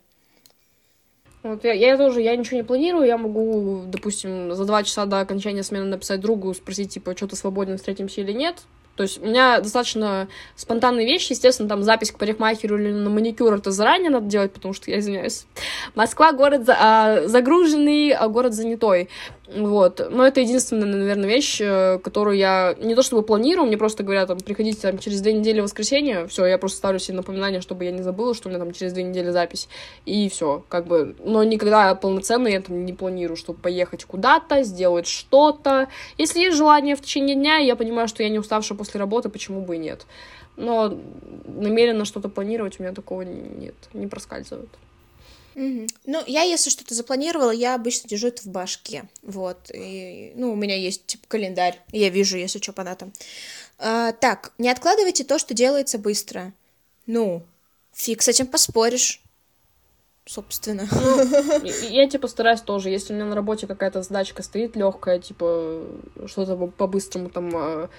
Вот я, я тоже, я ничего не планирую, я могу, допустим, за два часа до окончания смены написать другу, спросить, типа, что-то свободен, встретимся или нет, то есть у меня достаточно спонтанные вещи, естественно, там запись к парикмахеру или на маникюр это заранее надо делать, потому что я извиняюсь. Москва город а, загруженный, а город занятой. Вот. Но это единственная, наверное, вещь, э, которую я не то чтобы планирую, мне просто говорят, там, приходите там через две недели в воскресенье, все, я просто ставлю себе напоминание, чтобы я не забыла, что у меня там через две недели запись, и все, как бы, но никогда полноценно я там не планирую, чтобы поехать куда-то, сделать что-то. Если есть желание в течение дня, я понимаю, что я не уставшая после работы, почему бы и нет. Но намеренно что-то планировать у меня такого нет, не проскальзывает. Угу. Ну, я, если что-то запланировала, я обычно держу это в башке. Вот. И, ну, у меня есть типа календарь. Я вижу, если что по датам. А, так, не откладывайте то, что делается быстро. Ну, фиг с этим поспоришь. Собственно. Ну, я типа стараюсь тоже. Если у меня на работе какая-то задачка стоит легкая, типа что-то по-быстрому там а,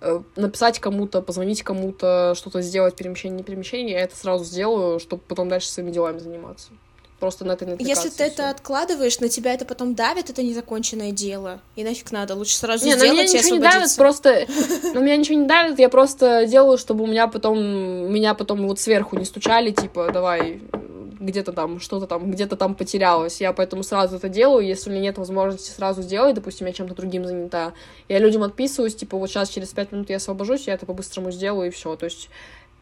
э, написать кому-то, позвонить кому-то, что-то сделать, перемещение, не перемещение, я это сразу сделаю, чтобы потом дальше своими делами заниматься просто на это Если ты это откладываешь, на тебя это потом давит, это незаконченное дело. И нафиг надо, лучше сразу не, сделать на меня ничего не давит, просто... На меня ничего не давит, я просто делаю, чтобы у меня потом... Меня потом вот сверху не стучали, типа, давай, где-то там, что-то там, где-то там потерялось. Я поэтому сразу это делаю. Если у меня нет возможности сразу сделать, допустим, я чем-то другим занята, я людям отписываюсь, типа, вот сейчас через пять минут я освобожусь, я это по-быстрому сделаю, и все. То есть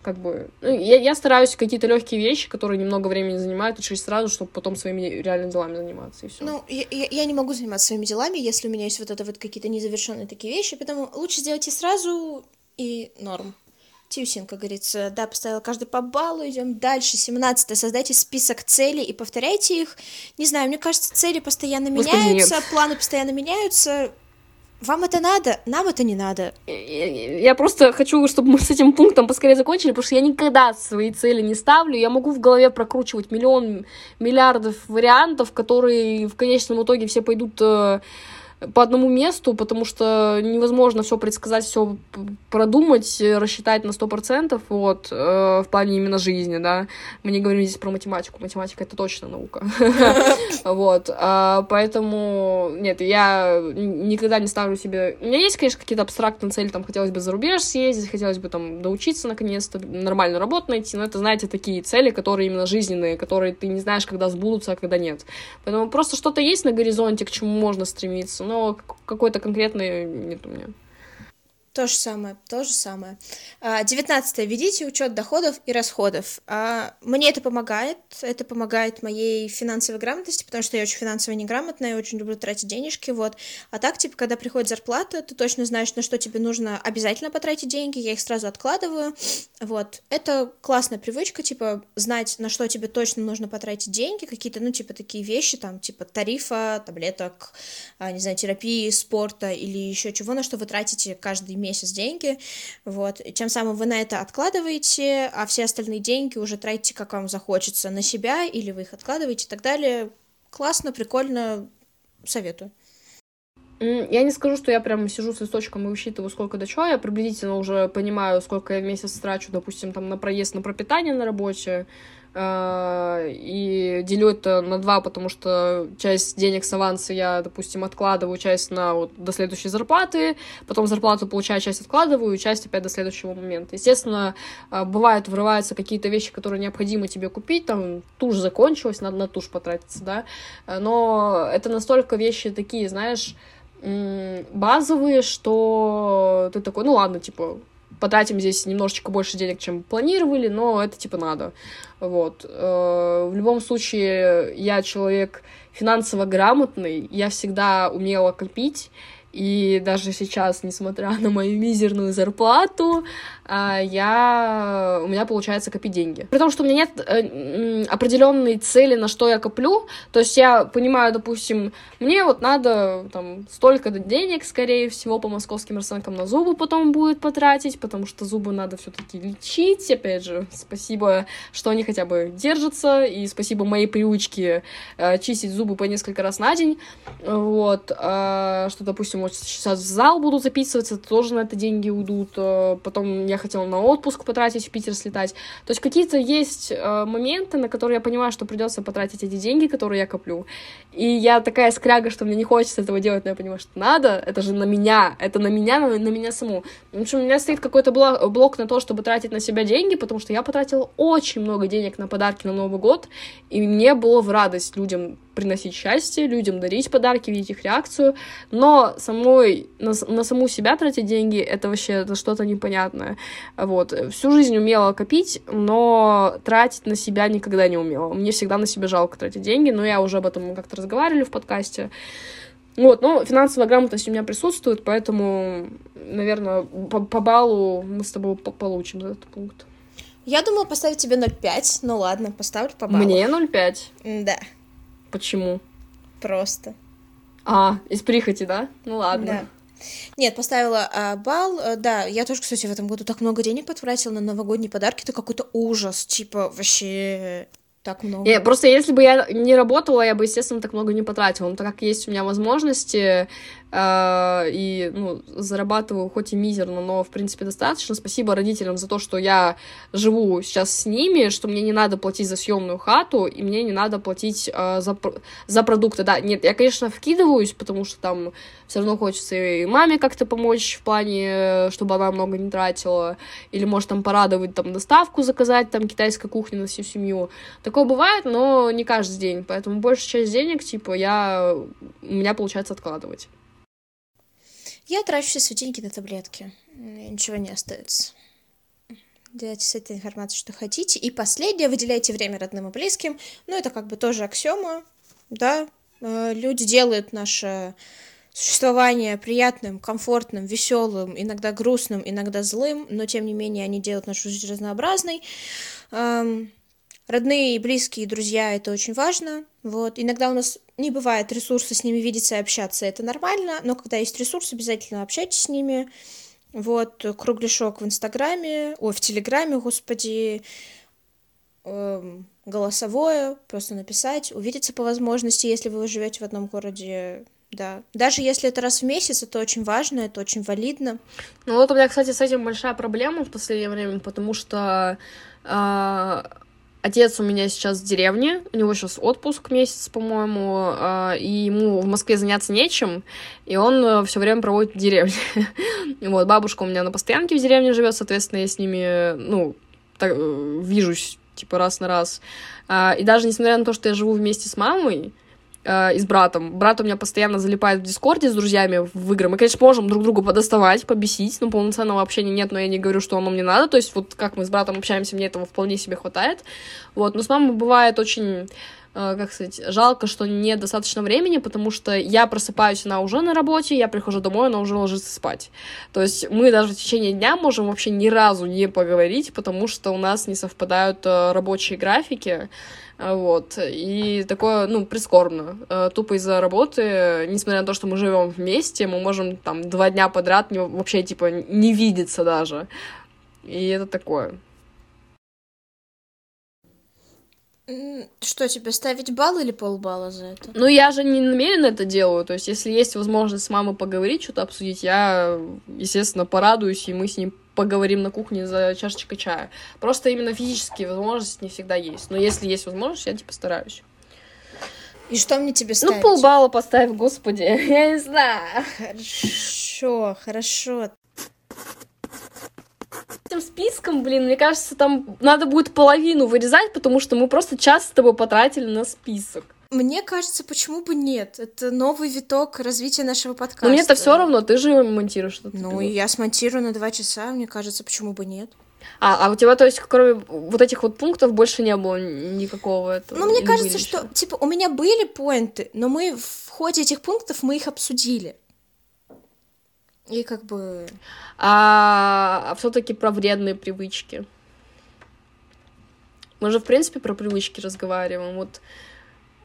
как бы... Ну, я, я стараюсь какие-то легкие вещи, которые немного времени занимают, решить сразу, чтобы потом своими реальными делами заниматься, и все. Ну, я, я не могу заниматься своими делами, если у меня есть вот это вот какие-то незавершенные такие вещи, поэтому лучше сделать и сразу, и норм. Тюсин, как говорится, да, поставила каждый по баллу, идем дальше. 17 создайте список целей и повторяйте их. Не знаю, мне кажется, цели постоянно Господи, меняются, нет. планы постоянно меняются. Вам это надо, нам это не надо. Я просто хочу, чтобы мы с этим пунктом поскорее закончили, потому что я никогда свои цели не ставлю. Я могу в голове прокручивать миллион, миллиардов вариантов, которые в конечном итоге все пойдут э, по одному месту, потому что невозможно все предсказать, все продумать, рассчитать на сто процентов, вот, э, в плане именно жизни, да. Мы не говорим здесь про математику, математика — это точно наука. Вот, а, поэтому, нет, я никогда не ставлю себе... У меня есть, конечно, какие-то абстрактные цели, там, хотелось бы за рубеж съездить, хотелось бы, там, доучиться, наконец-то, нормальную работу найти, но это, знаете, такие цели, которые именно жизненные, которые ты не знаешь, когда сбудутся, а когда нет. Поэтому просто что-то есть на горизонте, к чему можно стремиться, но какой-то конкретный нет у меня. То же самое, то же самое. А, девятнадцатое. Ведите учет доходов и расходов. А, мне это помогает. Это помогает моей финансовой грамотности, потому что я очень финансово неграмотная, я очень люблю тратить денежки, вот. А так, типа, когда приходит зарплата, ты точно знаешь, на что тебе нужно обязательно потратить деньги, я их сразу откладываю, вот. Это классная привычка, типа, знать, на что тебе точно нужно потратить деньги, какие-то, ну, типа, такие вещи, там, типа, тарифа, таблеток, а, не знаю, терапии, спорта или еще чего, на что вы тратите каждый месяц месяц деньги, вот, и тем самым вы на это откладываете, а все остальные деньги уже тратите, как вам захочется, на себя, или вы их откладываете и так далее. Классно, прикольно, советую. Я не скажу, что я прям сижу с листочком и высчитываю, сколько до чего. Я приблизительно уже понимаю, сколько я в месяц трачу, допустим, там на проезд, на пропитание на работе. Э, и делю это на два, потому что часть денег с аванса я, допустим, откладываю, часть на вот, до следующей зарплаты, потом зарплату получаю, часть откладываю, часть опять до следующего момента. Естественно, э, бывает, врываются какие-то вещи, которые необходимо тебе купить, там тушь закончилась, надо на тушь потратиться, да, э, но это настолько вещи такие, знаешь, базовые, что ты такой, ну ладно, типа, потратим здесь немножечко больше денег, чем планировали, но это типа надо. Вот. Э, в любом случае, я человек финансово грамотный, я всегда умела копить, и даже сейчас, несмотря на мою мизерную зарплату, я... у меня получается копить деньги. При том, что у меня нет э, определенной цели, на что я коплю. То есть я понимаю, допустим, мне вот надо там столько денег, скорее всего, по московским расценкам на зубы потом будет потратить, потому что зубы надо все-таки лечить. Опять же, спасибо, что они хотя бы держатся, и спасибо моей привычке э, чистить зубы по несколько раз на день. Вот. Э, что, допустим, вот сейчас в зал буду записываться, тоже на это деньги уйдут. Э, потом я хотела на отпуск потратить, в Питер слетать. То есть какие-то есть э, моменты, на которые я понимаю, что придется потратить эти деньги, которые я коплю. И я такая скряга, что мне не хочется этого делать, но я понимаю, что надо. Это же на меня, это на меня, на, на меня саму. Потому что у меня стоит какой-то блок, блок на то, чтобы тратить на себя деньги, потому что я потратила очень много денег на подарки на Новый год, и мне было в радость людям приносить счастье, людям дарить подарки, видеть их реакцию, но самой, на, на саму себя тратить деньги, это вообще это что-то непонятное. Вот. Всю жизнь умела копить, но тратить на себя никогда не умела. Мне всегда на себя жалко тратить деньги, но я уже об этом как-то разговаривали в подкасте. Вот, но финансовая грамотность у меня присутствует, поэтому, наверное, по, по баллу мы с тобой по получим этот пункт. Я думала поставить тебе 0,5, ну ладно, поставлю по баллу. Мне 0,5? Да. Почему? Просто. А, из прихоти, да? Ну ладно. Да. Нет, поставила а, балл. А, да, я тоже, кстати, в этом году так много денег потратила на новогодние подарки. Это какой-то ужас. Типа, вообще так много. Не, просто если бы я не работала, я бы, естественно, так много не потратила. Но так как есть у меня возможности, э, и, ну, зарабатываю хоть и мизерно, но, в принципе, достаточно. Спасибо родителям за то, что я живу сейчас с ними, что мне не надо платить за съемную хату, и мне не надо платить э, за, за продукты. Да, нет, я, конечно, вкидываюсь, потому что там все равно хочется и маме как-то помочь в плане, чтобы она много не тратила, или, может, там порадовать, там, доставку заказать, там, китайской кухни на всю семью. Такое бывает, но не каждый день, поэтому большая часть денег, типа, я... у меня получается откладывать. Я трачу все свои деньги на таблетки. Ничего не остается. Делайте с этой информацией, что хотите. И последнее, выделяйте время родным и близким. Ну, это как бы тоже аксиома, да. Э, люди делают наше существование приятным, комфортным, веселым, иногда грустным, иногда злым, но тем не менее они делают нашу жизнь разнообразной. Эм, родные и близкие друзья это очень важно. Вот. Иногда у нас не бывает ресурса с ними видеться и общаться, это нормально, но когда есть ресурс, обязательно общайтесь с ними. Вот, кругляшок в Инстаграме, ой, в Телеграме, господи, эм, голосовое, просто написать, увидеться по возможности, если вы живете в одном городе, да. Даже если это раз в месяц, это очень важно, это очень валидно. Ну вот у меня, кстати, с этим большая проблема в последнее время, потому что э, отец у меня сейчас в деревне, у него сейчас отпуск месяц, по-моему, э, и ему в Москве заняться нечем, и он э, все время проводит в деревне. вот, бабушка у меня на постоянке в деревне живет, соответственно, я с ними, ну, так, вижусь, типа, раз на раз. Э, и даже несмотря на то, что я живу вместе с мамой, э, и с братом. Брат у меня постоянно залипает в Дискорде с друзьями в игры. Мы, конечно, можем друг друга подоставать, побесить, но полноценного общения нет, но я не говорю, что оно мне надо. То есть вот как мы с братом общаемся, мне этого вполне себе хватает. Вот, но с мамой бывает очень как сказать, жалко, что нет достаточно времени, потому что я просыпаюсь, она уже на работе, я прихожу домой, она уже ложится спать. То есть мы даже в течение дня можем вообще ни разу не поговорить, потому что у нас не совпадают э, рабочие графики, э, вот, и такое, ну, прискорбно. Тупо из-за работы, несмотря на то, что мы живем вместе, мы можем там два дня подряд вообще, типа, не видеться даже. И это такое. Что тебе, ставить балл или полбалла за это? Ну, я же не намеренно это делаю. То есть, если есть возможность с мамой поговорить, что-то обсудить, я, естественно, порадуюсь, и мы с ним поговорим на кухне за чашечкой чая. Просто именно физические возможности не всегда есть. Но если есть возможность, я типа стараюсь. И что мне тебе ну, ставить? Ну, полбалла поставь, господи. Я не знаю. Хорошо, хорошо этим списком, блин, мне кажется, там надо будет половину вырезать, потому что мы просто час с тобой потратили на список. Мне кажется, почему бы нет? Это новый виток развития нашего подкаста. Но мне-то все равно, ты же монтируешь что-то. Ну, и я смонтирую на два часа, мне кажется, почему бы нет? А, а у тебя, то есть, кроме вот этих вот пунктов, больше не было никакого этого? Ну, мне кажется, что, типа, у меня были поинты, но мы в ходе этих пунктов мы их обсудили. И как бы... А, а все-таки про вредные привычки. Мы же, в принципе, про привычки разговариваем. Вот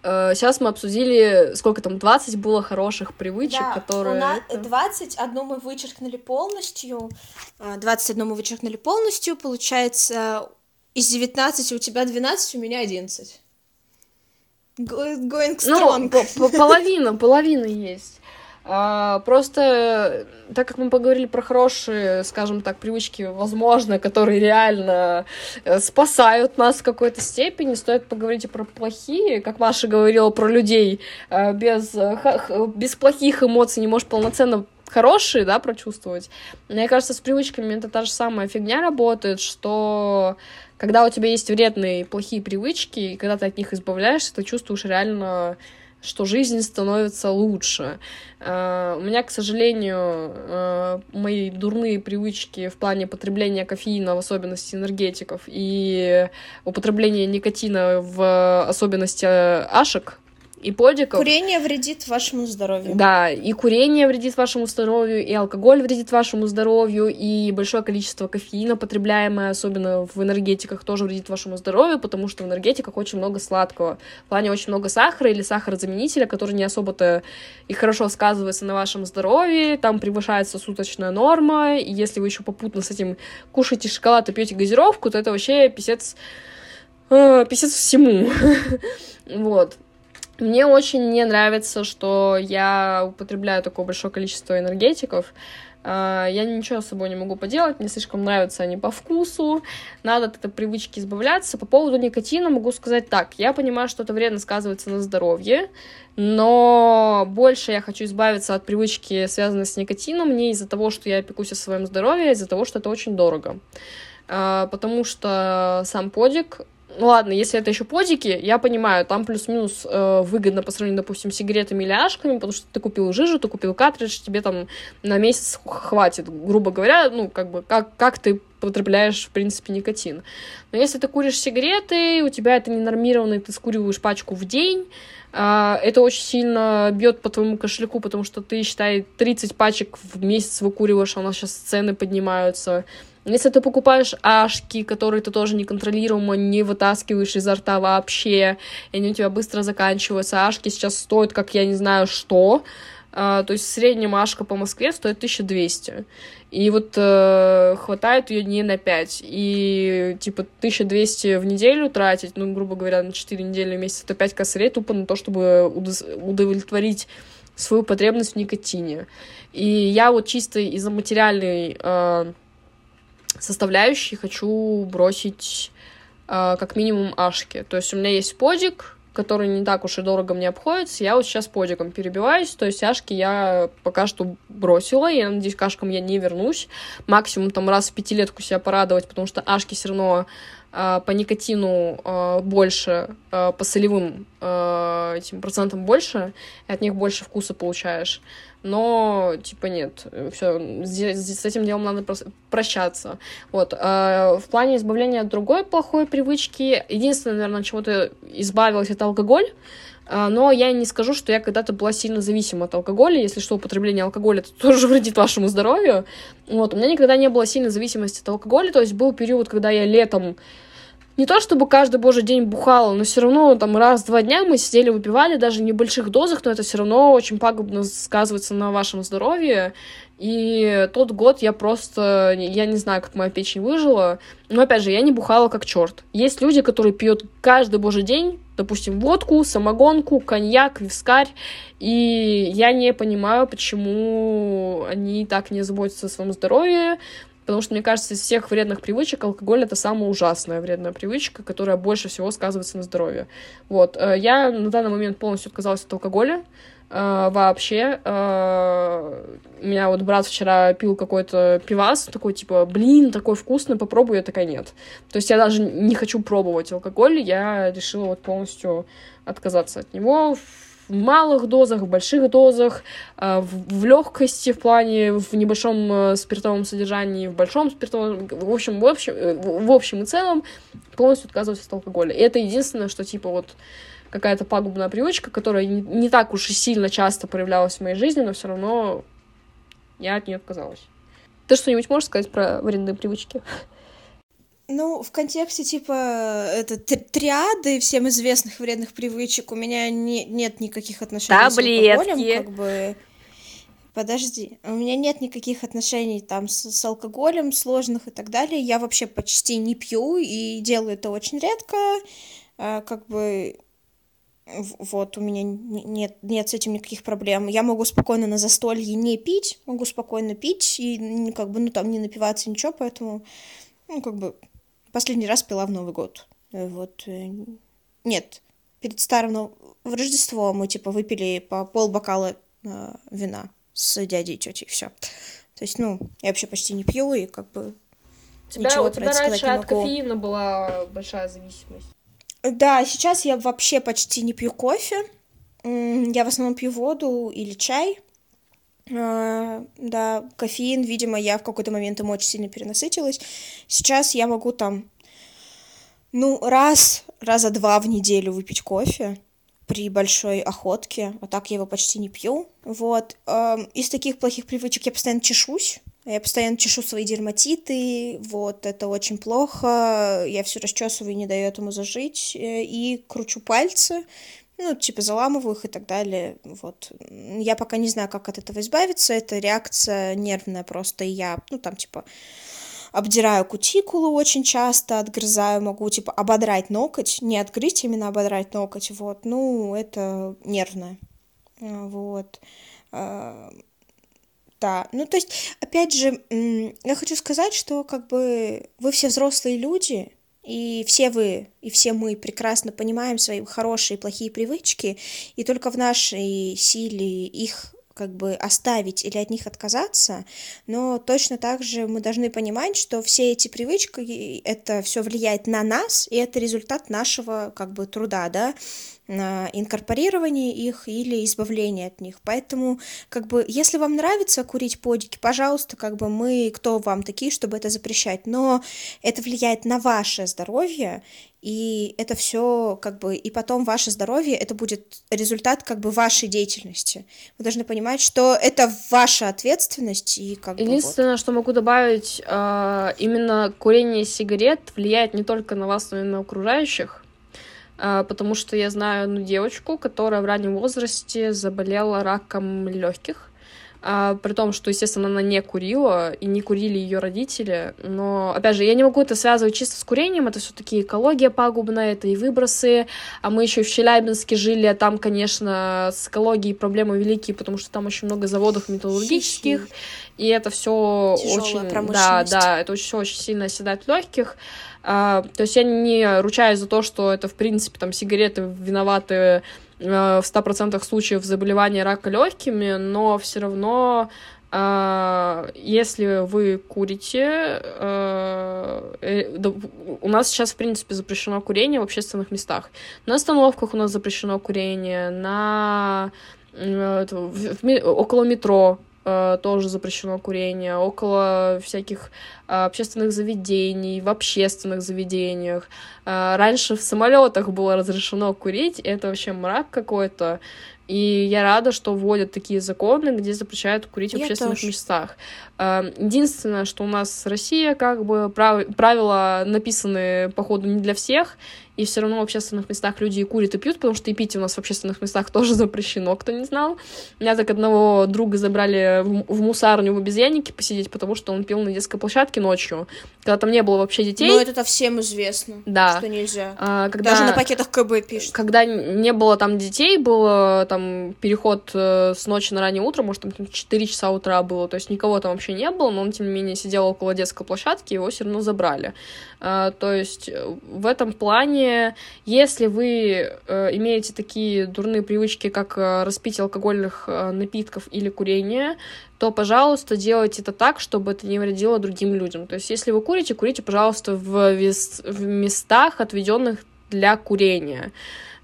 э, сейчас мы обсудили, сколько там, 20 было хороших привычек, да, которые... У нас 20, одну мы вычеркнули полностью, 21 а, мы вычеркнули полностью, получается, из 19 у тебя 12, у меня 11. Going strong. Ну, половина, половина есть. А, просто, так как мы поговорили про хорошие, скажем так, привычки, возможно, которые реально э, спасают нас в какой-то степени, стоит поговорить и про плохие. Как Маша говорила про людей, э, без, э, без плохих эмоций не можешь полноценно хорошие, да, прочувствовать. Мне кажется, с привычками это та же самая фигня работает, что когда у тебя есть вредные, плохие привычки, и когда ты от них избавляешься, ты чувствуешь реально что жизнь становится лучше. Uh, у меня, к сожалению, uh, мои дурные привычки в плане потребления кофеина, в особенности энергетиков, и употребления никотина в особенности ашек, и подиков. Курение вредит вашему здоровью. Да, и курение вредит вашему здоровью, и алкоголь вредит вашему здоровью, и большое количество кофеина, потребляемое, особенно в энергетиках, тоже вредит вашему здоровью, потому что в энергетиках очень много сладкого. В плане очень много сахара или сахарозаменителя, который не особо-то и хорошо сказывается на вашем здоровье, там превышается суточная норма, и если вы еще попутно с этим кушаете шоколад и пьете газировку, то это вообще писец, э, писец всему. вот. Мне очень не нравится, что я употребляю такое большое количество энергетиков. А, я ничего с собой не могу поделать, мне слишком нравятся они по вкусу, надо от этой привычки избавляться. По поводу никотина могу сказать так, я понимаю, что это вредно сказывается на здоровье, но больше я хочу избавиться от привычки, связанной с никотином, не из-за того, что я пекусь о своем здоровье, а из-за того, что это очень дорого. А, потому что сам подик ладно, если это еще подики, я понимаю, там плюс-минус э, выгодно по сравнению, допустим, с сигаретами или ашками, потому что ты купил жижу, ты купил картридж, тебе там на месяц хватит, грубо говоря, ну, как бы, как, как ты потребляешь, в принципе, никотин. Но если ты куришь сигареты, у тебя это ненормированно, ты скуриваешь пачку в день, э, это очень сильно бьет по твоему кошельку, потому что ты, считай, 30 пачек в месяц выкуриваешь, а у нас сейчас цены поднимаются, если ты покупаешь ашки, которые ты тоже неконтролируемо не вытаскиваешь изо рта вообще, и они у тебя быстро заканчиваются, ашки сейчас стоят, как я не знаю что, Uh, то есть в среднем ашка по Москве стоит 1200. И вот uh, хватает ее не на 5. И типа 1200 в неделю тратить, ну, грубо говоря, на 4 недели в месяц, это 5 косарей тупо на то, чтобы удовлетворить свою потребность в никотине. И я вот чисто из-за материальной uh, составляющие хочу бросить э, как минимум ашки. То есть у меня есть подик, который не так уж и дорого мне обходится, я вот сейчас подиком перебиваюсь, то есть Ашки я пока что бросила, я надеюсь, к Ашкам я не вернусь, максимум там раз в пятилетку себя порадовать, потому что Ашки все равно э, по никотину э, больше, э, по солевым э, этим процентам больше, и от них больше вкуса получаешь но, типа, нет, все, с этим делом надо прощаться. Вот. А в плане избавления от другой плохой привычки, единственное, наверное, от чего-то избавилась, это алкоголь, а, но я не скажу, что я когда-то была сильно зависима от алкоголя. Если что, употребление алкоголя это тоже вредит вашему здоровью. Вот. У меня никогда не было сильной зависимости от алкоголя. То есть был период, когда я летом не то чтобы каждый божий день бухала, но все равно там раз-два дня мы сидели, выпивали, даже в небольших дозах, но это все равно очень пагубно сказывается на вашем здоровье. И тот год я просто, я не знаю, как моя печень выжила, но опять же, я не бухала как черт. Есть люди, которые пьют каждый божий день, допустим, водку, самогонку, коньяк, вискарь, и я не понимаю, почему они так не заботятся о своем здоровье, Потому что, мне кажется, из всех вредных привычек алкоголь — это самая ужасная вредная привычка, которая больше всего сказывается на здоровье. Вот. Э, я на данный момент полностью отказалась от алкоголя. Uh, вообще, uh, у меня вот брат вчера пил какой-то пивас, такой, типа, блин, такой вкусный, попробую, я такая, нет. То есть я даже не хочу пробовать алкоголь, я решила вот полностью отказаться от него малых дозах, в больших дозах, э, в, в легкости в плане, в небольшом э, спиртовом содержании, в большом спиртовом, в общем, в общем, э, в общем и целом полностью отказываться от алкоголя. И это единственное, что типа вот какая-то пагубная привычка, которая не, не так уж и сильно часто проявлялась в моей жизни, но все равно я от нее отказалась. Ты что-нибудь можешь сказать про вредные привычки? Ну, в контексте, типа, это триады всем известных вредных привычек у меня не, нет никаких отношений Таблетки. с алкоголем, как бы... Подожди, у меня нет никаких отношений там с, с алкоголем сложных и так далее. Я вообще почти не пью и делаю это очень редко. А, как бы вот у меня нет, нет с этим никаких проблем. Я могу спокойно на застолье не пить, могу спокойно пить и как бы, ну, там не напиваться, ничего, поэтому, ну, как бы, Последний раз пила в Новый год. Э, вот. Э, нет, перед старым но в Рождество мы, типа, выпили по пол бокала э, вина с дядей и тетей, все. То есть, ну, я вообще почти не пью, и как бы тебя, ничего у тебя раньше от кофеина была большая зависимость. Да, сейчас я вообще почти не пью кофе. Я в основном пью воду или чай. Uh, да, кофеин, видимо, я в какой-то момент им очень сильно перенасытилась. Сейчас я могу там, ну, раз, раза два в неделю выпить кофе при большой охотке, а так я его почти не пью. Вот. Из таких плохих привычек я постоянно чешусь. Я постоянно чешу свои дерматиты, вот, это очень плохо, я все расчесываю, не даю этому зажить, э, и кручу пальцы, ну, типа, заламываю их и так далее, вот. Я пока не знаю, как от этого избавиться, это реакция нервная просто, и я, ну, там, типа, обдираю кутикулу очень часто, отгрызаю, могу, типа, ободрать ноготь, не отгрызть, именно ободрать ноготь, вот, ну, это нервное, а, вот. А, да, ну, то есть, опять же, я хочу сказать, что, как бы, вы все взрослые люди, и все вы, и все мы прекрасно понимаем свои хорошие и плохие привычки, и только в нашей силе их как бы оставить или от них отказаться, но точно так же мы должны понимать, что все эти привычки, это все влияет на нас, и это результат нашего как бы труда, да, инкорпорирование их или избавление от них. Поэтому, как бы, если вам нравится курить подики, пожалуйста, как бы мы, кто вам такие, чтобы это запрещать, но это влияет на ваше здоровье, и это все как бы и потом ваше здоровье это будет результат как бы вашей деятельности вы должны понимать что это ваша ответственность и как единственное бы вот. что могу добавить а, именно курение сигарет влияет не только на вас но и на окружающих потому что я знаю одну девочку, которая в раннем возрасте заболела раком легких. А, при том, что, естественно, она не курила, и не курили ее родители. Но, опять же, я не могу это связывать чисто с курением, это все-таки экология пагубная, это и выбросы. А мы еще в Челябинске жили, а там, конечно, с экологией проблемы великие, потому что там очень много заводов металлургических. и это все очень, да, да, это все очень сильно оседает в легких. А, то есть я не ручаюсь за то, что это, в принципе, там, сигареты виноваты в 100% случаев заболевания рака легкими, но все равно а, если вы курите, э, у нас сейчас, в принципе, запрещено курение в общественных местах. На остановках у нас запрещено курение, на около метро Э, тоже запрещено курение, около всяких э, общественных заведений, в общественных заведениях. Э, раньше в самолетах было разрешено курить, это вообще мрак какой-то. И я рада, что вводят такие законы, где запрещают курить в я общественных тоже. местах. Единственное, что у нас Россия, как бы правила написаны, походу, не для всех, и все равно в общественных местах люди и курят, и пьют, потому что и пить у нас в общественных местах тоже запрещено, кто не знал. Меня так одного друга забрали в, в мусарню в обезьяннике посидеть, потому что он пил на детской площадке ночью, когда там не было вообще детей. Ну, это всем известно, да. что нельзя. А, когда, Даже на пакетах КБ пишут. Когда не было там детей, был там переход э, с ночи на раннее утро, может, там 4 часа утра было, то есть никого там вообще не было, но он, тем не менее, сидел около детской площадки, его все равно забрали. А, то есть э, в этом плане если вы э, имеете такие дурные привычки, как э, распитие алкогольных напитков или курение, то, пожалуйста, делайте это так, чтобы это не вредило другим людям. То есть, если вы курите, курите, пожалуйста, в, вес... в местах, отведенных для курения.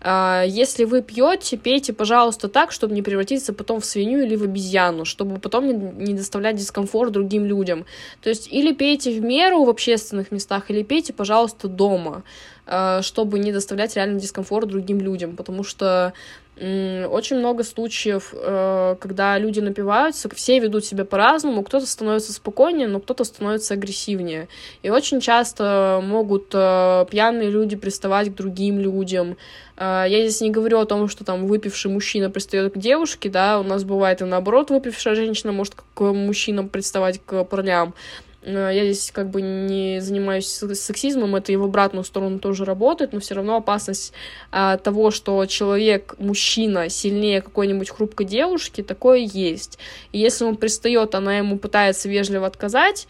А, если вы пьете, пейте, пожалуйста, так, чтобы не превратиться потом в свинью или в обезьяну, чтобы потом не доставлять дискомфорт другим людям. То есть или пейте в меру в общественных местах, или пейте, пожалуйста, дома, а, чтобы не доставлять реально дискомфорт другим людям, потому что очень много случаев, э, когда люди напиваются, все ведут себя по-разному, кто-то становится спокойнее, но кто-то становится агрессивнее. И очень часто могут э, пьяные люди приставать к другим людям. Э, я здесь не говорю о том, что там выпивший мужчина пристает к девушке, да, у нас бывает и наоборот, выпившая женщина может к мужчинам приставать к парням. Э, я здесь как бы не занимаюсь сексизмом, это и в обратную сторону тоже работает, но все равно опасность а, того, что человек, мужчина, сильнее какой-нибудь хрупкой девушки, такое есть. И если он пристает, она ему пытается вежливо отказать,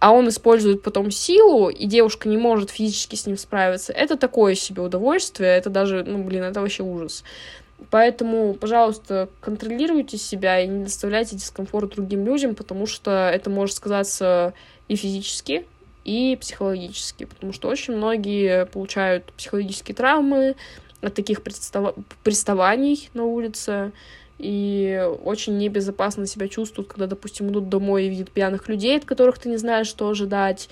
а он использует потом силу, и девушка не может физически с ним справиться, это такое себе удовольствие, это даже, ну, блин, это вообще ужас. Поэтому, пожалуйста, контролируйте себя и не доставляйте дискомфорт другим людям, потому что это может сказаться и физически, и психологически, потому что очень многие получают психологические травмы от таких пристав... приставаний на улице, и очень небезопасно себя чувствуют, когда, допустим, идут домой и видят пьяных людей, от которых ты не знаешь, что ожидать.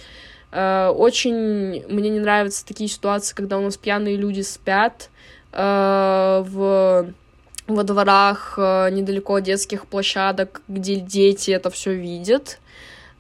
Э, очень мне не нравятся такие ситуации, когда у нас пьяные люди спят, в во дворах э, недалеко от детских площадок, где дети это все видят.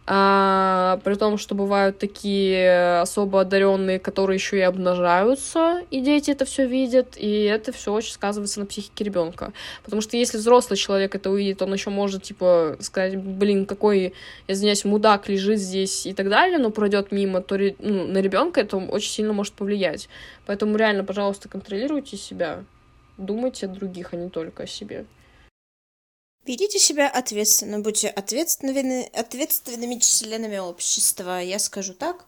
А, при том, что бывают такие особо одаренные, которые еще и обнажаются, и дети это все видят, и это все очень сказывается на психике ребенка. Потому что если взрослый человек это увидит, он еще может, типа, сказать, блин, какой, извиняюсь, мудак лежит здесь и так далее, но пройдет мимо, то ну, на ребенка это очень сильно может повлиять. Поэтому реально, пожалуйста, контролируйте себя, думайте о других, а не только о себе. Ведите себя ответственно, будьте ответственными, ответственными членами общества, я скажу так.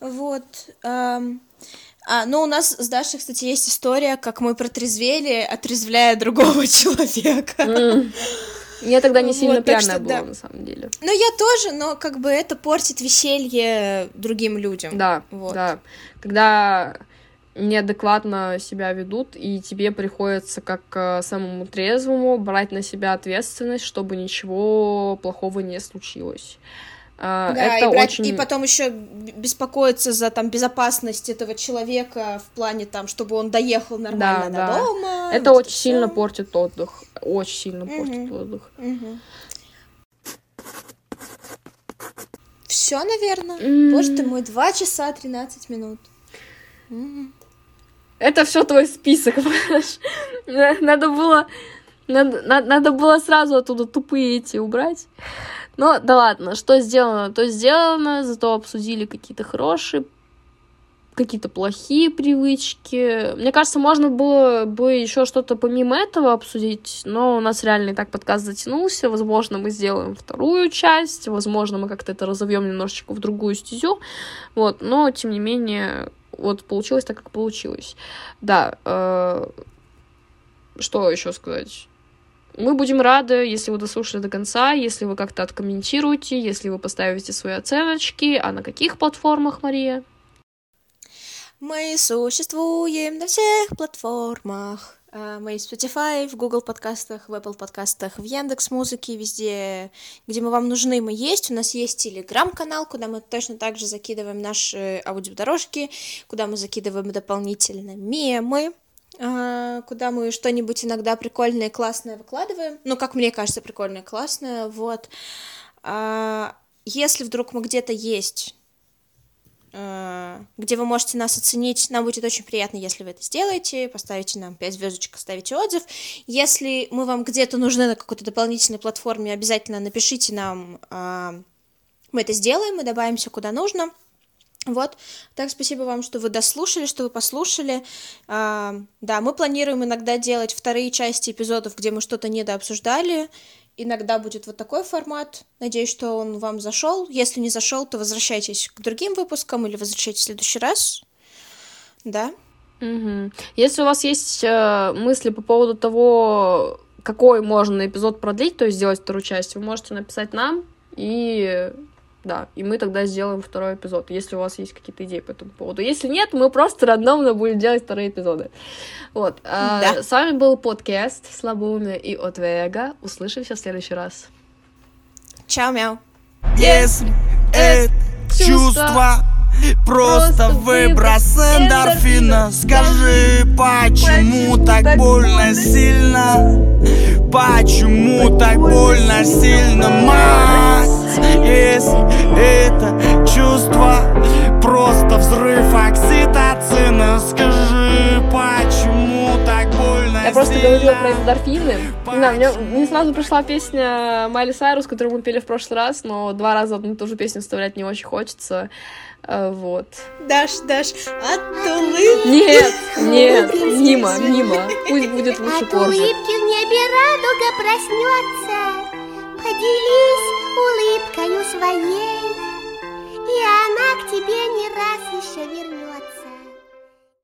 Вот. А, ну, у нас с Дашей, кстати, есть история, как мы протрезвели, отрезвляя другого человека. Mm. Я тогда не сильно вот, пьяная что, была, да. на самом деле. Ну, я тоже, но как бы это портит веселье другим людям. Да, вот. да. Когда неадекватно себя ведут, и тебе приходится как э, самому трезвому брать на себя ответственность, чтобы ничего плохого не случилось. Uh, да, это и, брать, очень... и потом еще беспокоиться за там безопасность этого человека в плане там, чтобы он доехал нормально да, до да. дома. Это вот очень это сильно портит отдых, очень сильно угу. портит отдых. Угу. Все, наверное. Mm. Боже ты мой, 2 часа 13 минут. Mm. Это все твой список, понимаешь? Надо было... Надо, надо было сразу оттуда тупые эти убрать. Но да ладно, что сделано, то сделано, зато обсудили какие-то хорошие какие-то плохие привычки. Мне кажется, можно было бы еще что-то помимо этого обсудить, но у нас реально и так подкаст затянулся. Возможно, мы сделаем вторую часть, возможно, мы как-то это разовьем немножечко в другую стезю. Вот, но тем не менее, вот получилось так, как получилось. Да. Э, что еще сказать? Мы будем рады, если вы дослушали до конца, если вы как-то откомментируете, если вы поставите свои оценочки. А на каких платформах, Мария? Мы существуем на всех платформах. А, мы в Spotify, в Google подкастах, в Apple подкастах, в Яндекс Музыке, везде, где мы вам нужны, мы есть. У нас есть телеграм-канал, куда мы точно так же закидываем наши аудиодорожки, куда мы закидываем дополнительно мемы, а, куда мы что-нибудь иногда прикольное, классное выкладываем. Ну, как мне кажется, прикольное, классное, вот. А, если вдруг мы где-то есть Э, где вы можете нас оценить. Нам будет очень приятно, если вы это сделаете, поставите нам 5 звездочек, оставите отзыв. Если мы вам где-то нужны на какой-то дополнительной платформе, обязательно напишите нам, э, мы это сделаем, мы добавимся куда нужно. Вот, так спасибо вам, что вы дослушали, что вы послушали. А, да, мы планируем иногда делать вторые части эпизодов, где мы что-то недообсуждали, Иногда будет вот такой формат. Надеюсь, что он вам зашел. Если не зашел, то возвращайтесь к другим выпускам или возвращайтесь в следующий раз. Да. Угу. Если у вас есть э, мысли по поводу того, какой можно эпизод продлить, то есть сделать вторую часть, вы можете написать нам, и да, и мы тогда сделаем второй эпизод, если у вас есть какие-то идеи по этому поводу. Если нет, мы просто рандомно будем делать вторые эпизоды. Вот. А, да. с вами был подкаст Слабоумие и Отвега. Услышимся в следующий раз. Чао, мяу. Если это чувство Просто выброс эндорфина. Скажи, почему так больно сильно? Почему так больно? сильно, мать Если это чувство Просто взрыв окситоцина Скажи, почему Я просто говорила про эндорфины Да, мне, мне сразу пришла песня Майли Сайрус, которую мы пели в прошлый раз Но два раза одну и ту же песню вставлять не очень хочется а, вот. Даш, Даш, от улыбки. Нет, нет, мимо, мимо. Пусть будет лучше от позже. улыбки в небе радуга проснется. Поделись улыбкою своей, и она к тебе не раз